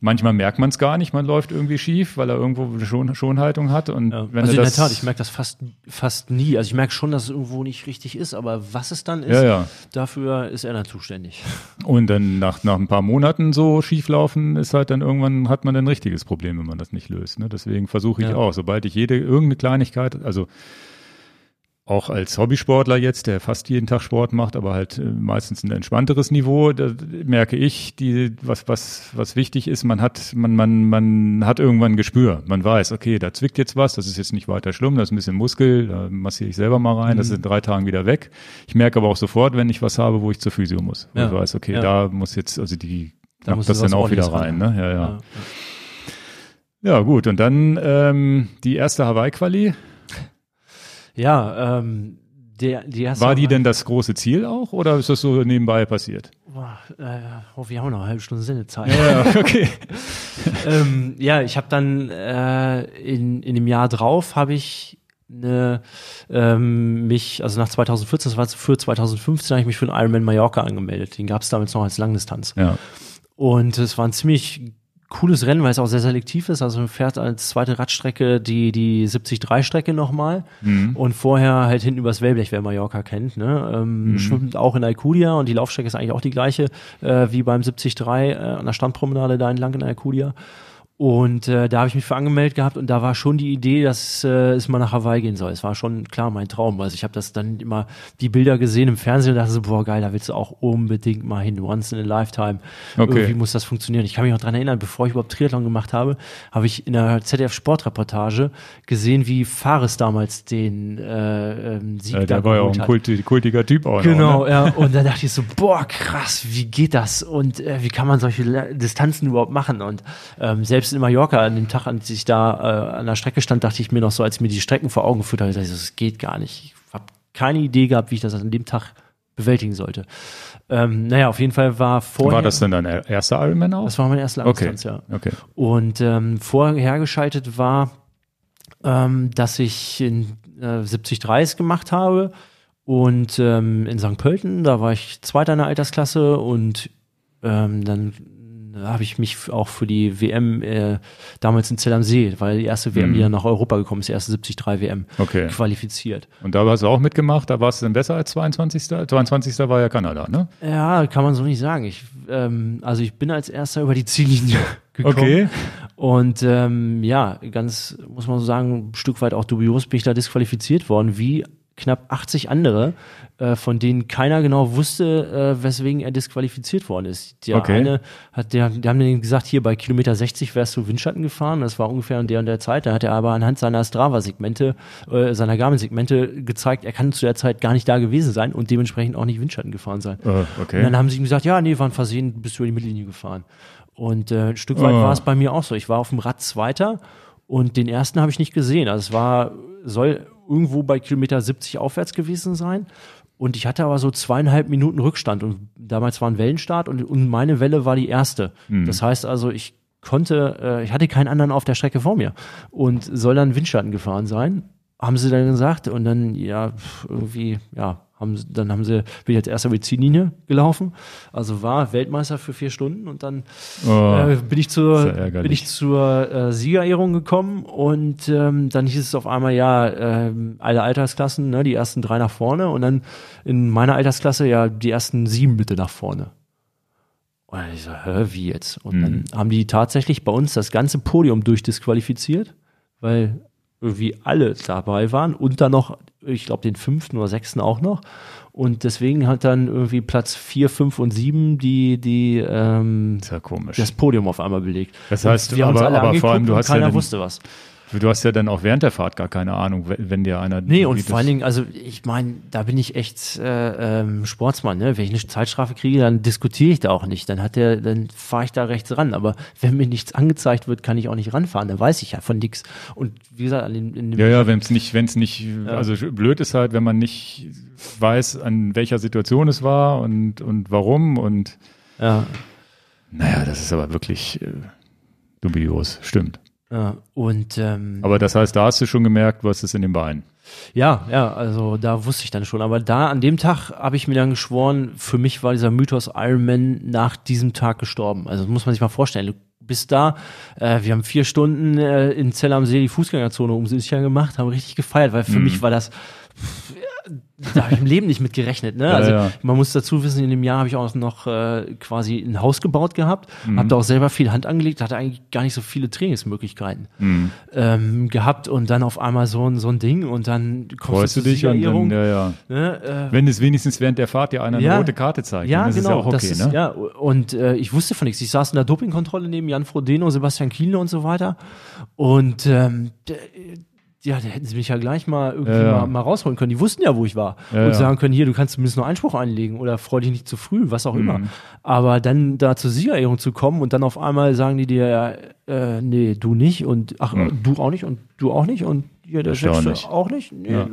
Manchmal merkt man es gar nicht, man läuft irgendwie schief, weil er irgendwo eine Schon Schonhaltung hat. Und ja. wenn also in der Tat, ich merke das fast, fast nie. Also ich merke schon, dass es irgendwo nicht richtig ist, aber was es dann ist, ja, ja. dafür ist er dann zuständig. [laughs] Und dann nach, nach ein paar Monaten so schieflaufen, ist halt dann irgendwann hat man ein richtiges Problem, wenn man das nicht löst. Ne? Deswegen versuche ich auch, sobald ich jede irgendeine Kleinigkeit, also auch als Hobbysportler jetzt, der fast jeden Tag Sport macht, aber halt äh, meistens ein entspannteres Niveau, da merke ich, die, was, was, was wichtig ist, man hat, man, man, man hat irgendwann ein Gespür. Man weiß, okay, da zwickt jetzt was, das ist jetzt nicht weiter schlimm, das ist ein bisschen Muskel, da massiere ich selber mal rein, mhm. das ist in drei Tagen wieder weg. Ich merke aber auch sofort, wenn ich was habe, wo ich zur Physio muss. Ja. ich weiß, okay, ja. da muss jetzt, also die da muss das dann auch wieder rein, ne? Ja, ja. ja. Ja, gut. Und dann ähm, die erste Hawaii-Quali ja, ähm, der, die erste War die denn das große Ziel auch oder ist das so nebenbei passiert? boah, äh, oh, wir haben noch eine halbe Stunde Sendezeit. Ja, okay. [laughs] ähm, ja, ich habe dann äh, in, in dem Jahr drauf habe ich eine, ähm, mich, also nach 2014, das war für 2015, habe ich mich für den Ironman Mallorca angemeldet. Den gab es damals noch als Langdistanz. Ja. Und es war ein ziemlich cooles Rennen, weil es auch sehr selektiv ist. Also man fährt als zweite Radstrecke die, die 70-3-Strecke nochmal Mhm. und vorher halt hinten übers Wellblech, wer Mallorca kennt. Ne? Ähm, Mhm. Schwimmt auch in Alcudia und die Laufstrecke ist eigentlich auch die gleiche äh, wie beim 73 äh, an der Strandpromenade da entlang in Alcudia. Und äh, da habe ich mich für angemeldet gehabt und da war schon die Idee, dass äh, es mal nach Hawaii gehen soll. Es war schon klar mein Traum. Also ich habe das dann immer die Bilder gesehen im Fernsehen und dachte so, boah geil, da willst du auch unbedingt mal hin. Once in a lifetime. Okay. Irgendwie muss das funktionieren. Ich kann mich noch dran erinnern, bevor ich überhaupt Triathlon gemacht habe, habe ich in der ZDF Sportreportage gesehen, wie Fares damals den äh, ähm, Sieg Äh, da der war ja auch ein kulti kultiger Typ auch. Genau, Noch, ne? ja. Und da dachte ich so, boah, krass, wie geht das? Und äh, wie kann man solche Distanzen überhaupt machen? Und ähm, selbst in Mallorca, an dem Tag, als ich da äh, an der Strecke stand, dachte ich mir noch so, als ich mir die Strecken vor Augen geführt habe, dachte ich das geht gar nicht. Ich habe keine Idee gehabt, wie ich das an dem Tag bewältigen sollte. Ähm, naja, auf jeden Fall war vorher. War das denn dein erster Ironman auch? Das war meine erste okay. Langdistanz, ja. okay. Und ähm, vorher geschaltet war, ähm, dass ich in äh, 70 30 gemacht habe und ähm, in St. Pölten, da war ich Zweiter in der Altersklasse und ähm, dann habe ich mich auch für die WM äh, damals in Zell am See, weil die erste WM, die dann nach Europa gekommen ist, die erste 73 WM, Okay. qualifiziert. Und da hast du auch mitgemacht, da warst du dann besser als 22. 22. war ja Kanada, ne? Ja, kann man so nicht sagen. Ich, ähm, also ich bin als erster über die Ziellinie [laughs] gekommen. Okay. Und ähm, ja, ganz, muss man so sagen, ein Stück weit auch dubios bin ich da disqualifiziert worden, wie knapp 80 andere, äh, von denen keiner genau wusste, äh, weswegen er disqualifiziert worden ist. Der Okay. eine hat, der, die haben denen gesagt, hier bei Kilometer 60 wärst du Windschatten gefahren, das war ungefähr in der und der Zeit. Da hat er aber anhand seiner Strava-Segmente, äh, seiner Garmin-Segmente gezeigt, er kann zu der Zeit gar nicht da gewesen sein und dementsprechend auch nicht Windschatten gefahren sein. Und okay. dann haben sie ihm gesagt, ja, nee, war ein Versehen, bist du über die Mittellinie gefahren. Und äh, ein Stück weit Oh. war es bei mir auch so. Ich war auf dem Rad Zweiter und den ersten habe ich nicht gesehen. Also es war, soll irgendwo bei Kilometer 70 aufwärts gewesen sein. Und ich hatte aber so zweieinhalb Minuten Rückstand und damals war ein Wellenstart und, und meine Welle war die erste. Das heißt also, ich konnte, äh, ich hatte keinen anderen auf der Strecke vor mir und soll dann Windschatten gefahren sein. Haben sie dann gesagt und dann, ja, irgendwie, ja, haben dann haben sie, bin ich als erster über die Ziellinie gelaufen. Also war Weltmeister für vier Stunden und dann Oh, äh, bin ich zur, bin ich zur äh, Siegerehrung gekommen und ähm, dann hieß es auf einmal, ja, ähm, alle Altersklassen, ne, die ersten drei nach vorne und dann in meiner Altersklasse ja die ersten sieben bitte nach vorne. Und ich so, hä, wie jetzt? Und dann haben die tatsächlich bei uns das ganze Podium durchdisqualifiziert, weil irgendwie alle dabei waren und dann noch, ich glaube, den fünften oder sechsten auch noch. Und deswegen hat dann irgendwie Platz vier, fünf und sieben die, die ähm, ist ja das Podium auf einmal belegt. Das heißt, wir haben uns aber- alle aber vor allem, du hast ja keiner dann- wusste was. Du hast ja dann auch während der Fahrt gar keine Ahnung, wenn dir einer. Nee, und vor allen Dingen, also ich meine, da bin ich echt äh, ähm, Sportsmann, ne? Wenn ich eine Zeitstrafe kriege, dann diskutiere ich da auch nicht. Dann hat der, dann fahre ich da rechts ran. Aber wenn mir nichts angezeigt wird, kann ich auch nicht ranfahren. Da weiß ich ja von nichts. Und wie gesagt, an den, in dem Ja, ja, wenn es nicht, wenn es nicht, also blöd ist halt, wenn man nicht weiß, an welcher Situation es war und, und warum und ja, naja, das ist aber wirklich äh, dubios, stimmt. Ja, und ähm, Aber das heißt, da hast du schon gemerkt, was ist in den Beinen. Ja, ja, also da wusste ich dann schon. Aber da, an dem Tag, habe ich mir dann geschworen, für mich war dieser Mythos Iron Man nach diesem Tag gestorben. Also das muss man sich mal vorstellen. Du bist da, äh, wir haben vier Stunden äh, in Zell am See die Fußgängerzone umsicher gemacht, haben richtig gefeiert, weil Mhm. für mich war das, da habe ich im Leben nicht mit gerechnet. Ne? also ja. man muss dazu wissen, in dem Jahr habe ich auch noch äh, quasi ein Haus gebaut gehabt, Mhm. habe da auch selber viel Hand angelegt, hatte eigentlich gar nicht so viele Trainingsmöglichkeiten Mhm. ähm, gehabt und dann auf einmal so ein, so ein Ding und dann kommst Freust du dich und dann, ja, ja. ne, äh, Wenn es wenigstens während der Fahrt dir einer Ja. eine rote Karte zeigt, ja, dann ist genau, es ja auch okay, das ist, ne? ja, und äh, ich wusste von nichts. Ich saß in der Dopingkontrolle neben Jan Frodeno, Sebastian Kienle und so weiter und ähm, ja, da hätten sie mich ja gleich mal irgendwie Ja, ja. Mal, mal rausholen können. Die wussten ja, wo ich war. Ja, und sagen können, hier, du kannst zumindest nur Einspruch einlegen oder freu dich nicht zu früh, was auch immer. Mhm. Aber dann da zur Siegerehrung zu kommen und dann auf einmal sagen die dir, ja, äh, nee, du nicht und ach, Mhm. du auch nicht und du auch nicht und Ja, der. Sechste auch nicht. Nee. Ja.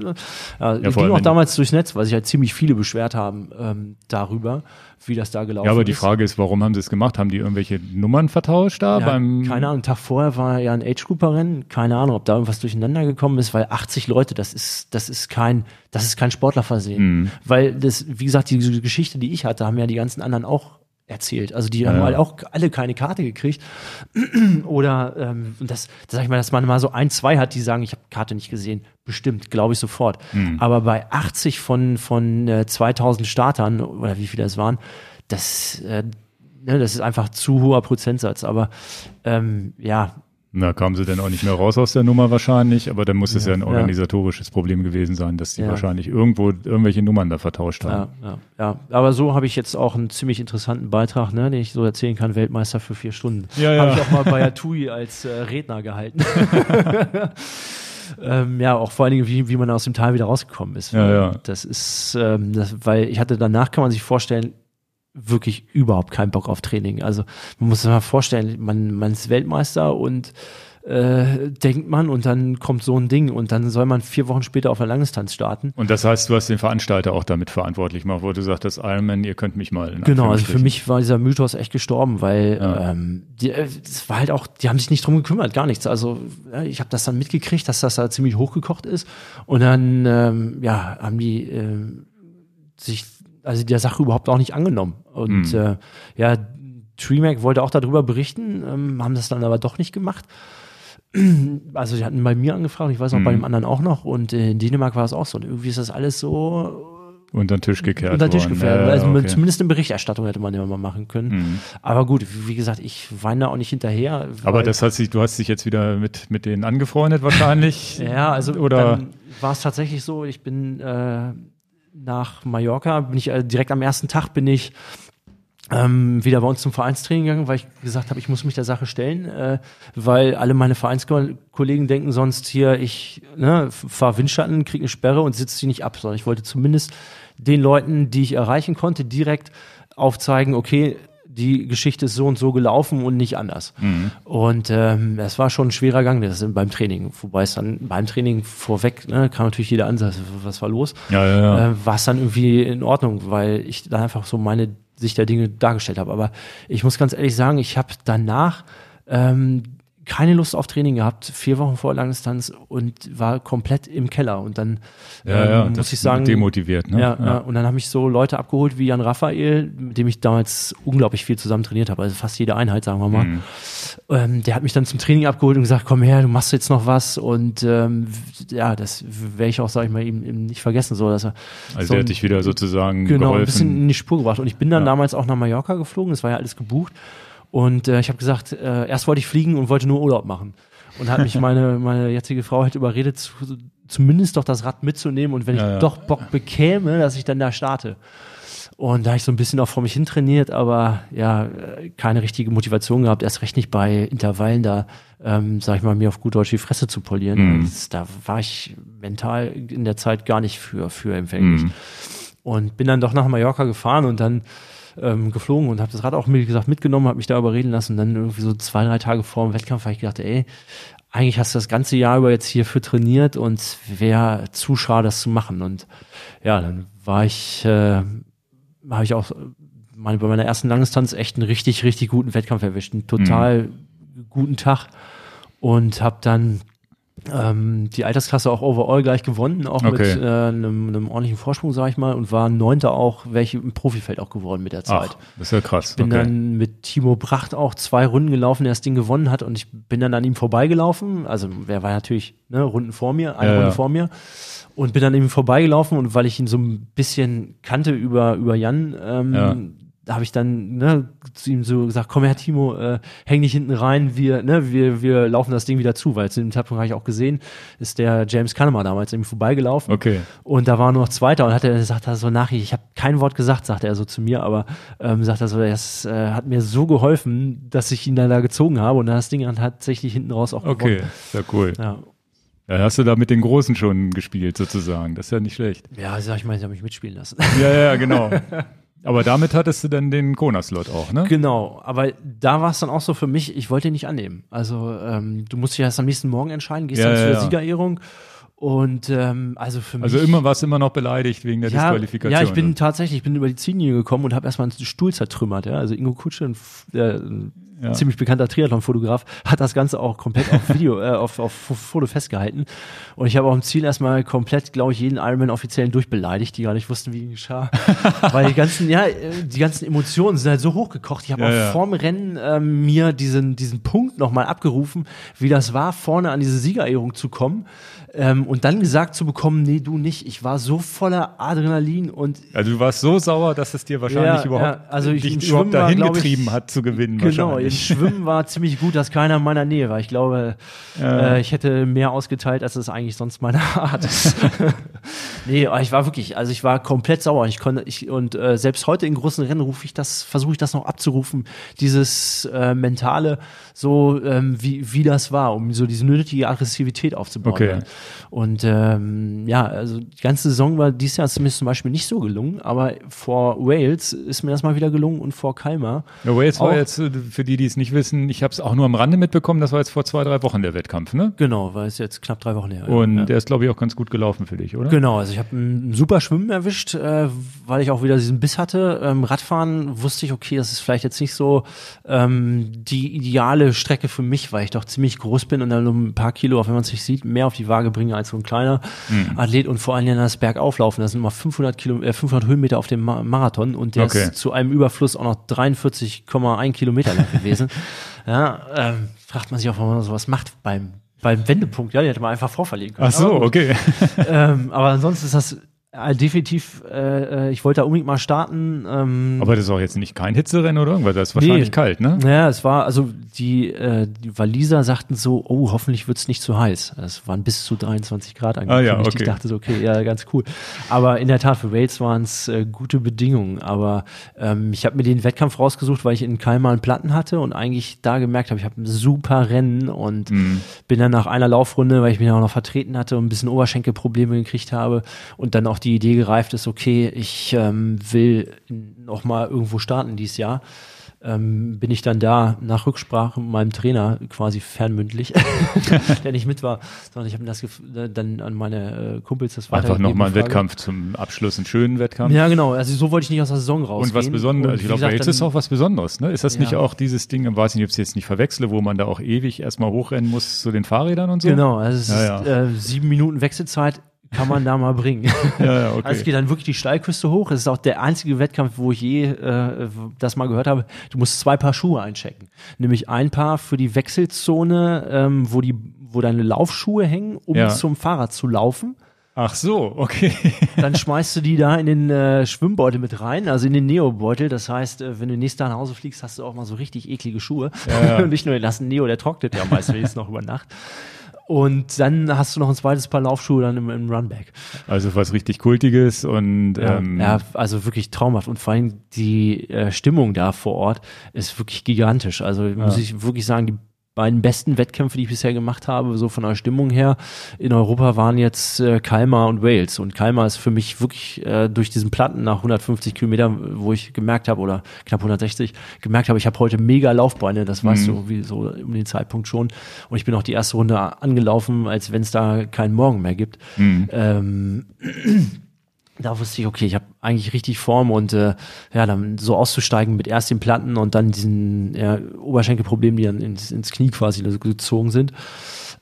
Ja. Ja, ging auch damals durchs Netz, weil sich halt ziemlich viele beschwert haben ähm, darüber, wie das da gelaufen Ja, aber ist. die Frage ist, warum haben sie es gemacht? Haben die irgendwelche Nummern vertauscht da Ja, beim keine Ahnung, Tag vorher war ja ein Age-Grouper-Rennen. Keine Ahnung, ob da irgendwas durcheinander gekommen ist, weil 80 Leute, das ist, das ist kein, das ist kein Sportlerversehen. Mhm. Weil das, wie gesagt, diese Geschichte, die ich hatte, haben ja die ganzen anderen auch erzählt. Also die haben ja. halt auch alle keine Karte gekriegt. [clears throat] Oder ähm, das, das sag ich mal, dass man mal so ein, zwei hat, die sagen, ich habe Karte nicht gesehen. Bestimmt, glaube ich sofort. Mhm. Aber bei 80 von, von äh, 2000 Startern, oder wie viele es waren, das, äh, ne, das ist einfach zu hoher Prozentsatz. Aber ähm, ja, Na, kamen sie denn auch nicht mehr raus aus der Nummer wahrscheinlich, aber dann muss es ja ein Ja. organisatorisches Problem gewesen sein, dass die Ja. wahrscheinlich irgendwo irgendwelche Nummern da vertauscht haben. Ja, ja, ja. Aber so habe ich jetzt auch einen ziemlich interessanten Beitrag, ne, den ich so erzählen kann, Weltmeister für vier Stunden. Ja, ja. Habe ich auch mal bei Atui als äh, Redner gehalten. [laughs] ähm, ja, auch vor allen Dingen, wie, wie man aus dem Tal wieder rausgekommen ist. Ja, ja. Das ist, ähm, das, weil ich hatte danach, kann man sich vorstellen, wirklich überhaupt keinen Bock auf Training. Also man muss sich mal vorstellen, man, man ist Weltmeister und äh, denkt man und dann kommt so ein Ding und dann soll man vier Wochen später auf der Langdistanz starten. Und das heißt, du hast den Veranstalter auch damit verantwortlich gemacht, wo du sagtest, Ironman, ihr könnt mich mal. Genau, also für mich war dieser Mythos echt gestorben, weil Ja. ähm, die, äh, es war halt auch, die haben sich nicht drum gekümmert, gar nichts. Also ich habe das dann mitgekriegt, dass das da ziemlich hochgekocht ist und dann ähm, ja haben die ähm, sich also der Sache überhaupt auch nicht angenommen und Mhm. äh, ja Tremac wollte auch darüber berichten, ähm, haben das dann aber doch nicht gemacht. [clears throat] Also die hatten bei mir angefragt, ich weiß auch bei Mhm. dem anderen auch noch und in Dänemark war es auch so. Und irgendwie ist das alles so unter den Tisch gekehrt unter den Tisch gefallen. Ja, also okay. zumindest eine Berichterstattung hätte man ja mal machen können. Mhm. Aber gut, wie gesagt, ich weine da auch nicht hinterher. Aber das hat sich, du hast dich jetzt wieder mit, mit denen angefreundet wahrscheinlich. [laughs] ja, also oder war es tatsächlich so, ich bin äh, nach Mallorca, bin ich äh, direkt am ersten Tag bin ich ähm, wieder bei uns zum Vereinstraining gegangen, weil ich gesagt habe, ich muss mich der Sache stellen, äh, weil alle meine Vereinskollegen denken sonst hier, ich ne, fahre Windschatten, kriege eine Sperre und sitze die nicht ab, sondern ich wollte zumindest den Leuten, die ich erreichen konnte, direkt aufzeigen, okay, die Geschichte ist so und so gelaufen und nicht anders. Und ähm, es war schon ein schwerer Gang das beim Training. Wobei es dann beim Training vorweg ne, kam natürlich jeder an, sagte, was war los? Ja, ja, ja. äh, war es dann irgendwie in Ordnung, weil ich dann einfach so meine Sicht der Dinge dargestellt habe. Aber ich muss ganz ehrlich sagen, ich habe danach ähm, keine Lust auf Training gehabt, vier Wochen vor Langdistanz und war komplett im Keller. Und dann ja, ja, ähm, das muss ich sagen, demotiviert, ne? ja, ja. und dann habe ich so Leute abgeholt wie Jan Raphael, mit dem ich damals unglaublich viel zusammen trainiert habe, also fast jede Einheit, sagen wir mal. Mhm. Ähm, der hat mich dann zum Training abgeholt und gesagt, komm her, du machst jetzt noch was und ähm, ja, das werde ich auch, sag ich mal, ihm, ihm nicht vergessen, so dass er Also so der hat dich wieder sozusagen genau, ein bisschen geholfen. in die Spur gebracht. Und ich bin dann Ja. damals auch nach Mallorca geflogen, das war ja alles gebucht. Und äh, ich habe gesagt, äh, erst wollte ich fliegen und wollte nur Urlaub machen. Und hat mich [laughs] meine, meine jetzige Frau halt überredet, zu, zumindest doch das Rad mitzunehmen und wenn Ja, ich ja. doch Bock bekäme, dass ich dann da starte. Und da habe ich so ein bisschen auch vor mich hin trainiert, aber ja, keine richtige Motivation gehabt, erst recht nicht bei Intervallen da, ähm, sag ich mal, mir auf gut Deutsch die Fresse zu polieren. Mhm. Das, da war ich mental in der Zeit gar nicht für, für empfänglich. Mhm. Und bin dann doch nach Mallorca gefahren und dann ähm, geflogen und habe das Rad auch, wie gesagt, mitgenommen, habe mich da überreden lassen. Und dann irgendwie so zwei, drei Tage vor dem Wettkampf habe ich gedacht, ey, eigentlich hast du das ganze Jahr über jetzt hierfür trainiert und wäre zu schade, das zu machen. Und ja, dann war ich, äh, habe ich auch meine, bei meiner ersten Langdistanz echt einen richtig, richtig guten Wettkampf erwischt. Einen total guten Tag und habe dann ähm, die Altersklasse auch overall gleich gewonnen, auch Okay. mit äh, einem, einem ordentlichen Vorsprung, sage ich mal, und war Neunter auch, welche im Profifeld auch geworden mit der Zeit. Ach, das ist ja krass. Bin okay. dann mit Timo Bracht auch zwei Runden gelaufen, der das Ding gewonnen hat und ich bin dann an ihm vorbeigelaufen. Also wer war natürlich ne, Runden vor mir, eine Ja, Runde ja. vor mir und bin an ihm vorbeigelaufen und weil ich ihn so ein bisschen kannte über über Jan, ähm, Ja. Da habe ich dann ne, zu ihm so gesagt, komm her Timo, äh, häng dich hinten rein, wir ne, wir wir laufen das Ding wieder zu, weil zu dem Zeitpunkt habe ich auch gesehen, ist der James Kahneman damals ihm vorbeigelaufen. Okay. Und da war nur noch Zweiter und hat er sagt er so nach, ich habe kein Wort gesagt, sagt er so zu mir, aber ähm, sagt er so, das äh, hat mir so geholfen, dass ich ihn dann da gezogen habe und dann das Ding dann tatsächlich hinten raus auch Okay, gewonnen. sehr cool. Ja, Ja, hast du da mit den Großen schon gespielt, sozusagen. Das ist ja nicht schlecht. ja sag ich mal, sie haben mich mitspielen lassen. Ja, ja, genau. [laughs] Aber damit hattest du dann den Kona-Slot auch, ne? Genau, aber da war es dann auch so für mich, ich wollte ihn nicht annehmen. Also ähm, du musst dich erst am nächsten Morgen entscheiden, gehst Ja, dann ja, zu der ja. Siegerehrung und ähm, also für mich Also immer warst du immer noch beleidigt wegen der ja, Disqualifikation. ja, ich bin tatsächlich, ich bin über die Ziellinie gekommen und habe erstmal einen Stuhl zertrümmert. Ja? Also Ingo Kutsche, ein, äh, ein Ja. ziemlich bekannter Triathlon-Fotograf, hat das Ganze auch komplett auf Video, [laughs] äh, auf, auf Foto festgehalten. Und ich habe auch im Ziel erstmal komplett, glaube ich, jeden Ironman-Offiziellen durchbeleidigt, die gar nicht wussten, wie geschah. [laughs] Weil die ganzen, ja, äh, die ganzen Emotionen sind halt so hochgekocht. Ich habe Ja, auch ja. vorm Rennen ähm, mir diesen, diesen Punkt nochmal abgerufen, wie das war, vorne an diese Siegerehrung zu kommen. Ähm, und dann gesagt zu bekommen, nee, du nicht. Ich war so voller Adrenalin und Also du warst so sauer, dass es dir wahrscheinlich Ja, überhaupt, ja, also ich- dich überhaupt war, dahin ich- getrieben hat zu gewinnen Genau, im. Schwimmen war [laughs] ziemlich gut, dass keiner in meiner Nähe war. Ich glaube, Ja. äh, ich hätte mehr ausgeteilt, als es eigentlich sonst meine Art ist. [laughs] nee, aber ich war wirklich, also ich war komplett sauer. Ich konnte, ich, und äh, selbst heute in großen Rennen rufe ich das, versuche ich das noch abzurufen, dieses äh, mentale, so ähm, wie, wie das war, um so diese nötige Aggressivität aufzubauen. Okay. Ja. Und ähm, ja, also die ganze Saison war dieses Jahr zumindest zum Beispiel nicht so gelungen, aber vor Wales ist mir das mal wieder gelungen und vor Kalmar. Ja, Wales war jetzt, äh, für die, die es nicht wissen, ich habe es auch nur am Rande mitbekommen, das war jetzt vor zwei, drei Wochen der Wettkampf, ne? Genau, weil es jetzt knapp drei Wochen her. Und ja. der ist, glaube ich, auch ganz gut gelaufen für dich, oder? Genau, also ich habe ein super Schwimmen erwischt, äh, weil ich auch wieder diesen Biss hatte. Ähm, Radfahren wusste ich, okay, das ist vielleicht jetzt nicht so ähm, die ideale Strecke für mich, weil ich doch ziemlich groß bin und dann nur ein paar Kilo, auch wenn man es nicht sieht, mehr auf die Waage bringe als so ein kleiner Hm. Athlet und vor allen Dingen das Bergauflaufen. Das sind immer 500 Kilo, äh, 500 Höhenmeter auf dem Ma Marathon und der Okay. ist zu einem Überfluss auch noch 43,1 Kilometer lang [laughs] gewesen. ja, ähm, fragt man sich auch, warum man sowas macht beim beim Wendepunkt, ja, die hätte man einfach vorverlegen können. Ach so, Aber okay. ähm, aber ansonsten ist das äh, definitiv, äh, äh, ich wollte da unbedingt mal starten. Ähm, Aber das ist auch jetzt nicht kein Hitzerennen oder irgendwas, das ist wahrscheinlich Nee. kalt, ne? ja, es war, also die, äh, die Waliser sagten so, oh, hoffentlich wird's nicht zu heiß. Es waren bis zu 23 Grad angekündigt. Ah ja, okay. Ich dachte so, okay, ja, ganz cool. Aber in der Tat, für Wales waren es äh, gute Bedingungen. Aber ähm, ich habe mir den Wettkampf rausgesucht, weil ich in Kalmar einen Platten hatte und eigentlich da gemerkt habe, ich habe ein super Rennen und Mhm. bin dann nach einer Laufrunde, weil ich mich auch noch vertreten hatte und ein bisschen Oberschenkelprobleme gekriegt habe und dann auch die Idee gereift ist, okay, ich ähm, will noch mal irgendwo starten dieses Jahr. Ähm, bin ich dann da nach Rücksprache mit meinem Trainer quasi fernmündlich, [laughs] der nicht mit war, sondern ich habe mir das gef- dann an meine äh, Kumpels das Einfach nochmal einen. Wettkampf zum Abschluss, einen schönen Wettkampf. Ja, genau. Also so wollte ich nicht aus der Saison raus. Und was Besonderes, ich glaube, Wales ist auch was Besonderes, ne? Ist das nicht Ja. auch dieses Ding, ich weiß nicht, ob ich es jetzt nicht verwechsle, wo man da auch ewig erstmal hochrennen muss zu den Fahrrädern und so? Genau, also es Ja, ist ja. Äh, sieben Minuten Wechselzeit kann man da mal bringen. [laughs] Ja, ja, okay. Also es geht dann wirklich die Steilküste hoch. Es ist auch der einzige Wettkampf, wo ich je äh, das mal gehört habe. Du musst zwei Paar Schuhe einchecken. Nämlich ein Paar für die Wechselzone, ähm, wo die, wo deine Laufschuhe hängen, um Ja. zum Fahrrad zu laufen. Ach so, okay. [laughs] Dann schmeißt du die da in den äh, Schwimmbeutel mit rein, also in den Neobeutel. Das heißt, äh, wenn du nächstes Tag nach Hause fliegst, hast du auch mal so richtig eklige Schuhe. Ja, ja. [laughs] Und nicht nur den lassen Neo, der trocknet ja meist wenigstens noch über Nacht. Und dann hast du noch ein zweites Paar Laufschuhe dann im, im Runback. Also was richtig Kultiges und Ja, ähm, ja, also wirklich traumhaft. Und vor allem die äh, Stimmung da vor Ort ist wirklich gigantisch. Also muss ich wirklich sagen, die beiden besten Wettkämpfe, die ich bisher gemacht habe, so von der Stimmung her in Europa waren jetzt äh, Kalmar und Wales. Und Kalmar ist für mich wirklich äh, durch diesen Platten nach 150 Kilometern, wo ich gemerkt habe, oder knapp 160, gemerkt habe, ich habe heute mega Laufbeine, das weißt du, wie so um den Zeitpunkt schon. Und ich bin auch die erste Runde angelaufen, als wenn es da keinen Morgen mehr gibt. Ähm, da wusste ich, okay, ich habe eigentlich richtig Form und äh, ja, dann so auszusteigen mit erst den Platten und dann diesen ja, Oberschenkelproblemen, die dann ins, ins Knie quasi gezogen sind.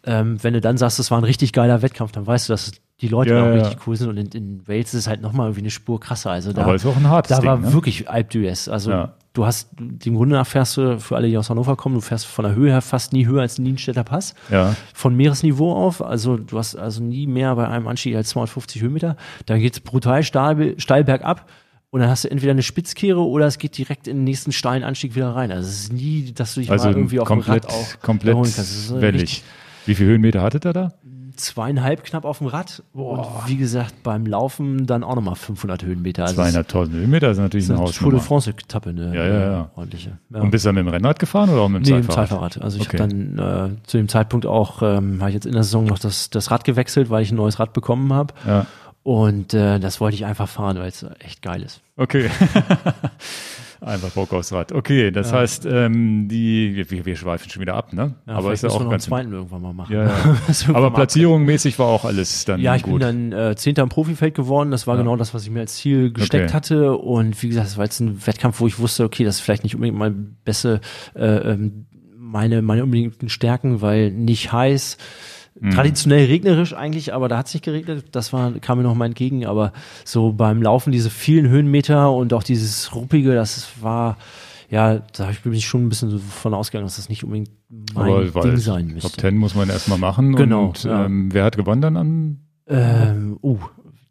Ähm, wenn du dann sagst, das war ein richtig geiler Wettkampf, dann weißt du, dass die Leute Ja, auch richtig cool sind und in, in Wales ist es halt nochmal irgendwie eine Spur krasser. Also da, aber ist auch ein hartes da Ding, war ne? wirklich Alp d'Huez. Also du hast, dem Grunde nach fährst du, für alle, die aus Hannover kommen, du fährst von der Höhe her fast nie höher als den Nienstädter Pass Ja. von Meeresniveau auf. Also du hast also nie mehr bei einem Anstieg als 250 Höhenmeter. Da geht's brutal steil, steil bergab. Und dann hast du entweder eine Spitzkehre oder es geht direkt in den nächsten steilen Anstieg wieder rein. Also es ist nie, dass du dich Also mal irgendwie auf komplett, dem Rad auch komplett kannst. Das ist wellig. Wie viele Höhenmeter hattet ihr da? Zweieinhalb knapp auf dem Rad. Und wie gesagt, beim Laufen dann auch nochmal 500 Höhenmeter. Also Zweieinhalbtousend Höhenmeter ist natürlich eine ist eine Tour de Hausnummer. France-Etappe, eine Ja, ja, ja. ordentliche. Ja. Und bist du dann mit dem Rennrad gefahren oder auch mit dem Nee, Zeitfahrrad? Zeitfahrrad. Also ich Okay. habe dann äh, zu dem Zeitpunkt auch, ähm, habe ich jetzt in der Saison noch das, das Rad gewechselt, weil ich ein neues Rad bekommen habe. Ja. Und äh, das wollte ich einfach fahren, weil es echt geil ist. Okay. [laughs] Einfach Bock aufs Rad. Okay, das ja. heißt, ähm, die, wir, wir schweifen schon wieder ab, ne? Ja, Aber ist ja auch ganz. zweiten irgendwann mal machen. Ja, ja. [laughs] Aber platzierungsmäßig war auch alles dann Ja, ich gut. bin dann äh, Zehnter im Profifeld geworden. Das war genau das, was ich mir als Ziel gesteckt okay. hatte. Und wie gesagt, das war jetzt ein Wettkampf, wo ich wusste, okay, das ist vielleicht nicht unbedingt mein beste, äh, ähm, meine, meine unbedingten Stärken, weil nicht heiß Mhm. Traditionell regnerisch eigentlich, aber da hat es nicht geregnet. Das war, kam mir noch mal entgegen. Aber so beim Laufen diese vielen Höhenmeter und auch dieses ruppige, das war, ja, da habe ich mich schon ein bisschen von ausgegangen, dass das nicht unbedingt mein Ding sein müsste. Top Ten muss man erstmal machen. Genau. Und, ja. ähm, wer hat gewonnen dann an? Ähm, uh,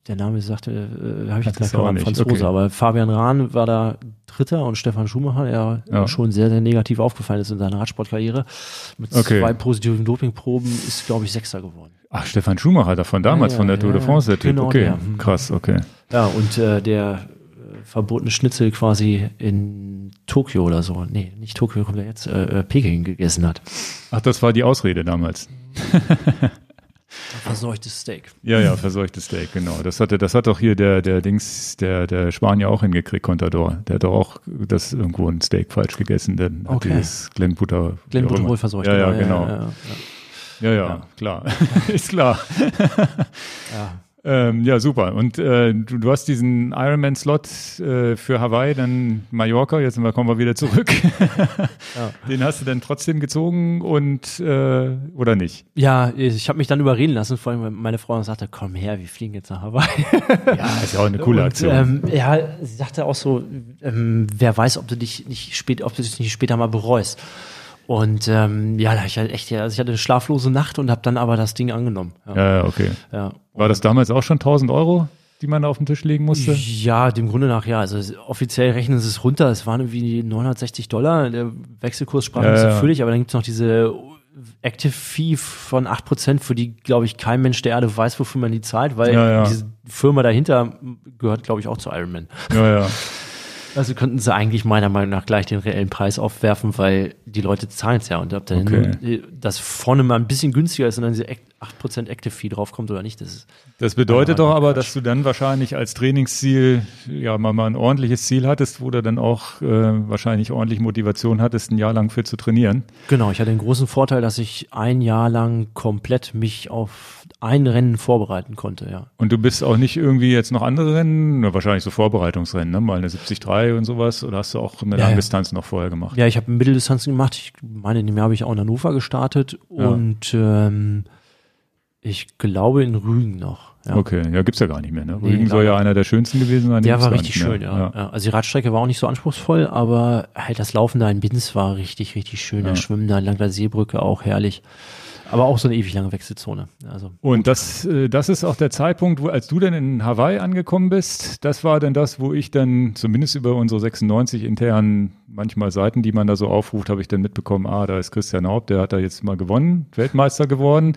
der Name sagte, äh, habe ich jetzt keine Ahnung, Franzose, okay. aber Fabian Rahn war da Dritter und Stefan Schumacher, der ja. schon sehr, sehr negativ aufgefallen ist in seiner Radsportkarriere. Mit okay. zwei positiven Dopingproben ist, glaube ich, Sechster geworden. Ach, Stefan Schumacher, da von damals, ja, ja, von der Tour de France, der Typ. Genau, okay, krass, okay. Ja, und äh, der äh, verbotene Schnitzel quasi in Tokio oder so, nee, nicht Tokio, kommt er jetzt, äh, äh, Peking gegessen hat. Ach, das war die Ausrede damals. [laughs] Verseuchtes Steak. Ja, ja, verseuchtes Steak, genau. Das hatte, das hat doch hier der, der Dings, der, der Spanier auch hingekriegt, Contador. Der hat doch auch das irgendwo ein Steak falsch gegessen, denn okay. dieses Glenn Butter. Glenn Butter wohl verseucht. Ja, ja, genau. Ja, ja, ja, ja, ja klar. [laughs] Ist klar. ja. Ähm, ja, super. Und äh, du, du, hast diesen Ironman-Slot äh, für Hawaii, dann Mallorca, jetzt kommen wir wieder zurück. [laughs] ja. [laughs] Den hast du dann trotzdem gezogen und äh, oder nicht? Ja, ich habe mich dann überreden lassen, vor allem meine Frau sagte, komm her, wir fliegen jetzt nach Hawaii. [laughs] ja, ist ja auch eine coole Aktion. Und, ähm, ja, sie sagte auch so, ähm, wer weiß, ob du dich nicht spät, ob du dich nicht später mal bereust. Und ähm, ja, da ich halt echt, also ich hatte eine schlaflose Nacht und habe dann aber das Ding angenommen. Ja, ja okay. Ja. War das damals auch schon 1000 Euro? die man da auf den Tisch legen musste? Ja, dem Grunde nach ja. Also offiziell rechnen sie es runter. Es waren irgendwie 960 Dollar. Der Wechselkurs sprach ja, nicht so ja. völlig, aber dann gibt es noch diese Active Fee von 8%, für die, glaube ich, kein Mensch der Erde weiß, wofür man die zahlt, weil ja, diese Firma dahinter gehört, glaube ich, auch zu Ironman. Ja, ja. [laughs] Also könnten sie eigentlich meiner Meinung nach gleich den reellen Preis aufwerfen, weil die Leute zahlen es ja. Und ob da okay. das vorne mal ein bisschen günstiger ist und dann diese 8% Active Fee draufkommt oder nicht, das ist. Das bedeutet doch aber, dass du dann wahrscheinlich als Trainingsziel ja mal, mal ein ordentliches Ziel hattest, wo du dann auch äh, wahrscheinlich ordentlich Motivation hattest, ein Jahr lang für zu trainieren. Genau, ich hatte den großen Vorteil, dass ich ein Jahr lang komplett mich auf ein Rennen vorbereiten konnte, ja. Und du bist auch nicht irgendwie jetzt noch andere Rennen, wahrscheinlich so Vorbereitungsrennen, ne? mal eine 73 und sowas, oder hast du auch eine ja, Langdistanz ja. noch vorher gemacht? Ja, ich habe Mitteldistanzen gemacht. Ich meine, in dem Jahr habe ich auch in Hannover gestartet ja. und ähm, ich glaube in Rügen noch. Ja. Okay, ja, gibt's ja gar nicht mehr. Ne? Rügen nee, soll ja einer der schönsten gewesen sein. Der war richtig schön, ja. ja. Also die Radstrecke war auch nicht so anspruchsvoll, aber halt das Laufen da in Binz war richtig, richtig schön. Ja. Das Schwimmen da entlang der Seebrücke auch herrlich. Aber auch so eine ewig lange Wechselzone. Also. Und das, äh, das ist auch der Zeitpunkt, wo, als du dann in Hawaii angekommen bist, das war dann das, wo ich dann zumindest über unsere 96 internen manchmal Seiten, die man da so aufruft, habe ich dann mitbekommen, ah, da ist Christian Haupt, der hat da jetzt mal gewonnen, Weltmeister geworden.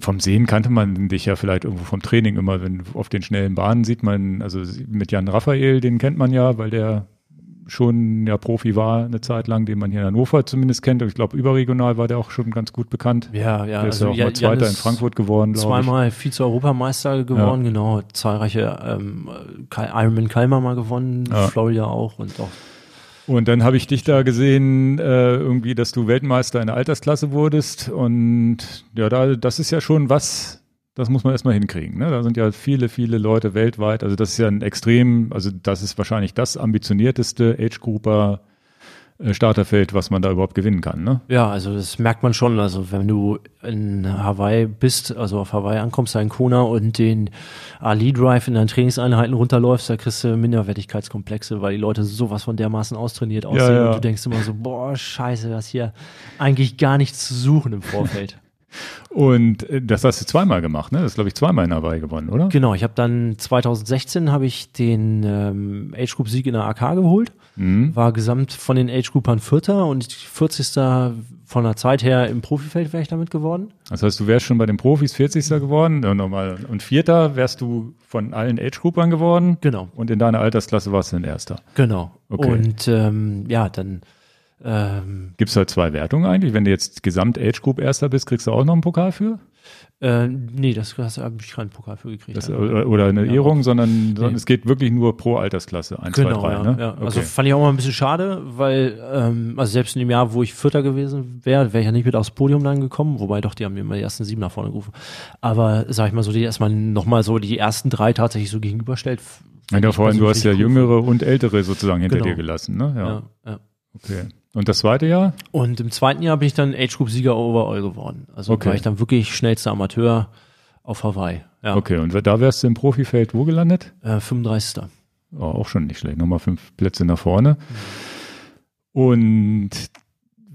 Vom Sehen kannte man dich ja vielleicht irgendwo vom Training immer, wenn auf den schnellen Bahnen sieht man, also mit Jan Raphael, den kennt man ja, weil der schon ja Profi war eine Zeit lang, den man hier in Hannover zumindest kennt. Und ich glaube, überregional war der auch schon ganz gut bekannt. Ja, ja. Der ist also ja auch mal Zweiter in Frankfurt geworden, Zweimal Vize-Europameister geworden, ja. genau. Zahlreiche ähm, Ironman Kalmar mal gewonnen, ja. Florida auch und auch und dann habe ich dich da gesehen, äh, irgendwie, dass du Weltmeister in der Altersklasse wurdest. Und ja, da, das ist ja schon was, das muss man erstmal hinkriegen. Ne? Da sind ja viele, viele Leute weltweit. Also das ist ja ein extrem, also das ist wahrscheinlich das ambitionierteste Age-Grouper äh, Starterfeld, was man da überhaupt gewinnen kann. Ne? Ja, also das merkt man schon. Also wenn du in Hawaii bist, also auf Hawaii ankommst, in Kona und den Ali Drive in deinen Trainingseinheiten runterläufst, da kriegst du Minderwertigkeitskomplexe, weil die Leute sowas von dermaßen austrainiert aussehen ja, ja. und du denkst immer so, boah, scheiße, das hier eigentlich gar nichts zu suchen im Vorfeld. [laughs] Und äh, das hast du zweimal gemacht, ne? Das ist, glaube ich, zweimal in Hawaii gewonnen, oder? Genau, ich habe dann 2016 habe ich den ähm, Age Group Sieg in der AK geholt. Mhm. War gesamt von den Age Groupern Vierter und 40. von der Zeit her im Profifeld wäre ich damit geworden. Das heißt, du wärst schon bei den Profis 40. geworden und, nochmal, und Vierter wärst du von allen Age Groupern geworden. Genau. Und in deiner Altersklasse warst du ein Erster. Genau. Okay. Und ähm, ja, dann Ähm, Gibt es da zwei Wertungen eigentlich? Wenn du jetzt Gesamt-Age Group Erster bist, kriegst du auch noch einen Pokal für? äh, nee, das, habe ich keinen Pokal für gekriegt. Das, oder, oder eine Ja, Ehrung, sondern, sondern Nee. es geht wirklich nur pro Altersklasse. 1, Genau, 2, 3, ja, ne? ja. Okay. Also fand ich auch mal ein bisschen schade, weil, ähm, also selbst in dem Jahr, wo ich Vierter gewesen wäre, wäre ich ja nicht mit aufs Podium dann gekommen, wobei doch, die haben mir immer die ersten sieben nach vorne gerufen. Aber sag ich mal so, die erstmal nochmal so die ersten drei tatsächlich so gegenüberstellt. ja, vor allem, du hast ja jüngere und ältere sozusagen hinter Genau. dir gelassen, ne? Ja, ja. Okay. Und das zweite Jahr? Und im zweiten Jahr bin ich dann Age Group Sieger overall geworden. Also Okay. war ich dann wirklich schnellster Amateur auf Hawaii. Ja, Okay. Und da wärst du im Profifeld wo gelandet? äh, 35. Oh, auch schon nicht schlecht. Nochmal fünf Plätze nach vorne. Und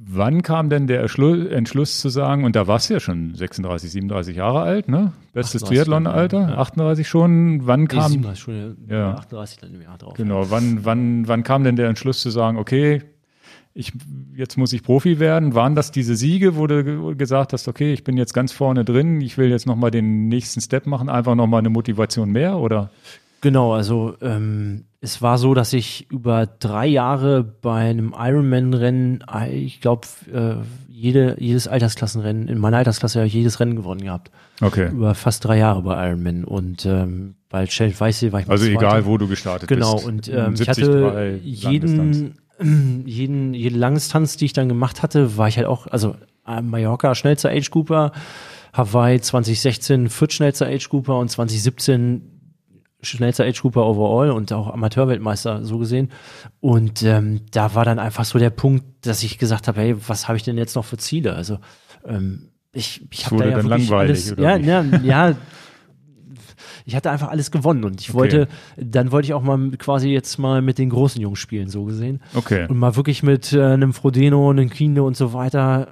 wann kam denn der Entschluss zu sagen, und da warst du ja schon 36, 37 Jahre alt, ne? Bestes 38 Triathlon-Alter, ja. 38 schon. Wann Nee, kam, 37, schon, Ja. ja. 38 dann im Jahr drauf. genau, wann, wann, wann kam denn der Entschluss zu sagen, okay, ich, jetzt muss ich Profi werden? Waren das diese Siege, wo du ge- gesagt hast, okay, ich bin jetzt ganz vorne drin, ich will jetzt nochmal den nächsten Step machen, einfach nochmal eine Motivation mehr, oder? Genau, also ähm, es war so, dass ich über drei Jahre bei einem Ironman-Rennen, äh, ich glaube, äh, jede, jedes Altersklassenrennen, in meiner Altersklasse habe ich jedes Rennen gewonnen gehabt. Okay. Über fast drei Jahre bei Ironman. Und ähm, bei Shell Weißsee war ich mal Also egal, wo du gestartet Genau, bist. und Im ähm, ich 73 hatte jeden, jeden, jede Langdistanz, die ich dann gemacht hatte, war ich halt auch, also äh, Mallorca schnellster Age Grouper, Hawaii 2016 viertschnellster Age Grouper und 2017 schnellster Age Grouper overall und auch Amateurweltmeister so gesehen. Und ähm, da war dann einfach so der Punkt, dass ich gesagt habe, hey, was habe ich denn jetzt noch für Ziele? Also ähm, ich, ich habe da ja dann wirklich langweilig, alles, ja, ja, ja, ich hatte einfach alles gewonnen und ich Okay. wollte, dann wollte ich auch mal quasi jetzt mal mit den großen Jungs spielen, so gesehen. Okay. Und mal wirklich mit äh, einem Frodeno, einem Kine und so weiter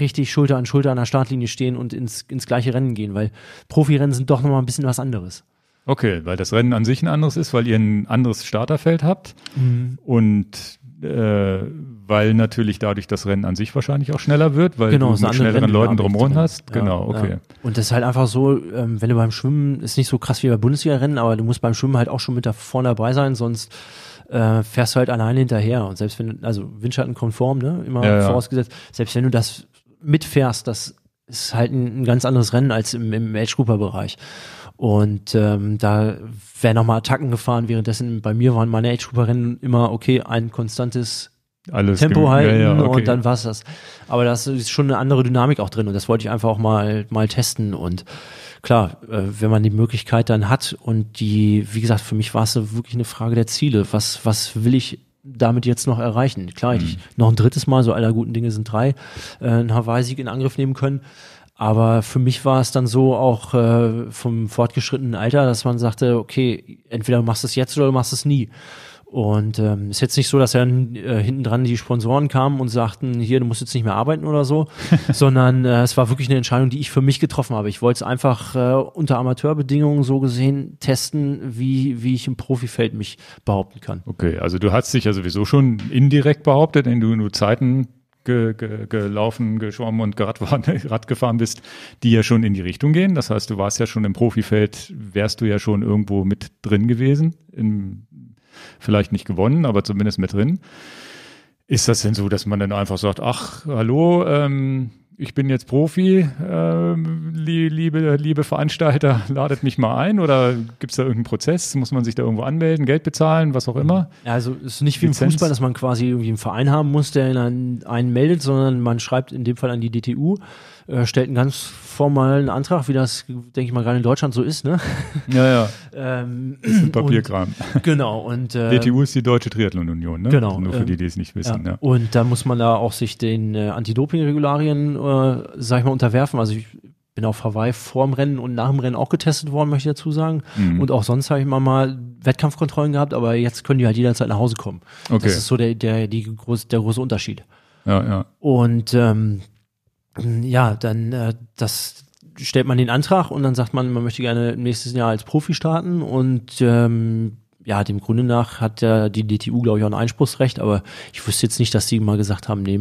richtig Schulter an Schulter an der Startlinie stehen und ins, ins gleiche Rennen gehen, weil Profirennen sind doch nochmal ein bisschen was anderes. Okay, weil das Rennen an sich ein anderes ist, weil ihr ein anderes Starterfeld habt Mhm. und äh, weil natürlich dadurch das Rennen an sich wahrscheinlich auch schneller wird, weil Genau, du mit schnelleren Leuten Renndynamik drumherum drin. hast. Ja, genau, okay. Ja. Und das ist halt einfach so, ähm, wenn du beim Schwimmen, ist nicht so krass wie bei Bundesliga-Rennen, aber du musst beim Schwimmen halt auch schon mit da vorne dabei sein, sonst äh, fährst du halt alleine hinterher. Und selbst wenn, du- also Windschattenkonform, ne, immer Ja, vorausgesetzt, selbst wenn du das mitfährst, das ist halt ein, ein ganz anderes Rennen als im, im Age-Grouper-Bereich. Und ähm, da werden nochmal Attacken gefahren, währenddessen bei mir waren meine Age-Grouper-Rennen immer, okay, ein konstantes Alles Tempo halten ja, ja, okay. und dann war's das. Aber da ist schon eine andere Dynamik auch drin und das wollte ich einfach auch mal, mal testen und klar, äh, wenn man die Möglichkeit dann hat und die, wie gesagt, für mich war es wirklich eine Frage der Ziele. Was, was will ich damit jetzt noch erreichen? Klar, hätte ich noch ein drittes Mal, so aller guten Dinge sind drei, äh, einen Hawaii-Sieg in Angriff nehmen können. Aber für mich war es dann so auch äh, vom fortgeschrittenen Alter, dass man sagte, okay, entweder du machst es jetzt oder du machst es nie. Und ähm, ist jetzt nicht so, dass dann äh, hinten dran die Sponsoren kamen und sagten, hier, du musst jetzt nicht mehr arbeiten oder so, [laughs] sondern äh, es war wirklich eine Entscheidung, die ich für mich getroffen habe. Ich wollte es einfach äh, unter Amateurbedingungen so gesehen testen, wie, wie ich im Profifeld mich behaupten kann. Okay, also du hast dich ja sowieso schon indirekt behauptet, wenn du nur Zeiten ge, ge, gelaufen, geschwommen und Radfahren, [laughs] Rad gefahren bist, die ja schon in die Richtung gehen. Das heißt, du warst ja schon im Profifeld, wärst du ja schon irgendwo mit drin gewesen, im, vielleicht nicht gewonnen, aber zumindest mit drin. Ist das denn so, dass man dann einfach sagt, ach, hallo, ähm, ich bin jetzt Profi, ähm, lie- liebe, liebe Veranstalter, [laughs] ladet mich mal ein oder gibt es da irgendeinen Prozess? Muss man sich da irgendwo anmelden, Geld bezahlen, was auch immer? Also es ist nicht wie im Lizenz? Fußball, dass man quasi irgendwie einen Verein haben muss, der an einen meldet, sondern man schreibt in dem Fall an die DTU, äh, stellt einen ganz formalen Antrag, wie das, denke ich mal, gerade in Deutschland so ist, ne? Ja, ja, [laughs] Ähm, Papierkram. und, [laughs] genau, und äh, DTU ist die Deutsche Triathlon Union, ne? Genau, Nur für ähm, die, die es nicht wissen, ja. Und da muss man da auch sich den äh, Anti-Doping-Regularien, äh, sag ich mal, unterwerfen. Also ich bin auf Hawaii vor dem Rennen und nach dem Rennen auch getestet worden, möchte ich dazu sagen. Mhm. Und auch sonst habe ich mal, mal Wettkampfkontrollen gehabt, aber jetzt können die halt jederzeit nach Hause kommen. Okay. Das ist so der, der, die groß, der große Unterschied. Ja, ja. Und ähm, ja, dann äh, das stellt man den Antrag und dann sagt man, man möchte gerne nächstes Jahr als Profi starten und ähm, ja, dem Grunde nach hat ja die DTU, glaube ich, auch ein Einspruchsrecht, aber ich wüsste jetzt nicht, dass die mal gesagt haben, nee,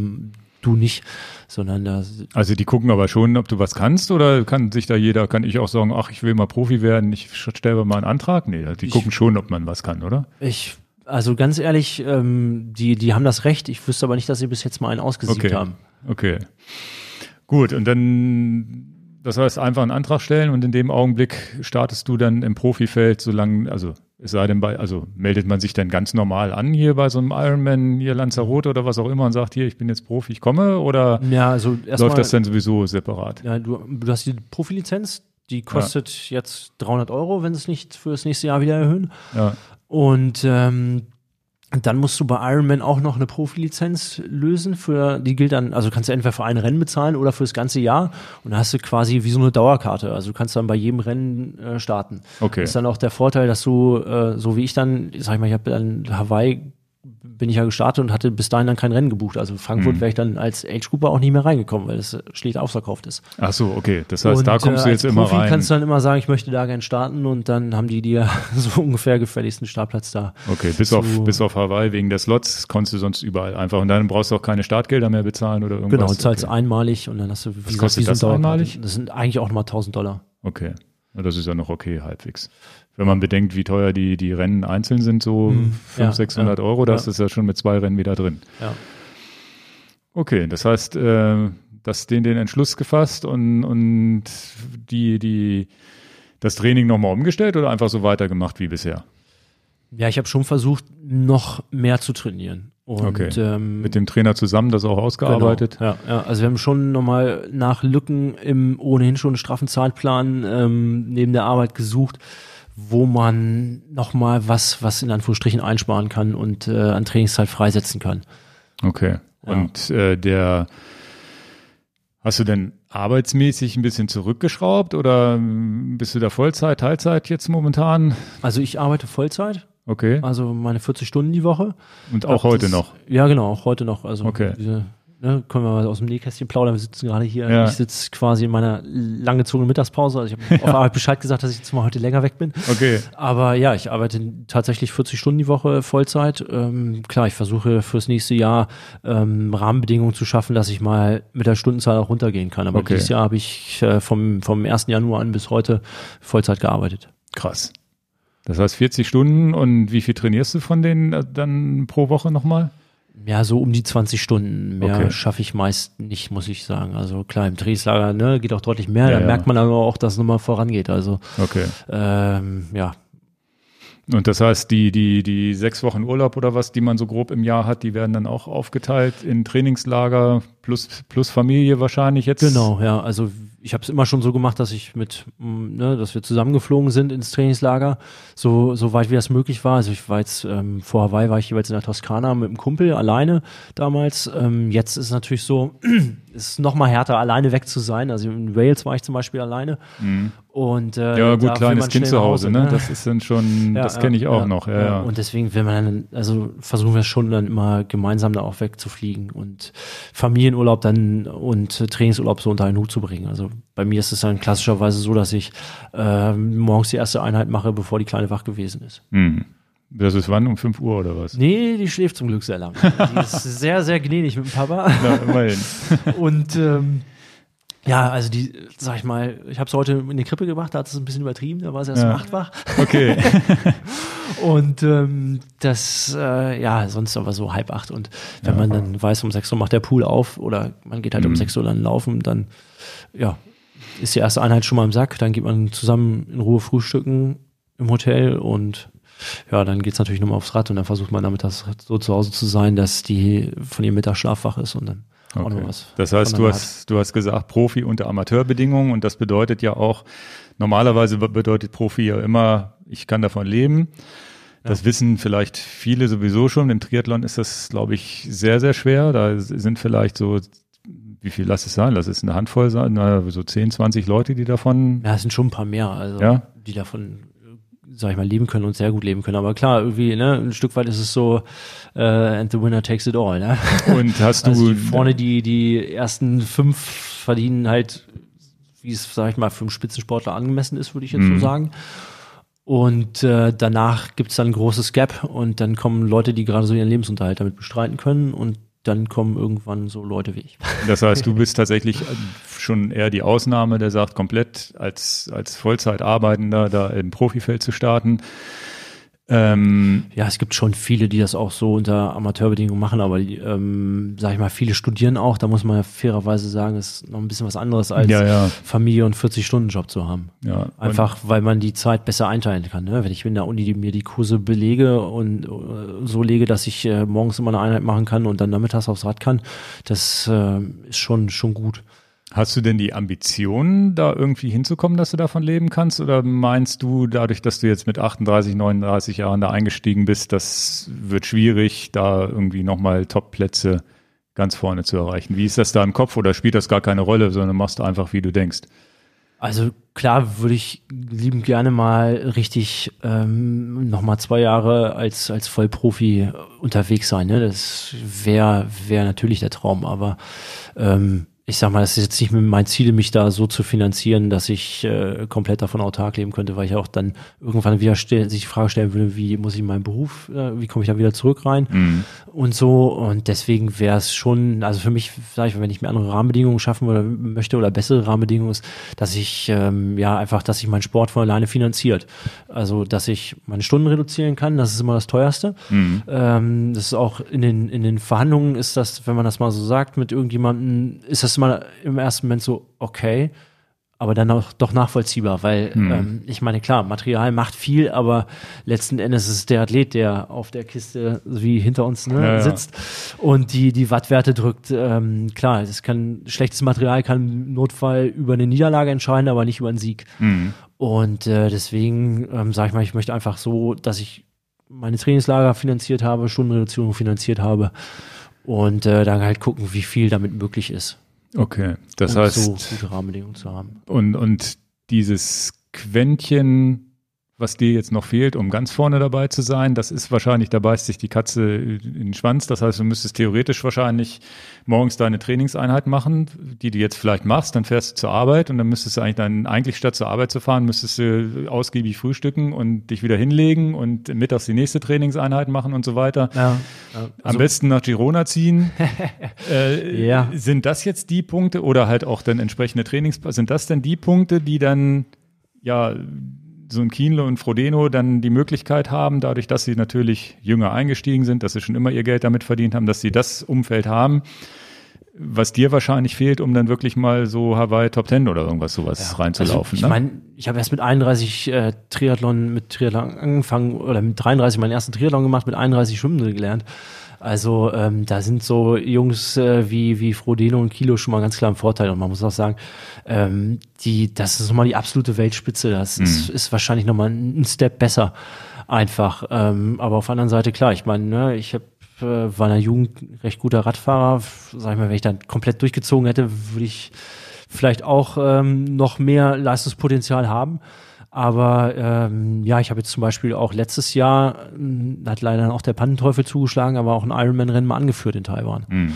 du nicht, sondern da Also die gucken aber schon, ob du was kannst oder kann sich da jeder, kann ich auch sagen, ach, ich will mal Profi werden, ich stelle mal einen Antrag? Nee, die Ich- gucken schon, ob man was kann, oder? ich Also ganz ehrlich, ähm, die, die haben das Recht. Ich wüsste aber nicht, dass sie bis jetzt mal einen ausgesiebt Okay. haben. Okay. Gut, und dann, das heißt, einfach einen Antrag stellen und in dem Augenblick startest du dann im Profifeld, solange, also es sei denn bei, also meldet man sich dann ganz normal an hier bei so einem Ironman, hier Lanzarote oder was auch immer und sagt, hier, ich bin jetzt Profi, ich komme oder Ja, also läuft das dann sowieso separat? Ja, du, du hast die Profilizenz, die kostet jetzt 300 Euro, wenn sie es nicht für das nächste Jahr wieder erhöhen. Ja, Und ähm, dann musst du bei Ironman auch noch eine Profilizenz lösen. Für die gilt dann, also kannst du entweder für ein Rennen bezahlen oder für das ganze Jahr. Und da hast du quasi wie so eine Dauerkarte. Also du kannst dann bei jedem Rennen äh, starten. okay. Das ist dann auch der Vorteil, dass du, äh, so wie ich dann, sag ich mal, ich habe dann Hawaii bin ich ja gestartet und hatte bis dahin dann kein Rennen gebucht. Also Frankfurt Mhm. wäre ich dann als Age Grouper auch nicht mehr reingekommen, weil es schlicht ausverkauft ist. Ach so, okay. Das heißt, Und, da kommst äh, du jetzt als immer Profi rein. kannst du dann immer sagen, ich möchte da gern starten und dann haben die dir [laughs] so ungefähr gefälligsten Startplatz da. Okay, bis auf, bis auf Hawaii wegen der Slots konntest du sonst überall einfach. Und dann brauchst du auch keine Startgelder mehr bezahlen oder irgendwas. Genau, du zahlst okay. einmalig und dann hast du, wie gesagt, kostet das einmalig? Das sind eigentlich auch nochmal 1000 Dollar. Okay. Das ist ja noch okay, halbwegs. Wenn man bedenkt, wie teuer die, die Rennen einzeln sind, so Mhm. 500, Ja, 600 ja, Euro, da ja. ist das ja schon mit zwei Rennen wieder drin. Ja. Okay, das heißt, äh, dass den den Entschluss gefasst und, und die, die, das Training nochmal umgestellt oder einfach so weitergemacht wie bisher? Ja, ich habe schon versucht, noch mehr zu trainieren. Und, Okay. ähm, Mit dem Trainer zusammen das auch ausgearbeitet? Genau, ja, ja, also wir haben schon nochmal nach Lücken im ohnehin schon straffen Zeitplan ähm, neben der Arbeit gesucht, wo man nochmal was, was in Anführungsstrichen einsparen kann und äh, an Trainingszeit freisetzen kann. Okay. Ja. Und äh, der hast du denn arbeitsmäßig ein bisschen zurückgeschraubt oder ähm, bist du da Vollzeit, Teilzeit jetzt momentan? Also ich arbeite Vollzeit, Okay. also meine 40 Stunden die Woche. Und auch Hab heute das- noch. Ja, genau, auch heute noch. Also Okay. diese, ne, können wir mal aus dem Nähkästchen plaudern. Wir sitzen gerade hier. Ja. Ich sitze quasi in meiner langgezogenen Mittagspause. Also ich habe auf Arbeit Bescheid gesagt, dass ich jetzt mal heute länger weg bin. Okay. Aber ja, ich arbeite tatsächlich 40 Stunden die Woche Vollzeit. Ähm, klar, ich versuche fürs nächste Jahr ähm, Rahmenbedingungen zu schaffen, dass ich mal mit der Stundenzahl auch runtergehen kann. Aber Okay. dieses Jahr habe ich äh, vom, vom 1. Januar an bis heute Vollzeit gearbeitet. Krass. Das heißt 40 Stunden und wie viel trainierst du von denen äh, dann pro Woche nochmal? Ja, so um die 20 Stunden. Mehr Okay. schaffe ich meist nicht, muss ich sagen. Also klar, im Trainingslager ne, geht auch deutlich mehr. Ja, da ja. merkt man aber auch, dass es nochmal vorangeht. Also Okay. ähm, ja, Und das heißt, die, die, die sechs Wochen Urlaub oder was, die man so grob im Jahr hat, die werden dann auch aufgeteilt in Trainingslager plus, plus Familie wahrscheinlich jetzt. Genau, ja. Also ich habe es immer schon so gemacht, dass ich mit, mm, ne, dass wir zusammengeflogen sind ins Trainingslager, so, so weit wie das möglich war. Also ich war jetzt, ähm, vor Hawaii war ich jeweils in der Toskana mit einem Kumpel alleine damals. Ähm, jetzt ist es natürlich so, [clears throat] es ist noch mal härter, alleine weg zu sein. Also in Wales war ich zum Beispiel alleine. Und, äh, Ja, gut, kleines Kind zu Hause, ne? Das ist dann schon, [laughs] Ja, das ja, kenne ich auch ja, noch, ja, ja. Und deswegen will man dann, also versuchen wir schon dann immer gemeinsam da auch wegzufliegen und Familienurlaub dann und Trainingsurlaub so unter einen Hut zu bringen. Also bei mir ist es dann klassischerweise so, dass ich äh, morgens die erste Einheit mache, bevor die Kleine wach gewesen ist. Hm. Das ist wann? Um 5 Uhr oder was? Nee, die schläft zum Glück sehr lang. Die ist [laughs] sehr, sehr gnädig mit dem Papa. Na, immerhin. [laughs] Und ähm, ja, also die, sag ich mal, ich habe es heute in die Krippe gebracht, da hat es ein bisschen übertrieben, da war sie erst Ja. um acht wach. Okay. [laughs] Und ähm, das, äh, ja, sonst aber so halb acht. Und wenn man dann weiß, um sechs Uhr macht der Pool auf oder man geht halt um Mhm. sechs Uhr dann laufen, dann ja, ist die erste Einheit schon mal im Sack. Dann geht man zusammen in Ruhe frühstücken im Hotel und ja, dann geht's natürlich nochmal aufs Rad und dann versucht man damit das so zu Hause zu sein, dass die von ihrem Mittagsschlaf wach ist und dann auch Okay. noch was. Das heißt, du hast, du hast gesagt, Profi unter Amateurbedingungen und das bedeutet ja auch, normalerweise be- bedeutet Profi ja immer, ich kann davon leben. Das wissen vielleicht viele sowieso schon. Im Triathlon ist das, glaube ich, sehr, sehr schwer. Da sind vielleicht so, wie viel lass es sein? Lass es eine Handvoll sein, na, so 10, 20 Leute, die davon. Ja, es sind schon ein paar mehr, also Ja? die davon, sag ich mal, leben können und sehr gut leben können. Aber klar, irgendwie, ne, ein Stück weit ist es so, äh, and the winner takes it all, ne? Und hast du Also die vorne die, die ersten fünf verdienen halt, wie es, sag ich mal, für einen Spitzensportler angemessen ist, würde ich jetzt Mhm. so sagen. Und äh, danach gibt's dann ein großes Gap und dann kommen Leute, die gerade so ihren Lebensunterhalt damit bestreiten können und dann kommen irgendwann so Leute wie ich. Das heißt, du bist tatsächlich schon eher die Ausnahme, der sagt, komplett als, als Vollzeit Arbeitender da im Profifeld zu starten. Ähm, ja, es gibt schon viele, die das auch so unter Amateurbedingungen machen, aber ähm, sag ich mal, viele studieren auch. Da muss man ja fairerweise sagen, ist noch ein bisschen was anderes als ja, ja. Familie und 40-Stunden-Job zu haben. Ja, Einfach, weil man die Zeit besser einteilen kann. Ne? Wenn ich in der Uni die, mir die Kurse belege und uh, so lege, dass ich äh, morgens immer eine Einheit machen kann und dann nachmittags aufs Rad kann, das äh, ist schon, schon gut. Hast du denn die Ambition, da irgendwie hinzukommen, dass du davon leben kannst? Oder meinst du, dadurch, dass du jetzt mit 38, 39 Jahren da eingestiegen bist, das wird schwierig, da irgendwie nochmal Top-Plätze ganz vorne zu erreichen? Wie ist das da im Kopf oder spielt das gar keine Rolle, sondern machst du einfach, wie du denkst? Also klar würde ich lieben gerne mal richtig ähm, nochmal zwei Jahre als, als Vollprofi unterwegs sein. Ne? Das wäre wär natürlich der Traum, aber ähm, ich sag mal, das ist jetzt nicht mein Ziel, mich da so zu finanzieren, dass ich äh, komplett davon autark leben könnte, weil ich auch dann irgendwann wieder stell, sich die Frage stellen würde, wie muss ich in meinen Beruf, äh, wie komme ich da wieder zurück rein mhm. und so. Und deswegen wäre es schon, also für mich, sag ich, wenn ich mir andere Rahmenbedingungen schaffen oder möchte oder bessere Rahmenbedingungen ist, dass ich ähm, ja einfach, dass sich mein Sport von alleine finanziert. Also dass ich meine Stunden reduzieren kann, das ist immer das teuerste. Mhm. Ähm, das ist auch in den, in den Verhandlungen ist das, wenn man das mal so sagt, mit irgendjemandem, ist das ist mal im ersten Moment so, okay, aber dann auch doch nachvollziehbar, weil hm. ähm, ich meine, klar, Material macht viel, aber letzten Endes ist es der Athlet, der auf der Kiste wie hinter uns ne, ja, sitzt ja. und die, die Wattwerte drückt. Ähm, klar, es kann schlechtes Material kann im Notfall über eine Niederlage entscheiden, aber nicht über einen Sieg. Hm. Und äh, deswegen ähm, sage ich mal, ich möchte einfach so, dass ich meine Trainingslager finanziert habe, Stundenreduzierung finanziert habe und äh, dann halt gucken, wie viel damit möglich ist. Okay, das um heißt. So gute Rahmenbedingungen zu haben. Und, und dieses Quäntchen was dir jetzt noch fehlt, um ganz vorne dabei zu sein, das ist wahrscheinlich, da beißt sich die Katze in den Schwanz. Das heißt, du müsstest theoretisch wahrscheinlich morgens deine Trainingseinheit machen, die du jetzt vielleicht machst, dann fährst du zur Arbeit und dann müsstest du eigentlich dann, eigentlich statt zur Arbeit zu fahren, müsstest du ausgiebig frühstücken und dich wieder hinlegen und mittags die nächste Trainingseinheit machen und so weiter. Ja, also Am besten nach Girona ziehen. [laughs] äh, ja. Sind das jetzt die Punkte oder halt auch dann entsprechende Trainings, sind das denn die Punkte, die dann ja so ein Kienle und Frodeno dann die Möglichkeit haben, dadurch, dass sie natürlich jünger eingestiegen sind, dass sie schon immer ihr Geld damit verdient haben, dass sie das Umfeld haben, was dir wahrscheinlich fehlt, um dann wirklich mal so Hawaii Top Ten oder irgendwas sowas ja, reinzulaufen. Also ich ne? meine, ich habe erst mit 31 äh, Triathlon mit Triathlon angefangen oder mit 33 meinen ersten Triathlon gemacht, mit 31 Schwimmen gelernt. Also ähm, da sind so Jungs äh, wie, wie Frodeno und Kilo schon mal ganz klar im Vorteil. Und man muss auch sagen, ähm, die, das ist nochmal die absolute Weltspitze. Das mhm. ist, ist wahrscheinlich nochmal ein Step besser einfach. Ähm, aber auf der anderen Seite, klar, ich meine, ne, ich habe äh, war in der Jugend recht guter Radfahrer. Sag ich mal, wenn ich dann komplett durchgezogen hätte, würde ich vielleicht auch ähm, noch mehr Leistungspotenzial haben. Aber ähm, ja, ich habe jetzt zum Beispiel auch letztes Jahr, äh, hat leider auch der Pannenteufel zugeschlagen, aber auch ein Ironman-Rennen mal angeführt in Taiwan. Mhm.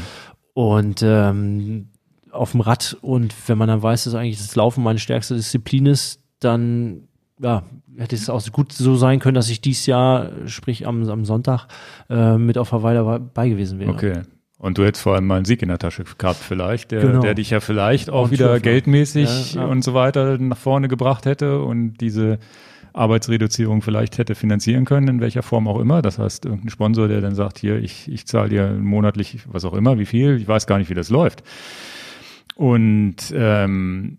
Und ähm, auf dem Rad und wenn man dann weiß, dass eigentlich das Laufen meine stärkste Disziplin ist, dann ja, hätte es auch gut so sein können, dass ich dieses Jahr, sprich am, am Sonntag, äh, mit auf Hawaii dabei gewesen wäre. Okay. Und du hättest vor allem mal einen Sieg in der Tasche gehabt vielleicht, der, genau. der dich ja vielleicht auch und wieder geldmäßig ja, ja. und so weiter nach vorne gebracht hätte und diese Arbeitsreduzierung vielleicht hätte finanzieren können, in welcher Form auch immer. Das heißt, irgendein Sponsor, der dann sagt, hier, ich, ich zahle dir monatlich, was auch immer, wie viel, ich weiß gar nicht, wie das läuft. Und ähm,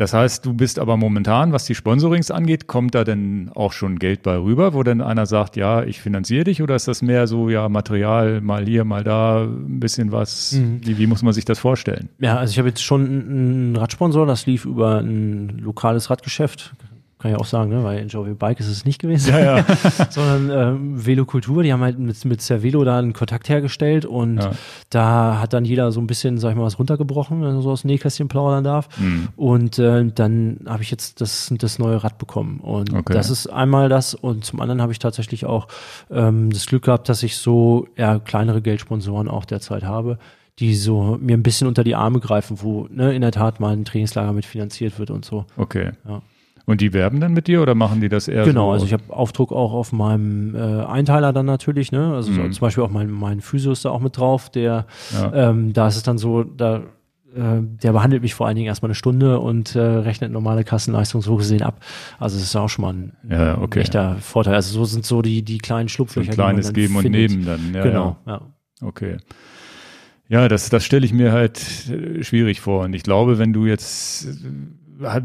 das heißt, du bist aber momentan, was die Sponsorings angeht, kommt da denn auch schon Geld bei rüber, wo dann einer sagt, ja, ich finanziere dich oder ist das mehr so, ja, Material, mal hier, mal da, ein bisschen was? Mhm. Wie, wie muss man sich das vorstellen? Ja, also ich habe jetzt schon einen Radsponsor, das lief über ein lokales Radgeschäft, kann ich auch sagen, ne? weil Enjoy Bike ist es nicht gewesen, ja, ja. [laughs] sondern ähm, Velokultur, die haben halt mit, mit Cervelo da einen Kontakt hergestellt und ja. da hat dann jeder so ein bisschen, sag ich mal, was runtergebrochen, wenn man so aus dem Nähkästchen plaudern darf. Mhm. Und äh, dann habe ich jetzt das, das neue Rad bekommen. Und okay. das ist einmal das und zum anderen habe ich tatsächlich auch ähm, das Glück gehabt, dass ich so eher kleinere Geldsponsoren auch derzeit habe die so mir ein bisschen unter die Arme greifen, wo ne, in der Tat mal ein Trainingslager mit finanziert wird und so. Okay. Ja. Und die werben dann mit dir oder machen die das eher Genau, so? also ich habe Aufdruck auch auf meinem äh, Einteiler dann natürlich, ne? Also mhm. so, zum Beispiel auch mein, mein Physio ist da auch mit drauf, der ja. ähm, da ist es dann so, da äh, der behandelt mich vor allen Dingen erstmal eine Stunde und äh, rechnet normale Kassenleistung so gesehen ab. Also das ist auch schon mal ein, Ja, okay. ein echter Vorteil. Also so sind so die, die kleinen So ein Schlupflöcher. die man kleines Geben und findet. Nehmen dann. Ja, genau, ja. Ja. Okay. Ja, das, das stelle ich mir halt äh, schwierig vor. Und ich glaube, wenn du jetzt, äh,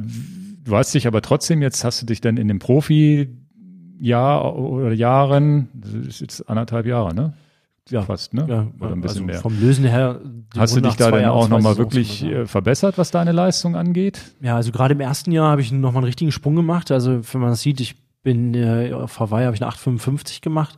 du hast dich aber trotzdem jetzt, hast du dich dann in dem Profi-Jahr oder Jahren, das ist jetzt anderthalb Jahre, ne? Ja. Fast, ne? Ja, oder ein bisschen also mehr. vom Lösen her. Hast du dich da dann auch nochmal so wirklich sagen. äh, verbessert, was deine Leistung angeht? Ja, also gerade im ersten Jahr habe ich nochmal einen richtigen Sprung gemacht. Also wenn man das sieht, ich bin äh, auf Hawaii habe ich eine 8,55 gemacht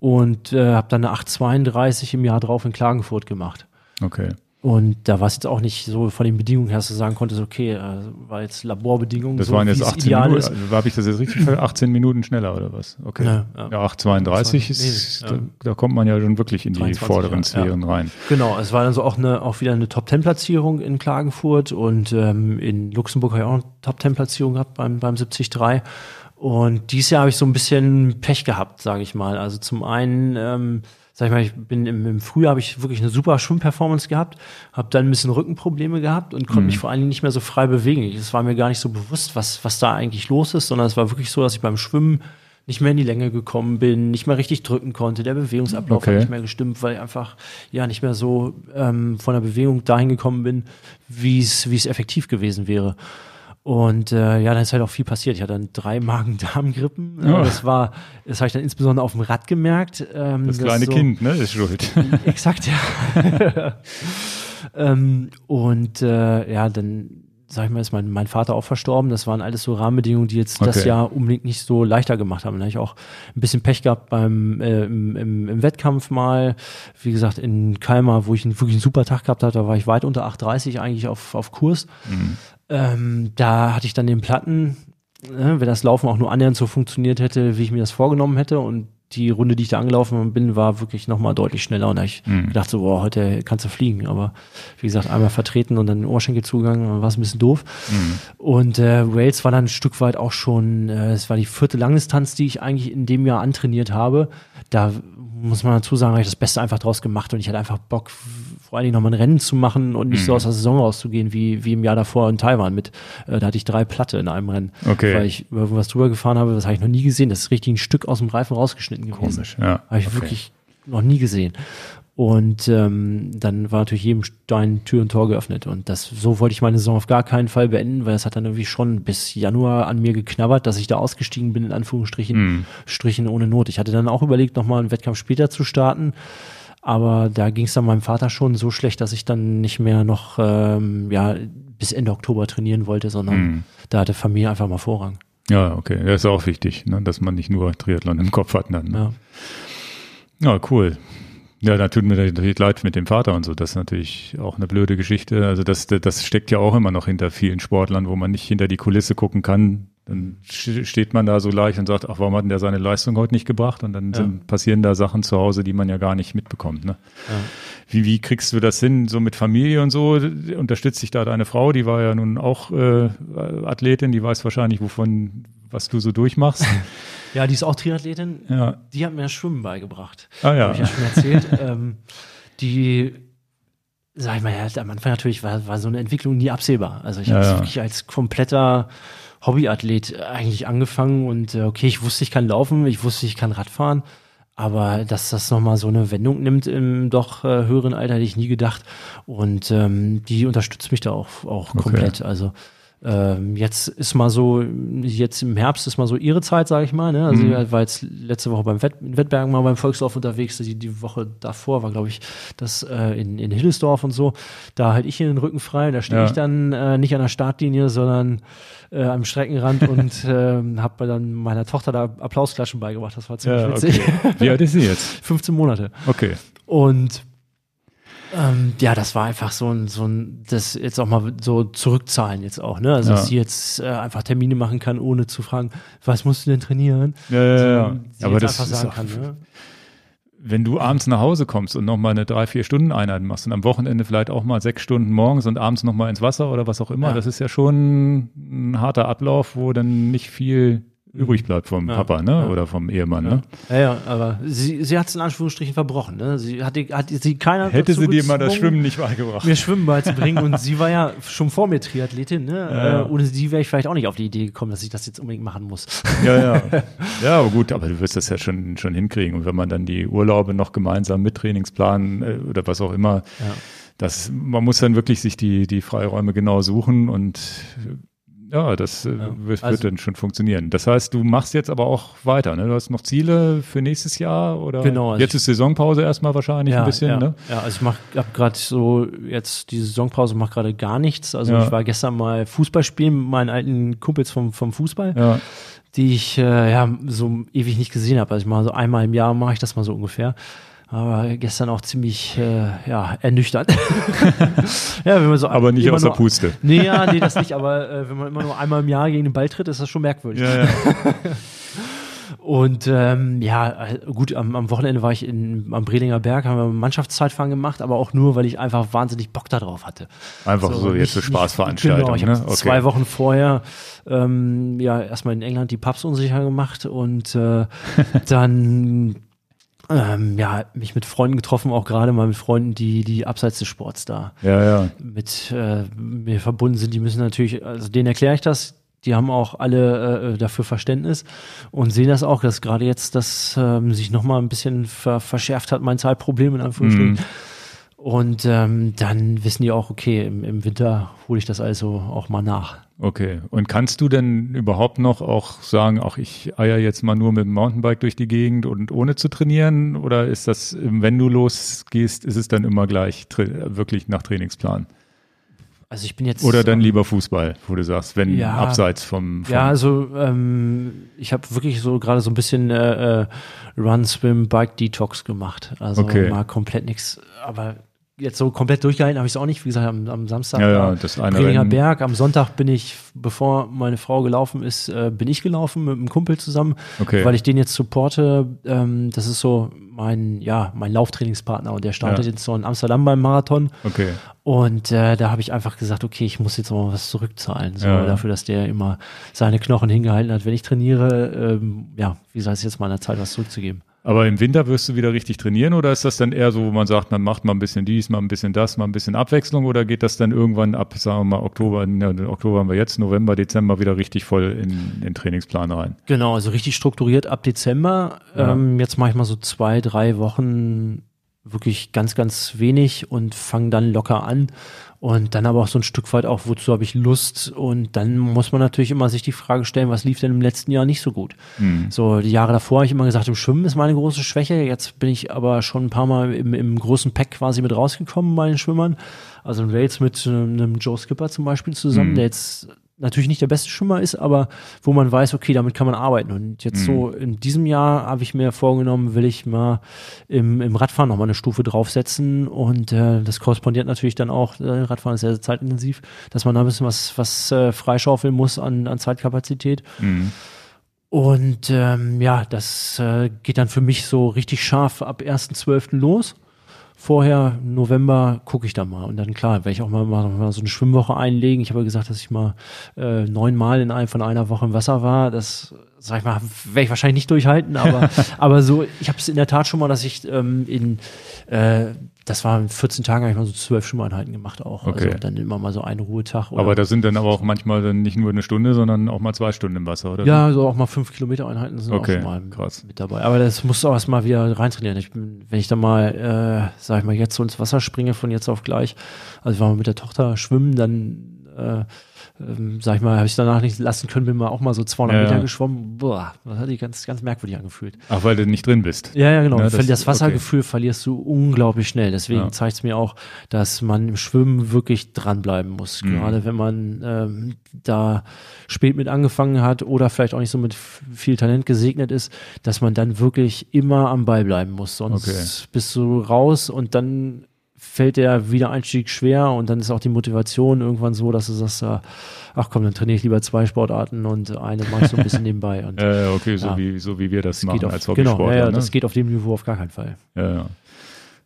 und äh, habe dann eine 8,32 im Jahr drauf in Klagenfurt gemacht. Okay. Und da war es jetzt auch nicht so von den Bedingungen her, dass du sagen konntest, okay, äh, war jetzt Laborbedingungen, Das so waren jetzt wie es 18 ideal Minuten. ist. Also, Habe ich das jetzt richtig ver 18 Minuten schneller oder was? Okay. Ja, ja. Ja, 8,32 ist, Ja. da, da kommt man ja schon wirklich in die 23, vorderen. Sphären rein. Genau, es war dann so auch eine auch wieder eine Top Ten Platzierung in Klagenfurt und ähm, in Luxemburg habe ich auch eine Top Ten Platzierung gehabt beim beim 73 und dieses Jahr habe ich so ein bisschen Pech gehabt, sage ich mal. Also zum einen ähm, sag ich mal, ich bin im, im Frühjahr habe ich wirklich eine super Schwimmperformance gehabt, habe dann ein bisschen Rückenprobleme gehabt und konnte mich vor allen Dingen nicht mehr so frei bewegen. Es war mir gar nicht so bewusst, was was da eigentlich los ist, sondern es war wirklich so, dass ich beim Schwimmen nicht mehr in die Länge gekommen bin, nicht mehr richtig drücken konnte, der Bewegungsablauf Okay. hat nicht mehr gestimmt, weil ich einfach ja nicht mehr so ähm, von der Bewegung dahin gekommen bin, wie es wie es effektiv gewesen wäre. Und äh, ja, dann ist halt auch viel passiert. Ich hatte dann drei [laughs] Magen-Darm-Grippen. Äh, Ja. Das war, das habe ich dann insbesondere auf dem Rad gemerkt. Ähm, Das kleine so- Kind, ne, ist schuld. [laughs] Exakt, ja. [laughs] ähm, und äh, ja, dann sag ich mal, ist mein, mein Vater auch verstorben. Das waren alles so Rahmenbedingungen, die jetzt das Okay. Jahr unbedingt nicht so leichter gemacht haben. Da habe ich auch ein bisschen Pech gehabt beim äh, im, im, im Wettkampf mal. Wie gesagt, in Kalmar, wo ich einen, wirklich einen super Tag gehabt habe, da war ich weit unter 8,30 eigentlich auf, auf Kurs. Ähm, da hatte ich dann den Platten, ne, wenn das Laufen auch nur annähernd so funktioniert hätte, wie ich mir das vorgenommen hätte. Und die Runde, die ich da angelaufen bin, war wirklich nochmal deutlich schneller. Und da ich gedacht so, boah, heute kannst du fliegen. Aber wie gesagt, einmal vertreten und dann den Ohrschenkel zugegangen, dann war es ein bisschen doof. Und äh, Wales war dann ein Stück weit auch schon, äh, es war die vierte Langdistanz, die ich eigentlich in dem Jahr antrainiert habe. Da muss man dazu sagen, habe ich das Beste einfach draus gemacht und ich hatte einfach Bock, vor allen Dingen nochmal ein Rennen zu machen und nicht so aus der Saison rauszugehen, wie, wie im Jahr davor in Taiwan mit, äh, da hatte ich drei Platte in einem Rennen. Okay. Weil ich was drüber gefahren habe, das habe ich noch nie gesehen. Das ist richtig ein Stück aus dem Reifen rausgeschnitten gewesen. Komisch, ja. Habe ich Okay. wirklich noch nie gesehen. Und ähm, dann war natürlich jedem Stein Tür und Tor geöffnet. Und das so wollte ich meine Saison auf gar keinen Fall beenden, weil es hat dann irgendwie schon bis Januar an mir geknabbert, dass ich da ausgestiegen bin, in Anführungsstrichen, Mhm. Strichen ohne Not. Ich hatte dann auch überlegt, nochmal einen Wettkampf später zu starten. Aber da ging es dann meinem Vater schon so schlecht, dass ich dann nicht mehr noch ähm, ja, bis Ende Oktober trainieren wollte, sondern Mhm. da hatte Familie einfach mal Vorrang. Ja, okay. Das ist auch wichtig, ne? dass man nicht nur Triathlon im Kopf hat. Dann, ne? Ja. Ja, cool. Ja, da tut mir natürlich leid mit dem Vater und so. Das ist natürlich auch eine blöde Geschichte. Also das, das steckt ja auch immer noch hinter vielen Sportlern, wo man nicht hinter die Kulisse gucken kann. Dann steht man da so leicht und sagt, ach, warum hat denn der seine Leistung heute nicht gebracht? Und dann sind, passieren da Sachen zu Hause, die man ja gar nicht mitbekommt. Ne? Wie, wie kriegst du das hin, so mit Familie und so? Unterstützt dich da deine Frau? Die war ja nun auch äh, Athletin, die weiß wahrscheinlich, wovon, was du so durchmachst. [laughs] Ja, die ist auch Triathletin. Ja. Die hat mir das Schwimmen beigebracht. Ah ja. Habe ich ja schon erzählt. [laughs] ähm, die, sag ich mal, ja, am Anfang natürlich war, war so eine Entwicklung nie absehbar. Also ich Ja, habe ja. wirklich als kompletter Hobbyathlet eigentlich angefangen und äh, okay, ich wusste, ich kann laufen, ich wusste, ich kann Radfahren. Aber dass das nochmal so eine Wendung nimmt im doch äh, höheren Alter, hätte ich nie gedacht. Und ähm, die unterstützt mich da auch, auch Okay. komplett. Also ähm, jetzt ist mal so, jetzt im Herbst ist mal so ihre Zeit, sage ich mal. Ne? Also Mhm. ich war jetzt letzte Woche beim Wett, Wettbergen mal beim Volkslauf unterwegs. Die, die Woche davor war, glaube ich, das äh, in, in Hillesdorf und so. Da halte ich in den Rücken frei. Da stehe Ja. ich dann äh, nicht an der Startlinie, sondern äh, am Streckenrand [laughs] und ähm, habe dann meiner Tochter da Applausklatschen beigebracht. Das war ziemlich Ja, witzig. okay. Wie alt ist sie jetzt? [laughs] 15 Monate. Okay. Und ähm, ja, das war einfach so ein, so ein, das jetzt auch mal so zurückzahlen jetzt auch, ne? Also, Ja. dass sie jetzt äh, einfach Termine machen kann, ohne zu fragen, was musst du denn trainieren? Ja, ja, ja. Sie Aber das einfach ist sagen auch, kann, ne? Wenn du abends nach Hause kommst und nochmal eine drei, vier Stunden Einheit machst und am Wochenende vielleicht auch mal sechs Stunden morgens und abends nochmal ins Wasser oder was auch immer, Ja. das ist ja schon ein harter Ablauf, wo dann nicht viel übrig bleibt vom Ja, Papa, ne? ja. Oder vom Ehemann, Ja, ne? ja, ja aber sie, sie hat es in Anführungsstrichen verbrochen. Ne? Sie hat, hat sie keiner Hätte sie dir mal das Schwimmen nicht beigebracht. mir Schwimmen beizubringen und sie war ja schon vor mir Triathletin. Ne? Äh, ohne sie wäre ich vielleicht auch nicht auf die Idee gekommen, dass ich das jetzt unbedingt machen muss. Ja, ja. [laughs] Ja, aber gut, aber du wirst das ja schon, schon hinkriegen. Und wenn man dann die Urlaube noch gemeinsam mit Trainingsplan äh, oder was auch immer, das, man muss dann wirklich sich die, die Freiräume genau suchen und ja, das äh, wird, wird Also- dann schon funktionieren. Das heißt, du machst jetzt aber auch weiter, ne? Du hast noch Ziele für nächstes Jahr oder Genau, also jetzt ist Saisonpause erstmal wahrscheinlich ein bisschen, ja, ne? ja, also ich mach, hab gerade so jetzt die Saisonpause mache gerade gar nichts. Also Ja. ich war gestern mal Fußball spielen mit meinen alten Kumpels vom, vom Fußball, Ja, die ich äh, ja so ewig nicht gesehen habe. Also ich mal so einmal im Jahr mache ich das mal so ungefähr. Aber gestern auch ziemlich äh, ja, ernüchternd. [laughs] ja, wenn man so aber nicht aus der nur- Puste. Nee, ja, nee, das nicht, aber äh, wenn man immer nur einmal im Jahr gegen den Ball tritt, ist das schon merkwürdig. Ja, ja. [laughs] Und ähm, ja, äh, gut, am, am Wochenende war ich in, am Brelinger Berg, haben wir Mannschaftszeitfahren gemacht, aber auch nur, weil ich einfach wahnsinnig Bock darauf hatte. Einfach so, jetzt nicht- Spaßveranstaltung, Genau, ich ne? habe zwei Wochen vorher ähm, ja erstmal in England die Pubs unsicher gemacht und äh, [laughs] dann ähm, ja mich mit Freunden getroffen, auch gerade mal mit Freunden, die die abseits des Sports da Ja, ja. mit äh, mir verbunden sind. Die müssen natürlich, also denen erkläre ich das. Die haben auch alle äh, dafür Verständnis und sehen das auch, dass gerade jetzt das ähm, sich nochmal ein bisschen ver verschärft hat, mein Zeitproblem in Anführungsstrichen. Mhm. Und ähm, dann wissen die auch, okay, im, im Winter hole ich das also auch mal nach. Okay. Und kannst du denn überhaupt noch auch sagen, ach, ich eier jetzt mal nur mit dem Mountainbike durch die Gegend und ohne zu trainieren? Oder ist das, wenn du losgehst, ist es dann immer gleich wirklich nach Trainingsplan? Also ich bin jetzt Oder dann lieber Fußball, wo du sagst, wenn Ja. abseits vom, vom Ja, also ähm, ich habe wirklich so gerade so ein bisschen äh, äh, Run, Swim, Bike Detox gemacht. Also Okay. mal komplett nichts, aber jetzt so komplett durchgehalten habe ich es auch nicht. Wie gesagt, am, am Samstag Ja, ja, das Rennen. Berg. Am Sonntag bin ich, bevor meine Frau gelaufen ist, äh, bin ich gelaufen mit einem Kumpel zusammen, Okay. weil ich den jetzt supporte. Ähm, das ist so mein, ja, mein Lauftrainingspartner und der startet Ja. jetzt so in Amsterdam beim Marathon. okay. Und äh, da habe ich einfach gesagt, okay, ich muss jetzt mal was zurückzahlen, so Ja. dafür, dass der immer seine Knochen hingehalten hat. Wenn ich trainiere, ähm, ja, wie sei es jetzt mal an der Zeit, was zurückzugeben? Aber im Winter wirst du wieder richtig trainieren oder ist das dann eher so, wo man sagt, man macht mal ein bisschen dies, mal ein bisschen das, mal ein bisschen Abwechslung oder geht das dann irgendwann ab, sagen wir mal Oktober, ne, Oktober haben wir jetzt, November, Dezember wieder richtig voll in den Trainingsplan rein? Genau, also richtig strukturiert ab Dezember. Ja. Ähm, jetzt mache ich mal so zwei, drei Wochen wirklich ganz, ganz wenig und fange dann locker an. Und dann aber auch so ein Stück weit auch, wozu habe ich Lust? Und dann muss man natürlich immer sich die Frage stellen, was lief denn im letzten Jahr nicht so gut? Hm. So, die Jahre davor habe ich immer gesagt, im Schwimmen ist meine große Schwäche. Jetzt bin ich aber schon ein paar Mal im, im großen Pack quasi mit rausgekommen bei den Schwimmern. Also in Wales mit äh, einem Joe Skipper zum Beispiel zusammen, Mhm. der jetzt natürlich nicht der beste Schwimmer ist, aber wo man weiß, okay, damit kann man arbeiten. Und jetzt so in diesem Jahr habe ich mir vorgenommen, will ich mal im, im Radfahren nochmal eine Stufe draufsetzen. Und äh, das korrespondiert natürlich dann auch, äh, Radfahren ist sehr, sehr zeitintensiv, dass man da ein bisschen was, was äh, freischaufeln muss an, an Zeitkapazität. Mhm. Und ähm, ja, das äh, geht dann für mich so richtig scharf ab 1.12. los. Vorher, November, gucke ich dann mal. Und dann klar, werde ich auch mal, mal, mal so eine Schwimmwoche einlegen. Ich habe ja gesagt, dass ich mal äh, neunmal in einem von einer Woche im Wasser war. Das, sag ich mal, werde ich wahrscheinlich nicht durchhalten, aber, [laughs] aber so, ich habe es in der Tat schon mal, dass ich ähm, in, äh, das war in 14 Tagen, habe ich mal so zwölf Schwimmeinheiten gemacht auch. Okay. Also dann immer mal so einen Ruhetag. Aber da sind dann aber auch manchmal dann nicht nur eine Stunde, sondern auch mal zwei Stunden im Wasser, oder? Ja, so auch mal fünf Kilometer Einheiten sind Okay, auch mal krass. mit dabei. Aber das musst du auch erstmal wieder reintrainieren. Ich bin, wenn ich da mal, äh, sag ich mal, jetzt so ins Wasser springe von jetzt auf gleich, also wenn wir mit der Tochter schwimmen, dann äh, ähm, sag ich mal, habe ich danach nicht lassen können, bin mal auch mal so 200 Ja, Meter geschwommen. Boah, das hat sich ganz, ganz merkwürdig angefühlt. Ach, weil du nicht drin bist. Ja, ja, genau. Ja, das, das- Wassergefühl verlierst du unglaublich schnell. Deswegen Ja. zeigt es mir auch, dass man im Schwimmen wirklich dranbleiben muss. Mhm. Gerade wenn man ähm, da spät mit angefangen hat oder vielleicht auch nicht so mit viel Talent gesegnet ist, dass man dann wirklich immer am Ball bleiben muss. Sonst Okay. bist du raus und dann fällt der Wiedereinstieg schwer und dann ist auch die Motivation irgendwann so, dass du sagst, äh, ach komm, dann trainiere ich lieber zwei Sportarten und eine mache ich so ein bisschen [laughs] nebenbei. Und Äh, okay, so, Ja. wie, so wie wir das das machen auf, als genau, Hobbysportler. ja, ja, ne? das geht auf dem Niveau auf gar keinen Fall. Ja, ja.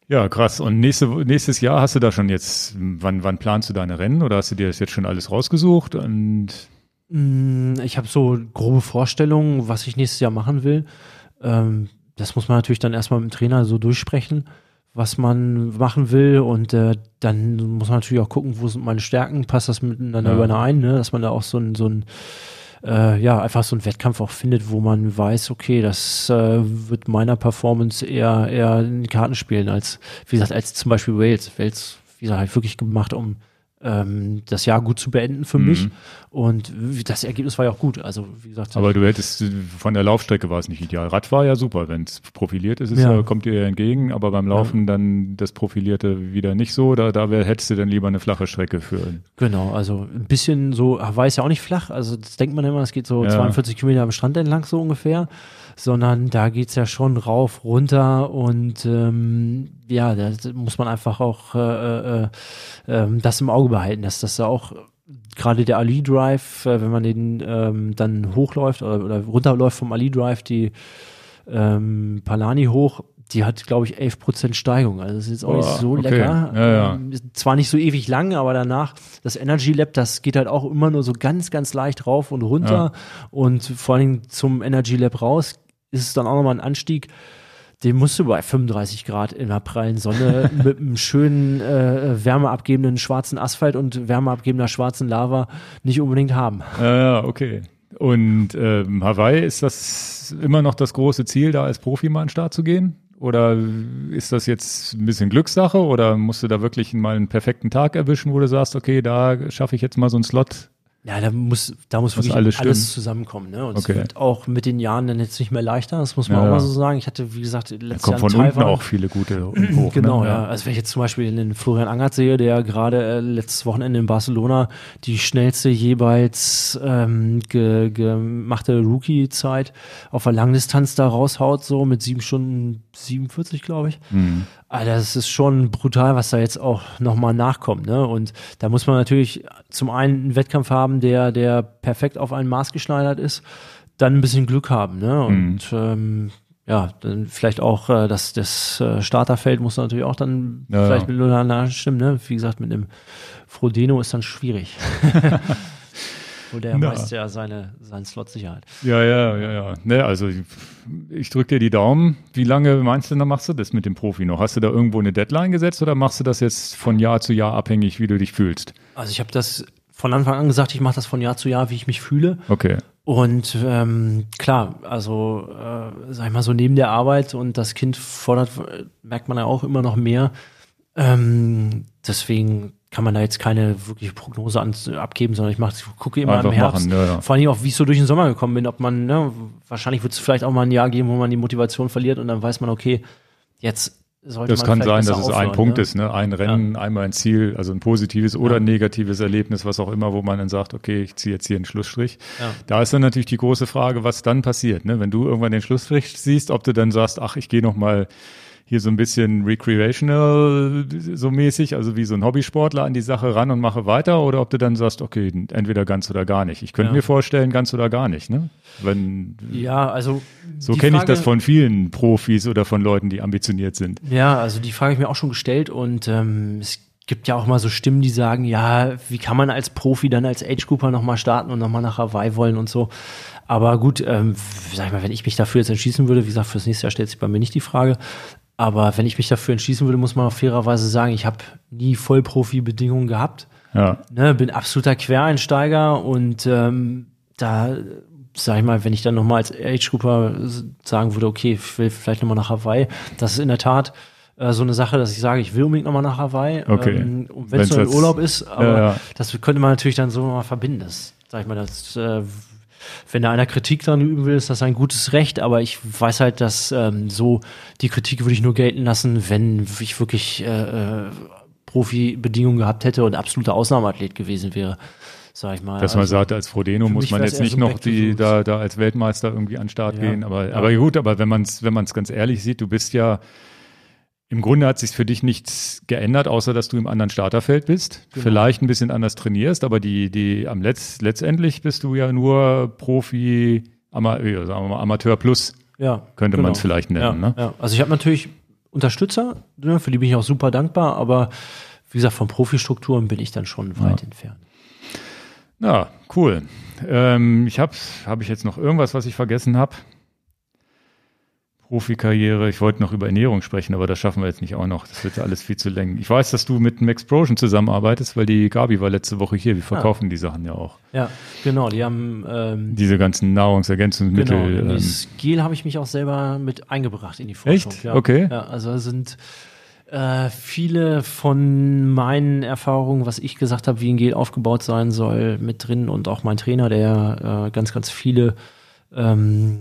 Ja, krass. Und nächste, nächstes Jahr hast du da schon jetzt, wann, wann planst du deine Rennen oder hast du dir das jetzt schon alles rausgesucht? Und Mm, ich habe so grobe Vorstellungen, was ich nächstes Jahr machen will. Ähm, das muss man natürlich dann erstmal mit dem Trainer so durchsprechen, was man machen will. Und äh, dann muss man natürlich auch gucken, wo sind meine Stärken, passt das miteinander Ja. überein, ne? dass man da auch so ein, so ein äh, ja, einfach so einen Wettkampf auch findet, wo man weiß, okay, das äh, wird meiner Performance eher, eher in Karten spielen, als, wie gesagt, als zum Beispiel Wales. Wales, wie gesagt, halt wirklich gemacht, um ähm, das Jahr gut zu beenden für Mhm. mich. Und das Ergebnis war ja auch gut. Also, wie gesagt, Aber du hättest, von der Laufstrecke war es nicht ideal. Rad war ja super, wenn es profiliert ist, ist ja. Ja. kommt dir ja entgegen, aber beim Laufen dann das Profilierte wieder nicht so. Da, da wär, hättest du dann lieber eine flache Strecke für. Genau, also ein bisschen so, Hawaii ist ja auch nicht flach, also das denkt man immer, es geht so Ja. 42 Kilometer am Strand entlang so ungefähr, sondern da geht's ja schon rauf, runter und ähm, ja, da muss man einfach auch äh, äh, ähm, das im Auge behalten, dass das da auch gerade der Ali Drive, äh, wenn man den ähm, dann hochläuft oder, oder runterläuft vom Ali Drive, die ähm, Palani hoch, die hat, glaube ich, 11% Steigung. Also das ist jetzt auch nicht Boah, so okay. lecker. Ja, ja. Ähm, zwar nicht so ewig lang, aber danach, das Energy Lab, das geht halt auch immer nur so ganz, ganz leicht rauf und runter. Und vor allen Dingen zum Energy Lab raus ist es dann auch nochmal ein Anstieg. Den musst du bei 35 Grad in der prallen Sonne [laughs] mit einem schönen äh, wärmeabgebenden schwarzen Asphalt und wärmeabgebender schwarzen Lava nicht unbedingt haben. Ja, ja, okay. Und ähm, Hawaii, ist das immer noch das große Ziel, da als Profi mal an den Start zu gehen? Oder ist das jetzt ein bisschen Glückssache oder musst du da wirklich mal einen perfekten Tag erwischen, wo du sagst, okay, da schaffe ich jetzt mal so einen Slot? Ja, da muss, da muss Muss wirklich alles alles, zusammenkommen. Ne? Und Okay. es wird auch mit den Jahren dann jetzt nicht mehr leichter, das muss man Ja, auch mal so sagen. Ich hatte, wie gesagt, Da letztes kommen Jahr von unten auch viele gute [clears throat] hoch. Genau, ne? ja. Also wenn ich jetzt zum Beispiel den Florian Angert sehe, der gerade äh, letztes Wochenende in Barcelona die schnellste jeweils ähm, ge, gemachte Rookie-Zeit auf der Langdistanz da raushaut, so mit sieben Stunden 47, glaube ich. Mhm. Alter, das ist schon brutal, was da jetzt auch nochmal nachkommt. Ne? Und da muss man natürlich zum einen einen Wettkampf haben, der, der perfekt auf einen Maß geschneidert ist, dann ein bisschen Glück haben. Ne? Und ähm, ja, dann vielleicht auch äh, das, das äh, Starterfeld muss natürlich auch dann Ja, vielleicht ja. mit Luna stimmen. Ne? Wie gesagt, mit einem Frodeno ist dann schwierig. [laughs] Wo der Na. meist ja seine, seinen Slot Sicherheit. Ja, ja, ja, ja. Ne, also ich, ich drücke dir die Daumen. Wie lange meinst du, dann machst du das mit dem Profi noch? Hast du da irgendwo eine Deadline gesetzt oder machst du das jetzt von Jahr zu Jahr abhängig, wie du dich fühlst? Also ich habe das von Anfang an gesagt, ich mache das von Jahr zu Jahr, wie ich mich fühle. Okay. Und ähm, klar, also äh, sag ich mal so neben der Arbeit und das Kind fordert, merkt man ja auch immer noch mehr. Ähm, deswegen kann man da jetzt keine wirkliche Prognose an, abgeben, sondern ich, mach, ich gucke immer Einfach im Herbst. machen, ja, ja. Vor allem auch, wie ich so durch den Sommer gekommen bin, ob man, ne, wahrscheinlich wird es vielleicht auch mal ein Jahr geben, wo man die Motivation verliert und dann weiß man, okay, jetzt sollte Das man kann sein, dass es ein Punkt ne? ist, ne? Ein Rennen, einmal ein Ziel, also ein positives oder ein negatives Erlebnis, was auch immer, wo man dann sagt, okay, ich ziehe jetzt hier einen Schlussstrich. Ja. Da ist dann natürlich die große Frage, was dann passiert, ne? Wenn du irgendwann den Schlussstrich siehst, ob du dann sagst, ach, ich gehe noch mal hier so ein bisschen recreational so mäßig, also wie so ein Hobbysportler an die Sache ran und mache weiter oder ob du dann sagst, okay, entweder ganz oder gar nicht. Ich könnte Ja. mir vorstellen, ganz oder gar nicht, ne? Wenn Ja, also so kenne ich das von vielen Profis oder von Leuten, die ambitioniert sind. Ja, also die Frage habe ich mir auch schon gestellt und ähm, es gibt ja auch mal so Stimmen, die sagen, ja, wie kann man als Profi dann als Age Grouper nochmal starten und nochmal nach Hawaii wollen und so. Aber gut, ähm, sag ich mal, wenn ich mich dafür jetzt entschließen würde, wie gesagt, fürs nächste Jahr stellt sich bei mir nicht die Frage. Aber wenn ich mich dafür entschließen würde, muss man auch fairerweise sagen, ich habe nie Vollprofi-Bedingungen gehabt Ja. ne, bin absoluter Quereinsteiger und ähm, da sag ich mal, wenn ich dann nochmal als Age-Grouper sagen würde, okay, ich will vielleicht nochmal nach Hawaii, das ist in der Tat äh, so eine Sache, dass ich sage, ich will unbedingt nochmal nach Hawaii, Okay. ähm, wenn es nur ein jetzt- Urlaub ist, aber Ja, ja. das könnte man natürlich dann so mal verbinden. Das, sag ich mal, das äh, wenn da einer Kritik dran üben will, ist das ein gutes Recht, aber ich weiß halt, dass ähm, so die Kritik würde ich nur gelten lassen, wenn ich wirklich äh, äh, Profi-Bedingungen gehabt hätte und absoluter Ausnahmeathlet gewesen wäre, sag ich mal. Dass man Also, sagt, als Frodeno muss man jetzt nicht so noch die, da, da als Weltmeister irgendwie an den Start Ja. gehen. Aber, aber gut, aber wenn man es wenn man's ganz ehrlich sieht, du bist ja, im Grunde hat sich für dich nichts geändert, außer dass du im anderen Starterfeld bist. Genau. Vielleicht ein bisschen anders trainierst, aber die, die am Letz, letztendlich bist du ja nur Profi, Ama, ja, sagen wir mal Amateur Plus, ja, könnte genau. man es vielleicht nennen. ja, ne? ja. Also ich habe natürlich Unterstützer, ne, für die bin ich auch super dankbar, aber wie gesagt, von Profistrukturen bin ich dann schon weit entfernt. Ja, cool. Ähm, ich habe hab ich jetzt noch irgendwas, was ich vergessen habe? Profikarriere. Ich wollte noch über Ernährung sprechen, aber das schaffen wir jetzt nicht auch noch. Das wird alles viel zu lang. Ich weiß, dass du mit Maxplosion zusammenarbeitest, weil die Gabi war letzte Woche hier. Wir Ah. verkaufen die Sachen ja auch. Ja, genau. Die haben ähm, Diese ganzen Nahrungsergänzungsmittel. genau. Ähm, das Gel habe ich mich auch selber mit eingebracht in die Forschung. Echt? Ja. Okay. Ja, also sind äh, viele von meinen Erfahrungen, was ich gesagt habe, wie ein Gel aufgebaut sein soll, mit drin und auch mein Trainer, der äh, ganz, ganz viele ähm,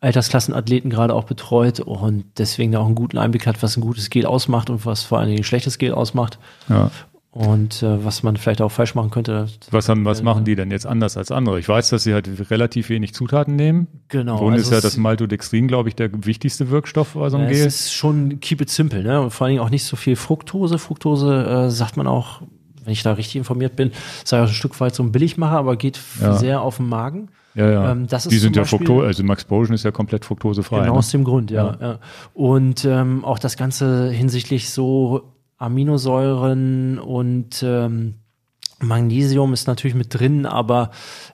Altersklassenathleten gerade auch betreut und deswegen auch einen guten Einblick hat, was ein gutes Gel ausmacht und was vor allen Dingen ein schlechtes Gel ausmacht ja. und äh, was man vielleicht auch falsch machen könnte. Was, haben, was machen die denn jetzt anders als andere? Ich weiß, dass sie halt relativ wenig Zutaten nehmen. Genau. Grunde also ist ja es- das Maltodextrin, glaube ich, der wichtigste Wirkstoff bei so einem es Gel. ist schon keep it simple, ne? Und vor allen Dingen auch nicht so viel Fructose. Fructose äh, sagt man auch, wenn ich da richtig informiert bin, sei auch ein Stück weit so ein Billigmacher, aber geht Ja. sehr auf den Magen. Ja, ja. ähm, das ist die sind zum ja Fructose, also Max Potion ist ja komplett fruktosefrei. Genau ne? aus dem Grund, ja. ja. Und ähm, auch das Ganze hinsichtlich so Aminosäuren und ähm, Magnesium ist natürlich mit drin, aber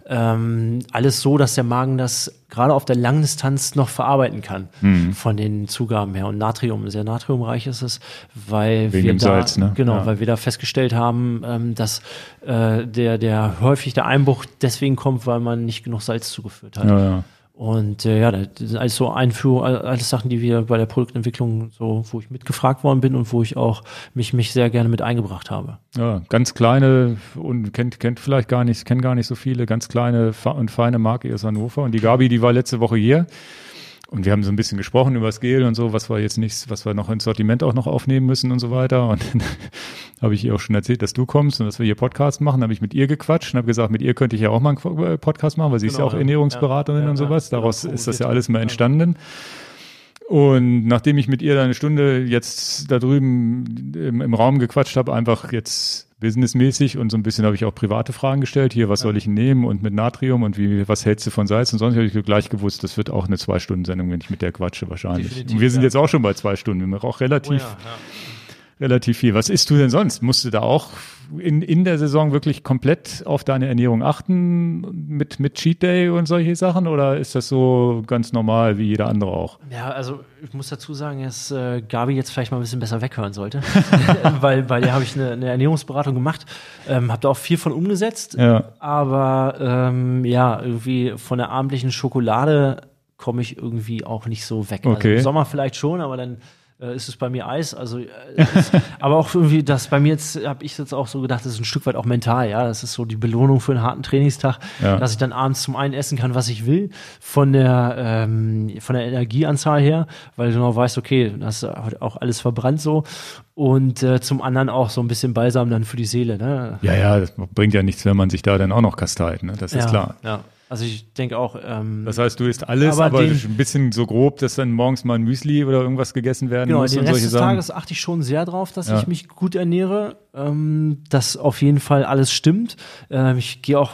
ähm, alles so, dass der Magen das gerade auf der Langdistanz noch verarbeiten kann Mhm. von den Zugaben her. Und Natrium, sehr natriumreich ist es, weil Wegen wir da, Salz, ne? genau, Ja. weil wir da festgestellt haben, ähm, dass äh, der, der häufig der Einbruch deswegen kommt, weil man nicht genug Salz zugeführt hat. Ja, ja. Und äh, ja, das sind alles so Einführung, all- alles Sachen, die wir bei der Produktentwicklung so, wo ich mitgefragt worden bin und wo ich auch mich, mich sehr gerne mit eingebracht habe. Ja, ganz kleine und kennt, kennt vielleicht gar nicht, kennen gar nicht so viele, ganz kleine und feine Marke aus Hannover. Und die Gabi, die war letzte Woche hier. Und wir haben so ein bisschen gesprochen über das Gel und so, was wir jetzt nicht, was wir noch ins Sortiment auch noch aufnehmen müssen und so weiter. Und dann [laughs] habe ich ihr auch schon erzählt, dass du kommst und dass wir hier Podcast machen. Habe ich mit ihr gequatscht und habe gesagt, mit ihr könnte ich ja auch mal einen äh, Podcast machen, weil sie ist ja Genau, auch ja. Ernährungsberaterin Ja, ja, und sowas. Daraus genau, ist das ja alles mal entstanden. Und nachdem ich mit ihr da eine Stunde jetzt da drüben im, im Raum gequatscht habe, einfach jetzt businessmäßig und so ein bisschen habe ich auch private Fragen gestellt. Hier, was soll ich nehmen und mit Natrium und wie, was hältst du von Salz? Und sonst habe ich gleich gewusst, das wird auch eine Zwei-Stunden-Sendung, wenn ich mit der quatsche wahrscheinlich. Definitiv, und wir sind ja. jetzt auch schon bei zwei Stunden. Wir machen auch relativ, relativ viel. Was isst du denn sonst? Musst du da auch in, in der Saison wirklich komplett auf deine Ernährung achten mit, mit Cheat Day und solche Sachen? Oder ist das so ganz normal wie jeder andere auch? Ja, also ich muss dazu sagen, dass äh, Gabi jetzt vielleicht mal ein bisschen besser weghören sollte, [laughs] [laughs] weil bei der habe ich eine, eine Ernährungsberatung gemacht, ähm, habe da auch viel von umgesetzt, Ja. aber ähm, ja, irgendwie von der abendlichen Schokolade komme ich irgendwie auch nicht so weg. Also Okay. Im Sommer vielleicht schon, aber dann äh, ist es bei mir Eis. Also, äh, ist, [laughs] aber auch irgendwie, das bei mir jetzt habe ich jetzt auch so gedacht, das ist ein Stück weit auch mental. Ja, das ist so die Belohnung für einen harten Trainingstag, Ja. dass ich dann abends zum einen essen kann, was ich will, von der ähm, von der Energieanzahl her, weil du noch weißt, okay, das ist auch alles verbrannt so. Und äh, zum anderen auch so ein bisschen Balsam dann für die Seele. Ne? Ja, ja, das bringt ja nichts, wenn man sich da dann auch noch kasteit, ne? Das ist ja, klar. Ja. Also ich denke auch. Ähm, Das heißt, du isst alles, Aber aber, den- ein bisschen so grob, dass dann morgens mal ein Müsli oder irgendwas gegessen werden Genau, muss den und Rest des Sachen. Tages achte ich schon sehr drauf, dass Ja. ich mich gut ernähre, ähm, dass auf jeden Fall alles stimmt. Ähm, ich gehe auch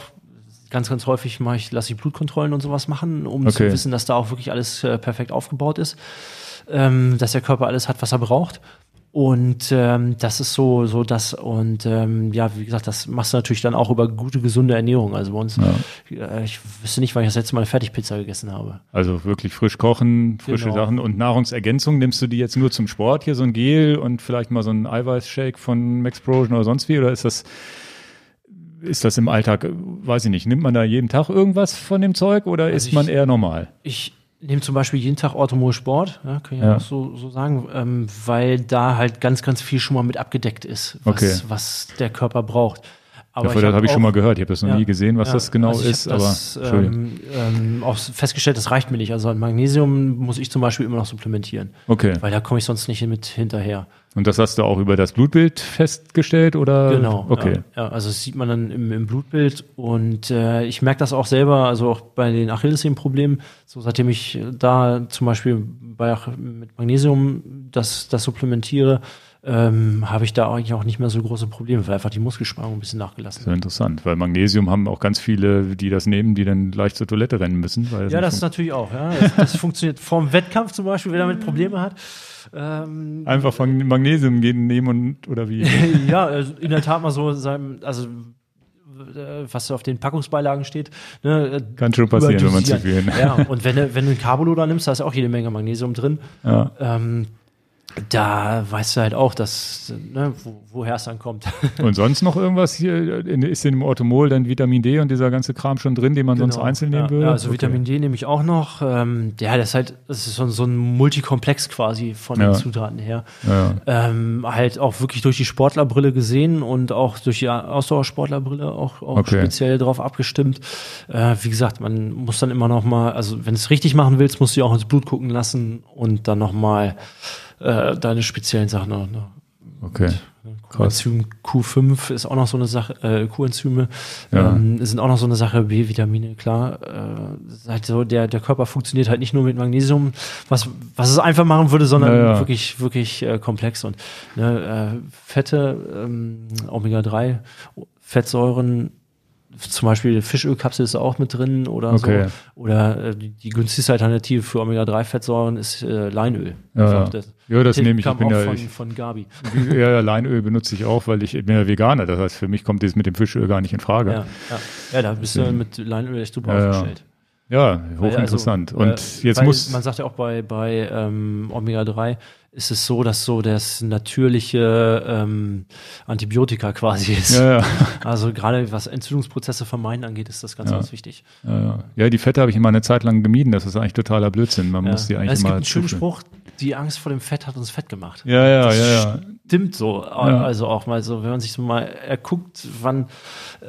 ganz, ganz häufig mache ich, lasse ich Blutkontrollen und sowas machen, um zu Okay. wissen, dass da auch wirklich alles äh, perfekt aufgebaut ist, ähm, dass der Körper alles hat, was er braucht. Und ähm, das ist so, so das. Und ähm, ja, wie gesagt, das machst du natürlich dann auch über gute, gesunde Ernährung. Also bei uns, äh, ich wüsste nicht, weil ich das letzte Mal eine Fertigpizza gegessen habe. Also wirklich frisch kochen, frische Genau. Sachen und Nahrungsergänzung. Nimmst du die jetzt nur zum Sport, hier so ein Gel und vielleicht mal so ein Eiweißshake von Max Prosion oder sonst wie? Oder ist das, ist das im Alltag, äh, weiß ich nicht, nimmt man da jeden Tag irgendwas von dem Zeug oder Also ist man ich- eher normal? Ich nehme zum Beispiel jeden Tag Orthomol Sport, ja, kann ich. Ja. auch so, so sagen, ähm, weil da halt ganz, ganz viel schon mal mit abgedeckt ist, was, Okay. was der Körper braucht. Aber Davon das habe ich schon mal gehört. Ich habe das noch Ja. nie gesehen, was ja, das genau also ist, aber das, Entschuldigung. ähm, ähm, auch festgestellt, das reicht mir nicht. Also Magnesium muss ich zum Beispiel immer noch supplementieren, Okay. weil da komme ich sonst nicht mit hinterher. Und das hast du auch über das Blutbild festgestellt oder? Genau. Okay. Ja, ja, also das sieht man dann im, im Blutbild und äh, ich merke das auch selber, also auch bei den Achillessehnenproblemen, so seitdem ich da zum Beispiel bei mit Magnesium das, das supplementiere, ähm, habe ich da eigentlich auch nicht mehr so große Probleme, weil einfach die Muskelspannung ein bisschen nachgelassen Sehr interessant, weil Magnesium haben auch ganz viele, die das nehmen, die dann gleich zur Toilette rennen müssen. Ja, das ist natürlich auch. Ja. Das, das [laughs] funktioniert vorm Wettkampf zum Beispiel, wer damit Probleme hat. Ähm, Einfach von Magnesium gehen nehmen und oder wie? [laughs] ja, also in der Tat mal so, sein, also äh, was auf den Packungsbeilagen steht. Ne, Kann schon passieren, wenn man zu viel. Ja, und wenn du, wenn du einen Carboloader nimmst, da ist auch jede Menge Magnesium drin. Ja. Ähm, da weißt du halt auch, dass, ne, wo, woher es dann kommt. [laughs] Und sonst noch irgendwas hier? In, ist in dem Orthomol dann Vitamin D und dieser ganze Kram schon drin, den man sonst Genau. einzeln nehmen ja, würde? Ja, also Okay. Vitamin D nehme ich auch noch. Ähm, ja, das ist halt, das ist so, so ein Multikomplex quasi von Ja. den Zutaten her. Ja. Ähm, halt auch wirklich durch die Sportlerbrille gesehen und auch durch die Ausdauersportlerbrille auch, auch Okay. speziell drauf abgestimmt. Äh, wie gesagt, man muss dann immer noch mal, also wenn du es richtig machen willst, musst du ja auch ins Blut gucken lassen und dann noch mal äh, deine speziellen Sachen noch. noch Okay. Coenzym Q5 ist auch noch so eine Sache, äh, Coenzyme Ja. ähm, sind auch noch so eine Sache, B-Vitamine, klar. Äh, halt so, der, der Körper funktioniert halt nicht nur mit Magnesium, was, was es einfach machen würde, sondern Ja, ja. wirklich, wirklich äh, komplex. Und ne, äh, Fette, ähm, Omega-3, Fettsäuren, zum Beispiel Fischölkapsel ist auch mit drin oder Okay. so. Oder äh, die, günstigste Alternative für Omega-3-Fettsäuren ist äh, Leinöl. Ja, das- Ja, das nehme ich. Ich bin auch ja, von, ich, von Gabi. [laughs] ja, Leinöl benutze ich auch, weil ich, ich bin ja Veganer. Das heißt, für mich kommt das mit dem Fischöl gar nicht in Frage. Ja, ja. ja, da bist du mit Leinöl echt super aufgestellt. Ja, hochinteressant. also, und äh, jetzt muss. Man sagt ja auch bei, bei ähm, Omega-3 ist es so, dass so das natürliche ähm, Antibiotika quasi ist. ja, ja, [laughs] Also gerade was Entzündungsprozesse vermeiden angeht, ist das ganz, Ja. ganz wichtig. ja, die Fette habe ich immer eine Zeit lang gemieden. Das ist eigentlich totaler Blödsinn. Man muss die eigentlich es gibt immer. einen schönen. Spruch, die Angst vor dem Fett hat uns fett gemacht. Ja, ja, Das ja, ja. Stimmt so. Also auch mal so, wenn man sich so mal erguckt, wann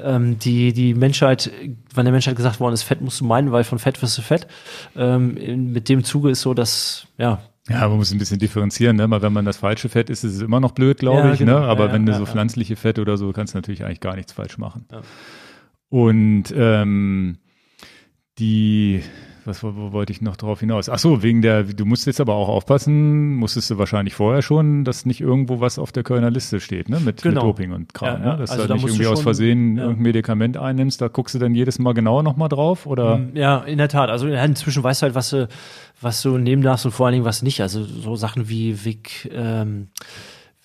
ähm, die, die Menschheit, wann der Menschheit gesagt worden ist, Fett musst du meinen, weil von Fett wirst du fett. Ähm, mit dem Zuge ist so, dass, ja, Ja, man muss ein bisschen differenzieren, ne? Weil wenn man das falsche Fett isst, ist es immer noch blöd, glaube Ja, ich, genau. ne? Aber Ja, ja, wenn du ja, so ja. pflanzliche Fette oder so, kannst du natürlich eigentlich gar nichts falsch machen. Ja. Und ähm, die, was wo, wo wollte ich noch drauf hinaus? Ach so, wegen der, du musst jetzt aber auch aufpassen, musstest du wahrscheinlich vorher schon, dass nicht irgendwo was auf der Kölner Liste steht, ne? Mit, Genau. mit Doping und Kram, Ja, ja. ne? Dass Also du da nicht musst du irgendwie aus schon- Versehen ja. irgendein Medikament einnimmst, da guckst du dann jedes Mal genauer nochmal drauf, oder? Ja, in der Tat. Also inzwischen weißt du halt, was du, was du nehmen darfst und vor allen Dingen was nicht. Also so Sachen wie Vic, ähm,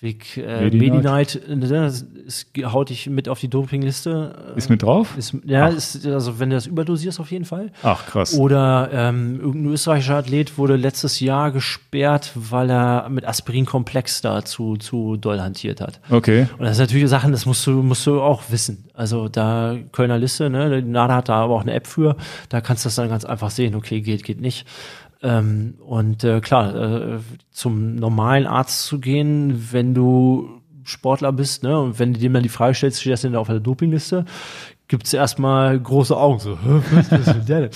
Vic äh, Medi-Night. Äh, ist, haut dich mit auf die Dopingliste. Ist mit drauf? Ist, ja, ist, also wenn du das überdosierst auf jeden Fall. Ach, krass. Oder ähm, irgendein österreichischer Athlet wurde letztes Jahr gesperrt, weil er mit Aspirin-Komplex da zu, zu doll hantiert hat. Okay. Und das sind natürlich Sachen, das musst du, musst du auch wissen. Also da Kölner Liste, ne, die NADA hat da aber auch eine App für, da kannst du das dann ganz einfach sehen, okay, geht, geht nicht. Ähm, und äh, klar, äh, zum normalen Arzt zu gehen, wenn du Sportler bist, ne, und wenn du dem dann die Frage stellst, steht das denn auf der Dopingliste, gibt's erstmal große Augen, so, [laughs] "Hä, was ist denn der denn?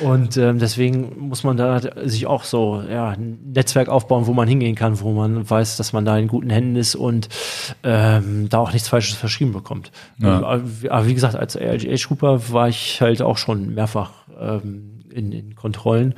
Und ähm, deswegen muss man da sich auch so ja, ein Netzwerk aufbauen, wo man hingehen kann, wo man weiß, dass man da in guten Händen ist und ähm, da auch nichts Falsches verschrieben bekommt. Ja. Aber wie- aber wie gesagt, als Age-Grupper war ich halt auch schon mehrfach ähm, in, in Kontrollen.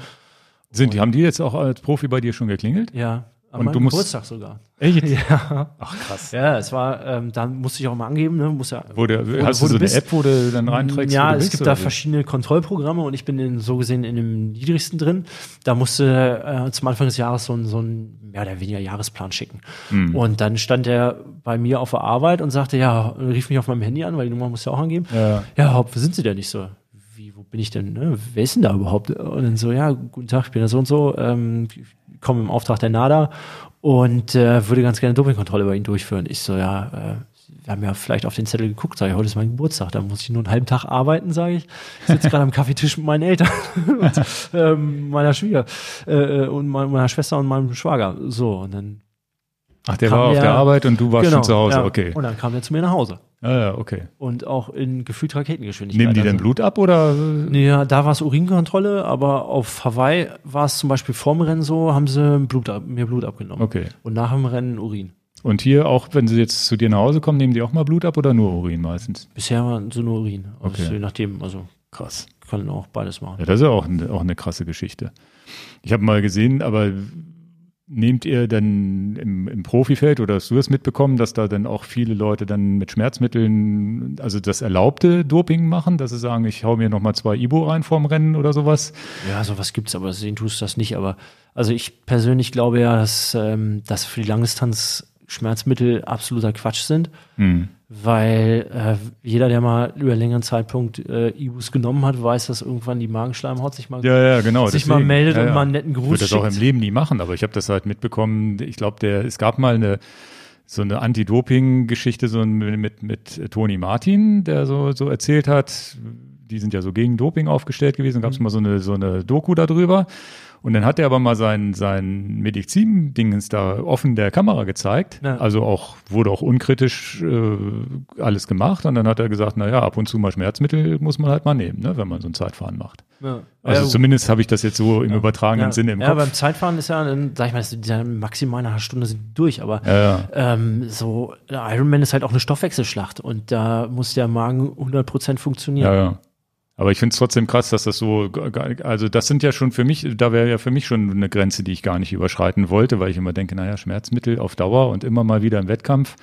Sind die, haben die jetzt auch als Profi bei dir schon geklingelt? Ja, am Und du musst- Geburtstag sogar. Echt? [laughs] Ja, Ach, krass. ja, es war, ähm, da musste ich auch mal angeben, ne, muss ja, Wo der, wo- hast wo du so eine bist. App, wo du dann reinträgst? Ja, es gibt da wie? verschiedene Kontrollprogramme und ich bin in, so gesehen in dem niedrigsten drin. Da musste äh, zum Anfang des Jahres so ein, so ein mehr oder weniger Jahresplan schicken. Hm. Und dann stand er bei mir auf der Arbeit und sagte, ja, rief mich auf meinem Handy an, weil die Nummer muss ja auch angeben. Ja. Ja, Haupt, wo sind Sie denn nicht so? Bin ich denn? Ne? Wer ist denn da überhaupt? Und dann so, ja, guten Tag, ich bin da so und so, ähm, komme im Auftrag der NADA und äh, würde ganz gerne Dopingkontrolle bei Ihnen durchführen. Ich so, ja, äh, wir haben ja vielleicht auf den Zettel geguckt, sage ich, heute ist mein Geburtstag, da muss ich nur einen halben Tag arbeiten, sage ich. Ich sitze gerade am Kaffeetisch mit meinen Eltern [laughs] und ähm, meiner Schwieger äh, und mein- meiner Schwester und meinem Schwager. So, und dann Ach, der war auf der- Arbeit und du warst schon zu Hause, ja. okay. Und dann kam der zu mir nach Hause. Ja, ja, okay. Und auch in gefühlt Raketengeschwindigkeit. Nehmen die denn Also- Blut ab oder? Nee, Ja, da war es Urinkontrolle, aber auf Hawaii war es zum Beispiel vorm Rennen so, haben sie Blut ab, mir Blut abgenommen. Okay. Und nach dem Rennen Urin. Und hier auch, wenn sie jetzt zu dir nach Hause kommen, nehmen die auch mal Blut ab oder nur Urin meistens? Bisher waren so nur Urin. Also Okay. je nachdem, also Krass. können auch beides machen. Ja, das ist ja auch, eine- auch eine krasse Geschichte. Ich habe mal gesehen, aber nehmt ihr dann im, im Profifeld oder hast du das mitbekommen, dass da dann auch viele Leute dann mit Schmerzmitteln, also das erlaubte Doping machen, dass sie sagen, ich hau mir nochmal zwei Ibo rein vorm Rennen oder sowas? Ja, sowas gibt's, aber sehen tust du das nicht. Aber also ich persönlich glaube ja, dass ähm, das für die Langdistanz Schmerzmittel absoluter Quatsch sind, Hm. Weil äh, jeder, der mal über einen längeren Zeitpunkt äh, Ibus genommen hat, weiß, dass irgendwann die Magenschleimhaut sich mal Ja, ja, genau. sich deswegen. mal meldet ja, und mal einen netten Ich Gruß würde das auch im schickt. Leben nie machen, aber ich habe das halt mitbekommen. Ich glaube, der es gab mal eine so eine Anti-Doping-Geschichte so mit, mit mit Toni Martin, der so so erzählt hat. Die sind ja so gegen Doping aufgestellt gewesen. Gab es Mhm. mal so eine so eine Doku darüber. Und dann hat er aber mal sein, sein Medizin-Dingens da offen der Kamera gezeigt. Ja. Also auch, wurde auch unkritisch äh, alles gemacht. Und dann hat er gesagt, na ja, ab und zu mal Schmerzmittel muss man halt mal nehmen, ne, wenn man so ein Zeitfahren macht. Ja. Also Ja, zumindest habe ich das jetzt so im übertragenen ja, Sinne im ja, Kopf. beim Zeitfahren ist ja, dann, sag ich mal, ja maximal eine Stunde sind durch, aber Ja, ja. ähm, so Ironman ist halt auch eine Stoffwechselschlacht und da muss der Magen 100% funktionieren. Ja, ja. Aber ich finde es trotzdem krass, dass das so, also das sind ja schon für mich, da wäre ja für mich schon eine Grenze, die ich gar nicht überschreiten wollte, weil ich immer denke, naja, Schmerzmittel auf Dauer und immer mal wieder im Wettkampf.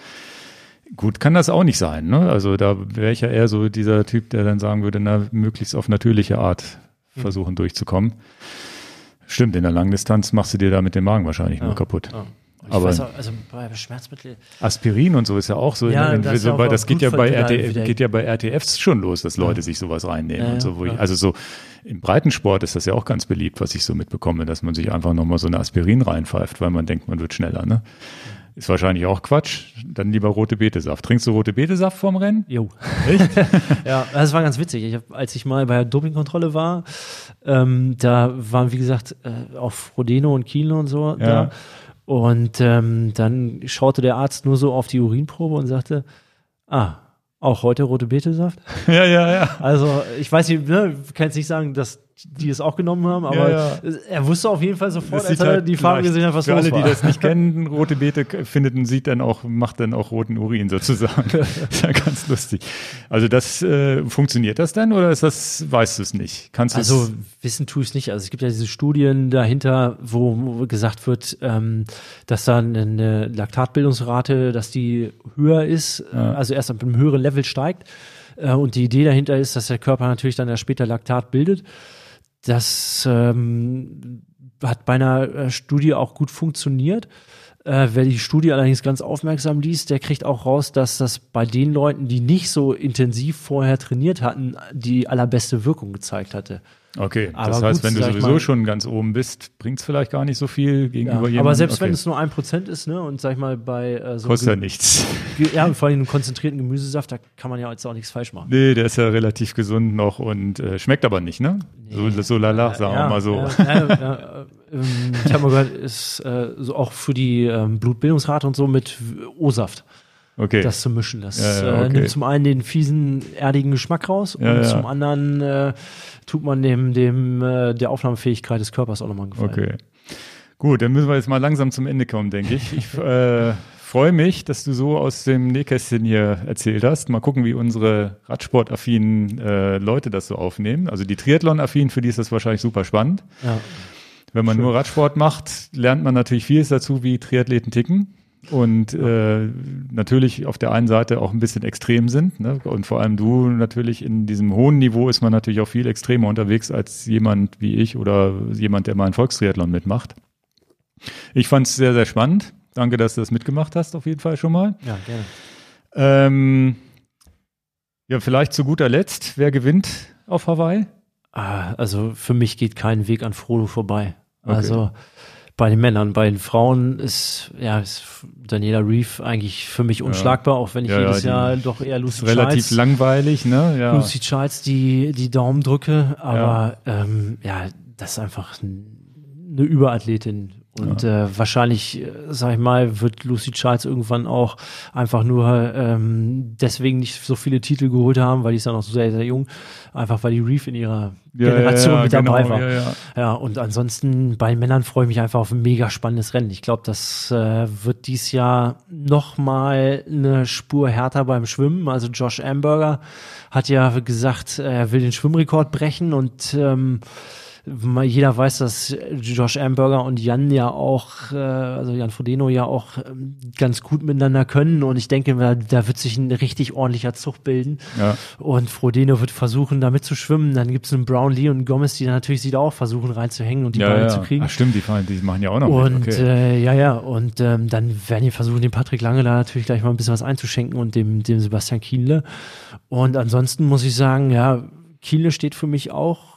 Gut, kann das auch nicht sein. Ne? Also da wäre ich ja eher so dieser Typ, der dann sagen würde, na, möglichst auf natürliche Art versuchen durchzukommen. Stimmt, in der Langdistanz machst du dir da mit dem Magen wahrscheinlich nur kaputt. Ja. Ich Aber- weiß auch, also bei Schmerzmitteln, Aspirin und so ist ja auch so. Ja, ne, das ist so ja auch das geht ja bei, RT, geht ja bei RTFs schon los, dass Leute sich sowas reinnehmen Ja, und so. Ja. ich, also so im Breitensport ist das ja auch ganz beliebt, was ich so mitbekomme, dass man sich einfach nochmal so eine Aspirin reinpfeift, weil man denkt, man wird schneller. Ne? Ist wahrscheinlich auch Quatsch. Dann lieber rote Betesaft. Trinkst du rote Betesaft vorm Rennen? Jo. Echt? [laughs] ja, das war ganz witzig. Ich hab, als ich mal bei der Dopingkontrolle war, ähm, da waren, wie gesagt, äh, auf Rodeno und Kino und so Ja. da. Und ähm, dann schaute der Arzt nur so auf die Urinprobe und sagte, ah, auch heute rote Betesaft? [laughs] ja, ja, ja. Also ich weiß nicht, ne, kann jetzt nicht sagen, dass die es auch genommen haben, aber Ja, er wusste auf jeden Fall sofort, als er halt die Farbe gesehen hat, was Für los alle, war. die das nicht [laughs] kennen, rote Beete findet und sieht dann auch, macht dann auch roten Urin sozusagen. [laughs] ist ja ganz lustig. Also das, äh, funktioniert das denn oder ist das, weißt du es nicht? Kannst Also wissen tue ich es nicht. Also es gibt ja diese Studien dahinter, wo, gesagt wird, ähm, dass da eine Laktatbildungsrate, dass die höher ist, äh, also erst ab einem höheren Level steigt. Äh, und die Idee dahinter ist, dass der Körper natürlich dann ja später Laktat bildet. Das ähm, hat bei einer äh, Studie auch gut funktioniert. Äh, wer die Studie allerdings ganz aufmerksam liest, der kriegt auch raus, dass das bei den Leuten, die nicht so intensiv vorher trainiert hatten, die allerbeste Wirkung gezeigt hatte. Okay, Aber das heißt, gut, wenn du sowieso mal- schon ganz oben bist, bringt es vielleicht gar nicht so viel gegenüber Ja, jemandem. aber selbst okay. wenn es nur ein Prozent ist, ne, und sag ich mal, bei äh, so Kostet ja nichts. Ja, und vor allem einem konzentrierten Gemüsesaft, da kann man ja jetzt auch nichts falsch machen. Nee, der ist ja relativ gesund noch und äh, schmeckt aber nicht, ne? So, so lala, sagen wir mal so. Ja, ja, äh, [laughs] ähm, ich habe mal gehört, ist äh, so auch für die ähm, Blutbildungsrate und so mit O-Saft Okay. das zu mischen. Das Ja, ja, äh, okay. nimmt zum einen den fiesen, erdigen Geschmack raus Ja, und zum anderen äh, tut man dem, dem äh, der Aufnahmefähigkeit des Körpers auch nochmal einen Gefallen. Okay. Gut, dann müssen wir jetzt mal langsam zum Ende kommen, denke ich. Ich äh, freue mich, dass du so aus dem Nähkästchen hier erzählt hast. Mal gucken, wie unsere Radsportaffinen äh, Leute das so aufnehmen. Also die Triathlon-Affinen, für die ist das wahrscheinlich super spannend. Ja. Wenn man nur Radsport macht, lernt man natürlich vieles dazu, wie Triathleten ticken. Und äh, natürlich auf der einen Seite auch ein bisschen extrem sind. Ne? Und vor allem du natürlich in diesem hohen Niveau ist man natürlich auch viel extremer unterwegs als jemand wie ich oder jemand, der mal einen Volkstriathlon mitmacht. Ich fand es sehr, sehr spannend. Danke, dass du das mitgemacht hast, auf jeden Fall schon mal. ja, gerne. Ähm, ja, vielleicht zu guter Letzt, wer gewinnt auf Hawaii? Ah, also für mich geht kein Weg an Frodo vorbei. Okay. Also bei den Männern, bei den Frauen ist ja ist Daniela Reeve eigentlich für mich unschlagbar, auch wenn ich Ja, ja, jedes die Jahr doch eher Lucy Relativ Charles, langweilig, ne? Ja. Lucy Charles die die Daumen drücke, aber ja, ähm, ja das ist einfach eine Überathletin. Und äh, wahrscheinlich, äh, sag ich mal, wird Lucy Charles irgendwann auch einfach nur ähm, deswegen nicht so viele Titel geholt haben, weil die ist ja noch sehr, sehr jung. Einfach weil die Reeve in ihrer Ja, Generation ja, ja, mit dabei genau, war. Ja, ja. Ja, und ansonsten bei den Männern freue ich mich einfach auf ein mega spannendes Rennen. Ich glaube, das äh, wird dies Jahr noch mal eine Spur härter beim Schwimmen. Also Josh Amberger hat ja gesagt, er will den Schwimmrekord brechen und ähm, jeder weiß, dass Josh Amberger und Jan ja auch, äh, also Jan Frodeno ja auch ähm, ganz gut miteinander können und ich denke, da, da wird sich ein richtig ordentlicher Zug bilden Ja. und Frodeno wird versuchen, da mitzuschwimmen. Dann gibt es einen Brownlee und Gomez, die dann natürlich sich da auch versuchen reinzuhängen und die Ja, Beine ja. zu kriegen. Ach, stimmt, die, fahren, die machen ja auch noch Und mit. Okay. äh, ja, ja, und ähm, dann werden die versuchen, dem Patrick Lange da natürlich gleich mal ein bisschen was einzuschenken und dem, dem Sebastian Kienle. Und ansonsten muss ich sagen, ja, Kienle steht für mich auch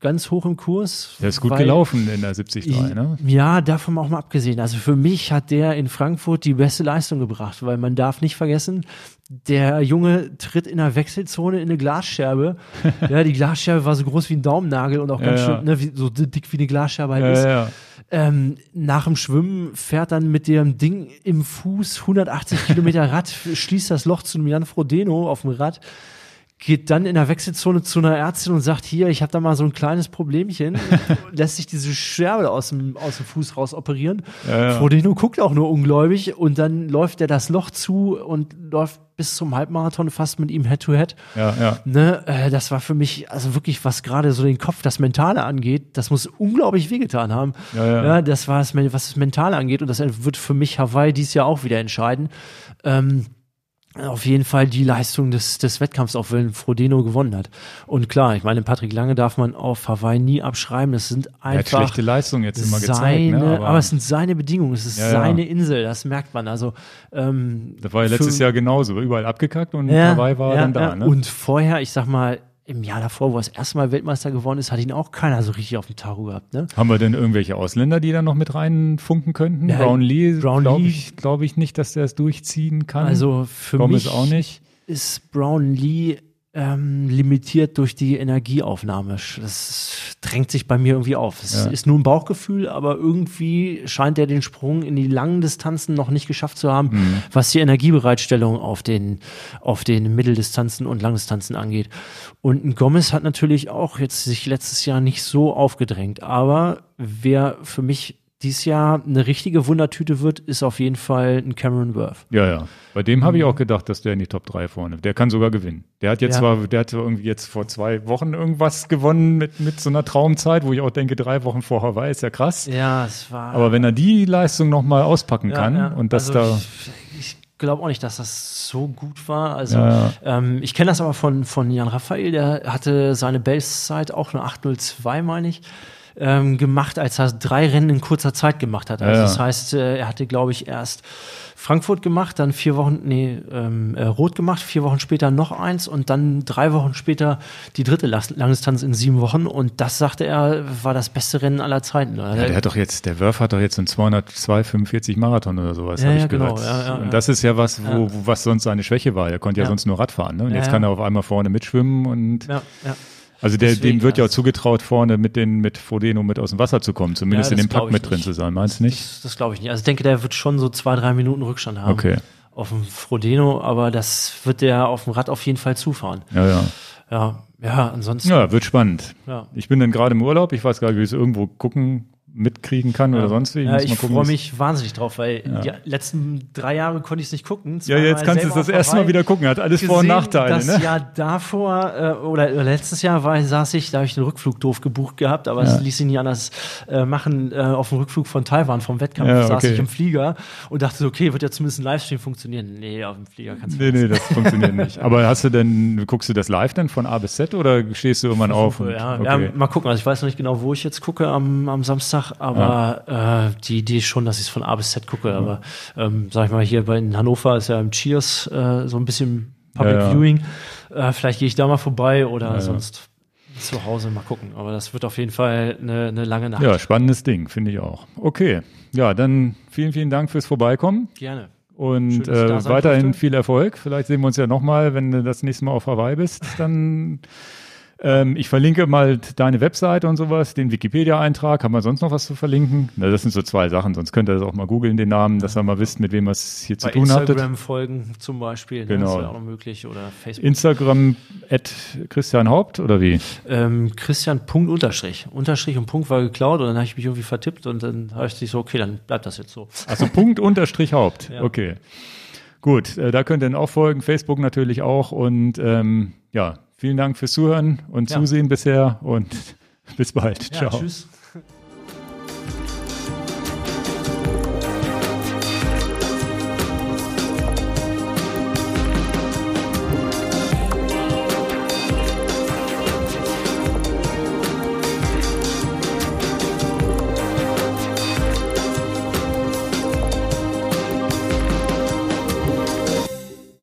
ganz hoch im Kurs. der ist gut weil- gelaufen in der 73, ne? Ja, davon auch mal abgesehen. Also für mich hat der in Frankfurt die beste Leistung gebracht, weil man darf nicht vergessen, der Junge tritt in der Wechselzone in eine Glasscherbe. [laughs] ja, die Glasscherbe war so groß wie ein Daumennagel und auch ganz Ja, ja. schön, ne, wie, so dick wie eine Glasscherbe halt Ja, ist. ja. Ähm, nach dem Schwimmen fährt dann mit dem Ding im Fuß 180 Kilometer Rad, schließt das Loch zu Jan Frodeno auf dem Rad, geht dann in der Wechselzone zu einer Ärztin und sagt, hier, ich habe da mal so ein kleines Problemchen, [laughs] lässt sich diese Scherbe aus dem, aus dem Fuß raus operieren. Ja, ja. Frodeno guckt auch nur ungläubig und dann läuft er das Loch zu und läuft bis zum Halbmarathon fast mit ihm Head-to-Head. ja, ja. Ne, äh, das war für mich, also wirklich, was gerade so den Kopf, das Mentale angeht, das muss unglaublich wehgetan haben. Ja, ja. das war es, was das Mentale angeht und das wird für mich Hawaii dieses Jahr auch wieder entscheiden. Ähm, auf jeden Fall die Leistung des, des Wettkampfs, auch wenn Frodeno gewonnen hat. Und klar, ich meine, Patrick Lange darf man auf Hawaii nie abschreiben. Das sind Er hat einfach schlechte Leistung jetzt immer gezeigt. seine, Ne? aber, es sind seine Bedingungen, es ist Ja, ja. seine Insel, das merkt man. Also ähm, das war ja letztes für- Jahr genauso. Überall abgekackt und Hawaii war ja, dann da. ja. Ne? Und vorher, ich sag mal, im Jahr davor, wo er das erste Mal Weltmeister geworden ist, hat ihn auch keiner so richtig auf dem Tacho gehabt. Ne? Haben wir denn irgendwelche Ausländer, die da noch mit reinfunken könnten? Ja, Brown Lee, Brown glaube ich, glaub ich nicht, dass der es durchziehen kann. Also für Gomez mich auch nicht. ist Brown Lee ähm, limitiert durch die Energieaufnahme. Das drängt sich bei mir irgendwie auf. Es Ja. ist nur ein Bauchgefühl, aber irgendwie scheint er den Sprung in die langen Distanzen noch nicht geschafft zu haben, Mhm. was die Energiebereitstellung auf den, auf den Mitteldistanzen und Langdistanzen angeht. Und ein Gomez hat natürlich auch jetzt sich letztes Jahr nicht so aufgedrängt, aber wer für mich dieses Jahr eine richtige Wundertüte wird, ist auf jeden Fall ein Cameron Worth. Ja, ja. Bei dem habe ich auch gedacht, dass der in die Top 3 vorne. Der kann sogar gewinnen. Der hat jetzt Ja. zwar, der hat irgendwie jetzt vor zwei Wochen irgendwas gewonnen mit, mit so einer Traumzeit, wo ich auch denke, drei Wochen vor Hawaii ist ja krass. Ja, es war. Aber wenn er die Leistung nochmal auspacken Ja, kann ja. und das also da. Ich, ich glaube auch nicht, dass das so gut war. Also Ja, Ähm, ich kenne das aber von, von Jan Raphael, der hatte seine Bestzeit auch eine 802, meine ich. Ähm, gemacht, als er drei Rennen in kurzer Zeit gemacht hat. Also Ja, ja. das heißt, äh, er hatte, glaube ich, erst Frankfurt gemacht, dann vier Wochen, nee, ähm, äh, Rot gemacht, vier Wochen später noch eins und dann drei Wochen später die dritte Langdistanz in sieben Wochen und das, sagte er, war das beste Rennen aller Zeiten. Ja, der hat doch jetzt, der Wurf hat doch jetzt einen 245 Marathon oder sowas, habe ich genau, gehört. und das ist ja was, wo, was sonst seine Schwäche war. Er konnte ja, sonst nur Radfahren. Ne? Und jetzt kann er auf einmal vorne mitschwimmen und ja, ja. Also der, Deswegen, dem wird ja auch zugetraut, vorne mit den mit Frodeno mit aus dem Wasser zu kommen, zumindest Ja, in dem Pack mit drin nicht. zu sein. Meinst du nicht? Das, das glaube ich nicht. Also ich denke, der wird schon so zwei, drei Minuten Rückstand haben. Okay. Auf dem Frodeno, aber das wird der auf dem Rad auf jeden Fall zufahren. Ja, ja. Ja, ja, ansonsten. Ja, wird spannend. Ja. Ich bin dann gerade im Urlaub. Ich weiß gar nicht, wie es irgendwo gucken, mitkriegen kann oder sonst wie. Ja, ich mal gucken, freue mich wahnsinnig drauf, weil die letzten drei Jahre konnte ich es nicht gucken. Ja, jetzt kannst du es das erste Mal wieder gucken. Hat alles Vor- und gesehen, Nachteile, Das ne? Jahr davor äh, oder letztes Jahr war, saß ich, da habe ich den Rückflug doof gebucht gehabt, aber es ließ sich nicht anders äh, machen. Äh, auf dem Rückflug von Taiwan vom Wettkampf Ja, saß okay. ich im Flieger und dachte, okay, wird ja zumindest ein Livestream funktionieren. Nee, auf dem Flieger kannst du Nee, nee, das funktioniert nicht. [laughs] Aber hast du denn, guckst du das live dann von A bis Z oder stehst du irgendwann auf? und- Ja, okay. ja, mal gucken. Also ich weiß noch nicht genau, wo ich jetzt gucke am, am Samstag, aber äh, die Idee ist schon, dass ich es von A bis Z gucke. Aber ähm, sag ich mal, hier bei in Hannover ist ja im Cheers äh, so ein bisschen Public Ja, ja. Viewing. Äh, vielleicht gehe ich da mal vorbei oder sonst zu Hause mal gucken. Aber das wird auf jeden Fall eine, eine lange Nacht. Ja, spannendes Ding, finde ich auch. Okay. Ja, dann vielen, vielen Dank fürs Vorbeikommen Gerne. und Schön, äh, weiterhin durfte. viel Erfolg. Vielleicht sehen wir uns ja nochmal, wenn du das nächste Mal auf Hawaii bist. Dann ähm, ich verlinke mal deine Webseite und sowas, den Wikipedia-Eintrag. Haben wir sonst noch was zu verlinken? Na, das sind so zwei Sachen, sonst könnt ihr das auch mal googeln, den Namen, dass ihr mal wisst, mit wem ihr es hier zu Bei tun habtet. Instagram folgen zum Beispiel. Ne? Genau. Das ist auch noch möglich. Oder Facebook. Instagram at Christian Haupt oder wie? ähm, Christian Punkt Unterstrich. Unterstrich und Punkt war geklaut und dann habe ich mich irgendwie vertippt und dann habe ich sich so, okay, dann bleibt das jetzt so. Also Punkt unterstrich Haupt. Ja. Okay. Gut, äh, da könnt ihr dann auch folgen, Facebook natürlich auch. Und ähm, ja, vielen Dank fürs Zuhören und Ja. Zusehen bisher und [laughs] Bis bald. Ja, Ciao. tschüss.